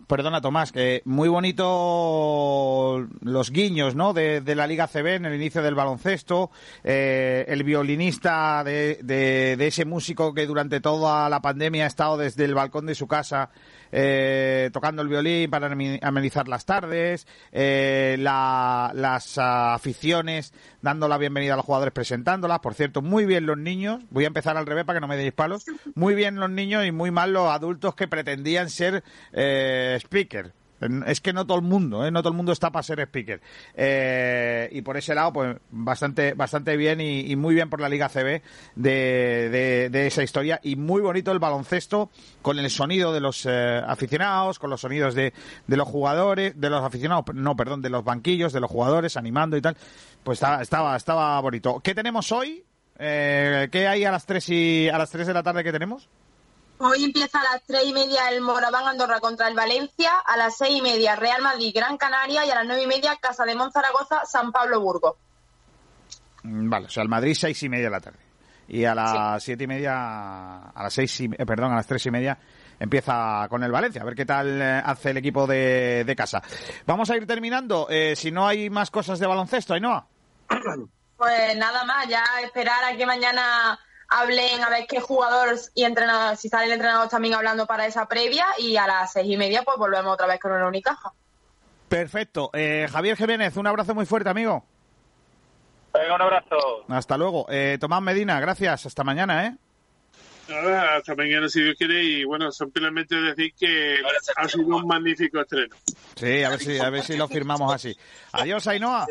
perdona Tomás, que muy bonito los guiños, ¿no? De, de la Liga CB en el inicio del baloncesto, eh, el violinista de, de- de ese músico que durante toda la pandemia ha estado desde el balcón de su casa eh, tocando el violín para amenizar las tardes, eh, la- las ah, aficiones dando la bienvenida a los jugadores presentándolas. Por cierto, muy bien los niños. Voy a empezar al revés para que no me deis palos. Muy bien los niños y muy mal los adultos que pretendían ser eh, speaker. Es que no todo el mundo, ¿eh? no todo el mundo está para ser speaker. Eh, y por ese lado, pues bastante, bastante bien y, muy bien por la Liga CB de, de- esa historia. Y muy bonito el baloncesto con el sonido de los eh, aficionados, con los sonidos de, de los jugadores, de los aficionados, no, perdón, de los banquillos, de los jugadores animando y tal. Pues estaba, estaba, estaba bonito. ¿Qué tenemos hoy? Eh, ¿Qué hay a las tres y a las tres de la tarde que tenemos? Hoy empieza a las tres y media el Moraván Andorra contra el Valencia, a las seis y media Real Madrid Gran Canaria y a las nueve y media Casa de Monzaragoza San Pablo Burgos. Mm, Vale, o sea, el Madrid seis y media de la tarde. Y a las siete y media, a las seis y, eh, perdón, a las tres y media empieza con el Valencia. A ver qué tal eh, hace el equipo de, de casa. Vamos a ir terminando. Eh, si no hay más cosas de baloncesto, Ainhoa. Pues nada más, ya esperar a que mañana hablen a ver qué jugadores y entrenadores, si salen entrenadores también hablando para esa previa y a las seis y media pues volvemos otra vez con el Unicaja. Perfecto. Eh, Javier Jiménez, un abrazo muy fuerte, amigo. Venga, un abrazo. Hasta luego. Eh, Tomás Medina, gracias. Hasta mañana, ¿eh? Nada, hasta mañana si Dios quiere y bueno, simplemente decir que ha sido un magnífico estreno. Sí, a ver si, a ver si lo firmamos así. Adiós, Ainhoa.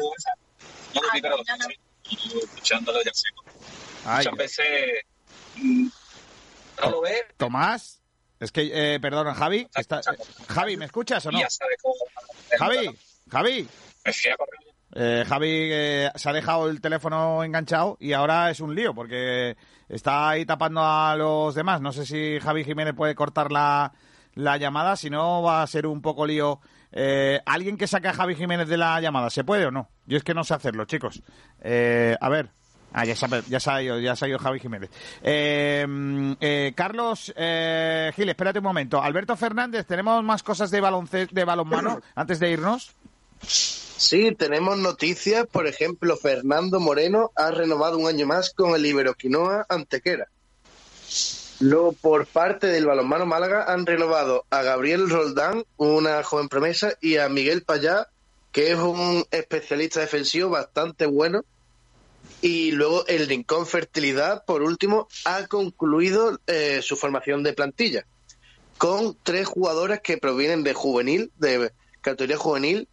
escuchándolo ya sé. Ay. Muchas veces mm, no lo ves. Tomás, es que, eh, perdón, Javi, está- Javi, ¿me escuchas o no? Javi, Javi. Eh, Javi eh, se ha dejado el teléfono enganchado y ahora es un lío porque está ahí tapando a los demás. No sé si Javi Jiménez puede cortar la, la llamada, si no va a ser un poco lío. Eh, ¿Alguien que saque a Javi Jiménez de la llamada? ¿Se puede o no? Yo es que no sé hacerlo, chicos. Eh, a ver. Ah, ya, sabe- ya, se ha ido, ya se ha ido Javi Jiménez. Eh, mm, eh, Carlos eh, Gil, espérate un momento. Alberto Fernández, ¿tenemos más cosas de, balonce- de balonmano antes de irnos? Sí, tenemos noticias. Por ejemplo, Fernando Moreno ha renovado un año más con el Iberoquinoa Antequera. Luego, por parte del balonmano Málaga, han renovado a Gabriel Roldán, una joven promesa, y a Miguel Payá, que es un especialista defensivo bastante bueno. Y luego el Rincón Fertilidad, por último, ha concluido eh, su formación de plantilla con tres jugadoras que provienen de juvenil, de categoría juvenil,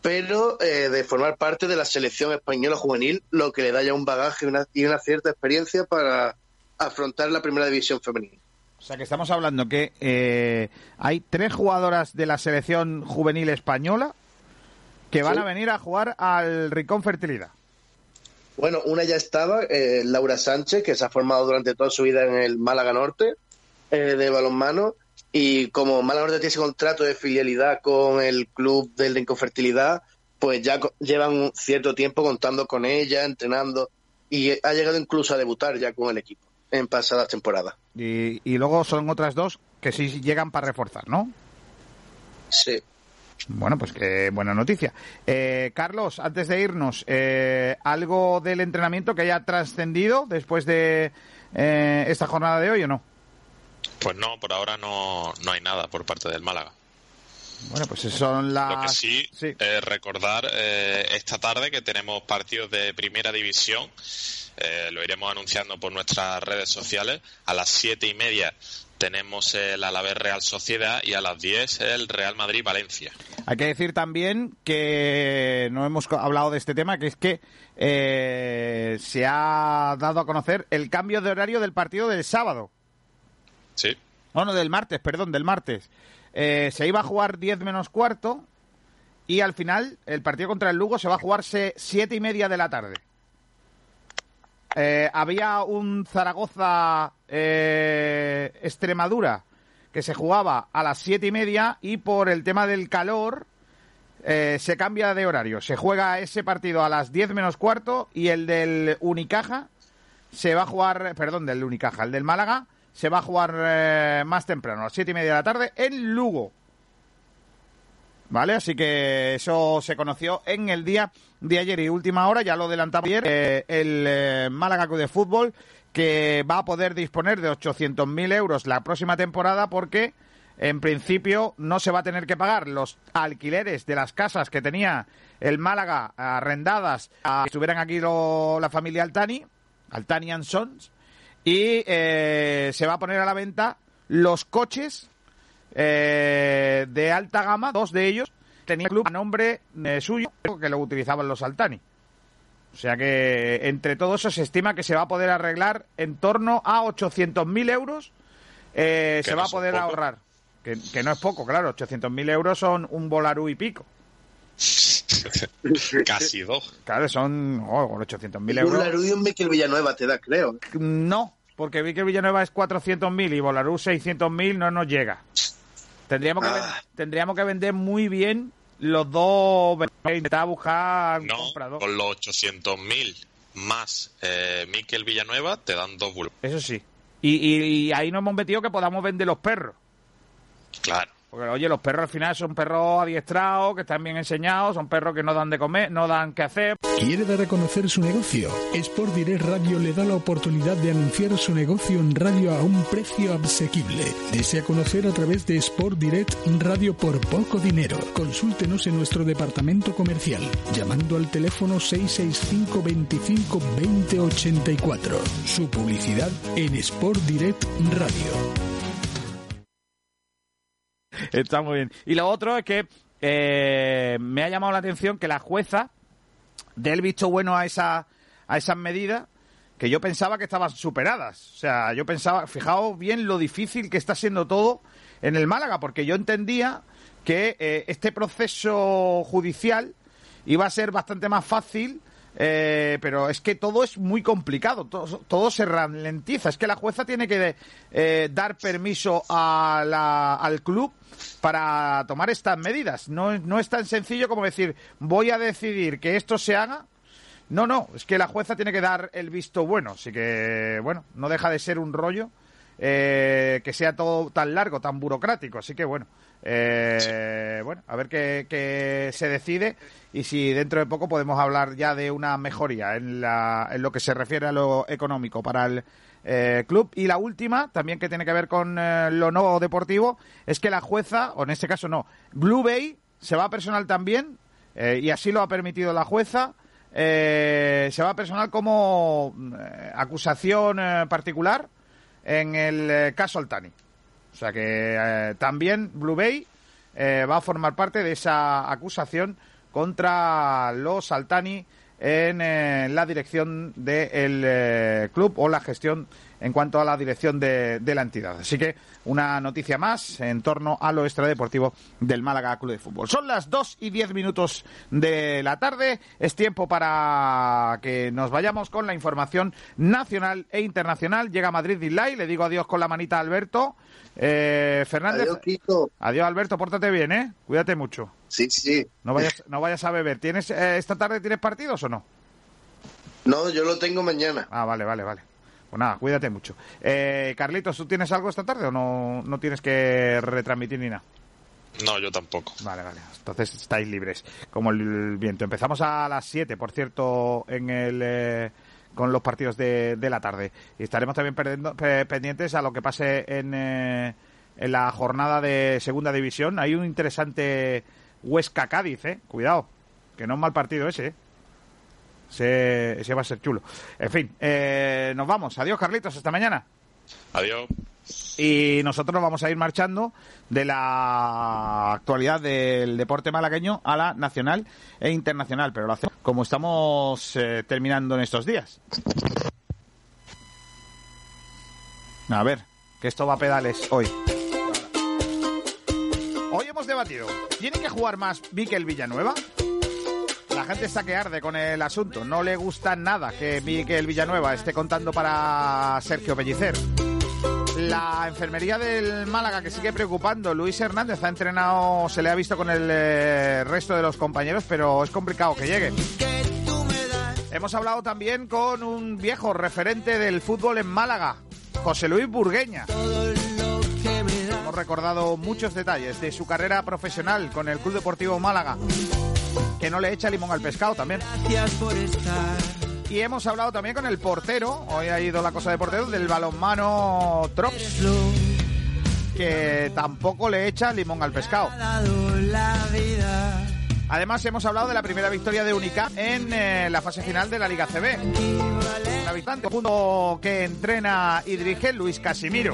pero eh, de formar parte de la selección española juvenil, lo que le da ya un bagaje y una, y una cierta experiencia para afrontar la primera división femenina. O sea que estamos hablando que eh, hay tres jugadoras de la selección juvenil española que van Sí. a venir a jugar al Ricón Fertilidad. Bueno, una ya estaba, eh, Laura Sánchez, que se ha formado durante toda su vida en el Málaga Norte eh, de balonmano. Y como Málaga Norte tiene ese contrato de filialidad con el club del Rincón Fertilidad, pues ya llevan un cierto tiempo contando con ella, entrenando. Y ha llegado incluso a debutar ya con el equipo en pasadas temporadas. Y, y luego son otras dos que sí llegan para reforzar, ¿no? Sí. Bueno, pues qué buena noticia. Eh, Carlos, antes de irnos, eh, ¿algo del entrenamiento que haya trascendido después de eh, esta jornada de hoy o no? Pues no, por ahora no, no hay nada por parte del Málaga. Bueno, pues son las... Lo que sí, recordar eh, esta tarde que tenemos partidos de primera división. Eh, lo iremos anunciando por nuestras redes sociales. A las siete y media tenemos el Alavés Real Sociedad y a las 10 el Real Madrid Valencia. Hay que decir también que no hemos hablado de este tema, que es que eh, se ha dado a conocer el cambio de horario del partido del sábado. Sí. No, no, del martes, perdón, del martes. Eh, se iba a jugar 10 menos cuarto y al final el partido contra el Lugo se va a jugarse siete y media de la tarde. Eh, había un Zaragoza eh, Extremadura que se jugaba a las siete y media y por el tema del calor eh, se cambia de horario. Se juega ese partido a las 10 menos cuarto y el del Unicaja se va a jugar, perdón, del Unicaja, el del Málaga se va a jugar más temprano, a las siete y media de la tarde, en Lugo. ¿Vale? Así que eso se conoció en el día de ayer y última hora, ya lo adelantaba ayer, eh, el eh, Málaga Club de Fútbol, que va a poder disponer de 800.000 euros la próxima temporada porque en principio no se va a tener que pagar los alquileres de las casas que tenía el Málaga arrendadas a que estuvieran aquí lo- la familia Altani, Altani and Sons, y eh, se va a poner a la venta los coches eh, de alta gama, dos de ellos tenían club a nombre eh, suyo que lo utilizaban los Altani. O sea que entre todo eso se estima que se va a poder arreglar en torno a 800.000 euros. eh, se no va a poder ahorrar. Que, que no es poco, claro. 800.000 euros son un volarú y pico. Casi dos. Claro, son oh, con 800.000 Un euros. Larú y un Miquel Villanueva te da, creo. No, porque vi que Villanueva es 400.000 y Volarú 600.000 no nos llega. Tendríamos que, ven- tendríamos que vender muy bien los dos intentar buscar un No, comprador. con los 800.000 más eh, Miquel Villanueva te dan dos bulos. Eso sí. Y, y- y ahí nos hemos metido que podamos vender los perros. Claro. Porque, oye, los perros al final son perros adiestrados, que están bien enseñados, son perros que no dan de comer, no dan que hacer. ¿Quiere dar a conocer su negocio? Sport Direct Radio le da la oportunidad de anunciar su negocio en radio a un precio asequible. Desea conocer a través de Sport Direct Radio por poco dinero. Consúltenos en nuestro departamento comercial llamando al teléfono 665 25 20 84. Su publicidad en Sport Direct Radio. Está muy bien. Y lo otro es que eh, me ha llamado la atención que la jueza dé el visto bueno a esa a esas medidas que yo pensaba que estaban superadas. O sea, yo pensaba, fijaos bien lo difícil que está siendo todo en el Málaga, porque yo entendía que eh, este proceso judicial iba a ser bastante más fácil. Eh, pero es que todo es muy complicado, todo, todo se ralentiza. Es que la jueza tiene que eh, dar permiso al club para tomar estas medidas. No, no es tan sencillo como decir, voy a decidir que esto se haga no, no, es que la jueza tiene que dar el visto bueno, así que, bueno, no deja de ser un rollo eh, que sea todo tan largo, tan burocrático, así que, bueno, eh, bueno, a ver qué, qué se decide y si dentro de poco podemos hablar ya de una mejoría en, la, en lo que se refiere a lo económico para el eh, club. Y la última, también que tiene que ver con eh, lo no deportivo, es que la jueza, o en este caso no, Blue Bay se va a personal también, eh, y así lo ha permitido la jueza, eh, se va a personal como acusación particular en el caso Altani. O sea que eh, también Blue Bay eh, va a formar parte de esa acusación contra los Altani en eh, la dirección del eh, club o la gestión en cuanto a la dirección de, de la entidad. Así que una noticia más en torno a lo extradeportivo del Málaga Club de Fútbol. Son las 2 y 10 minutos de la tarde. Es tiempo para que nos vayamos con la información nacional e internacional. Llega Madrid Dilay. Le digo adiós con la manita a Alberto. Eh, Fernández. Adiós, Kiko. Adiós, Alberto. Pórtate bien, ¿eh? Cuídate mucho. Sí, sí. No vayas, no vayas a beber. ¿Tienes eh, esta tarde tienes partidos o no? No, yo lo tengo mañana. Ah, vale, vale, vale. Pues nada, cuídate mucho. Eh, Carlitos, ¿tú tienes algo esta tarde o no, no tienes que retransmitir ni nada? No, yo tampoco. Vale, vale. Entonces estáis libres, como el viento. Empezamos a las 7, por cierto, en el, eh, con los partidos de, de la tarde. Y estaremos también perdiendo- pe- pendientes a lo que pase en, eh, en la jornada de Segunda División. Hay un interesante Huesca-Cádiz, ¿eh? Cuidado, que no es mal partido ese, ¿eh? Ese, ese va a ser chulo. En fin, eh, nos vamos. Adiós, Carlitos. Hasta mañana. Adiós. Y nosotros nos vamos a ir marchando de la actualidad del deporte malagueño a la nacional e internacional, pero lo hacemos como estamos eh, terminando en estos días. A ver, que esto va a pedales hoy. Hoy hemos debatido, ¿tiene que jugar más Miquel Villanueva? La gente está que arde con el asunto. No le gusta nada que Miquel Villanueva esté contando para Sergio Pellicer. La enfermería del Málaga que sigue preocupando. Luis Hernández ha entrenado, se le ha visto con el eh, resto de los compañeros, pero es complicado que llegue. Hemos hablado también con un viejo referente del fútbol en Málaga, José Luis Burgueña. Recordado muchos detalles de su carrera profesional con el Club Deportivo Málaga, que no le echa limón al pescado también. Y hemos hablado también con el portero, hoy ha ido la cosa de portero, del balonmano Trops, que tampoco le echa limón al pescado. Además hemos hablado de la primera victoria de Unica en eh, la fase final de la Liga CB. Un habitante punto que entrena y dirige Luis Casimiro.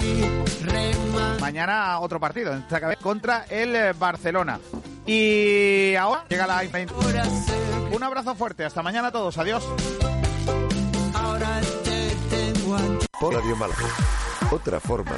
Mañana otro partido, en esta vez contra el eh, Barcelona. Y ahora llega la Un abrazo fuerte, hasta mañana a todos, adiós. Radio Málaga. Otra forma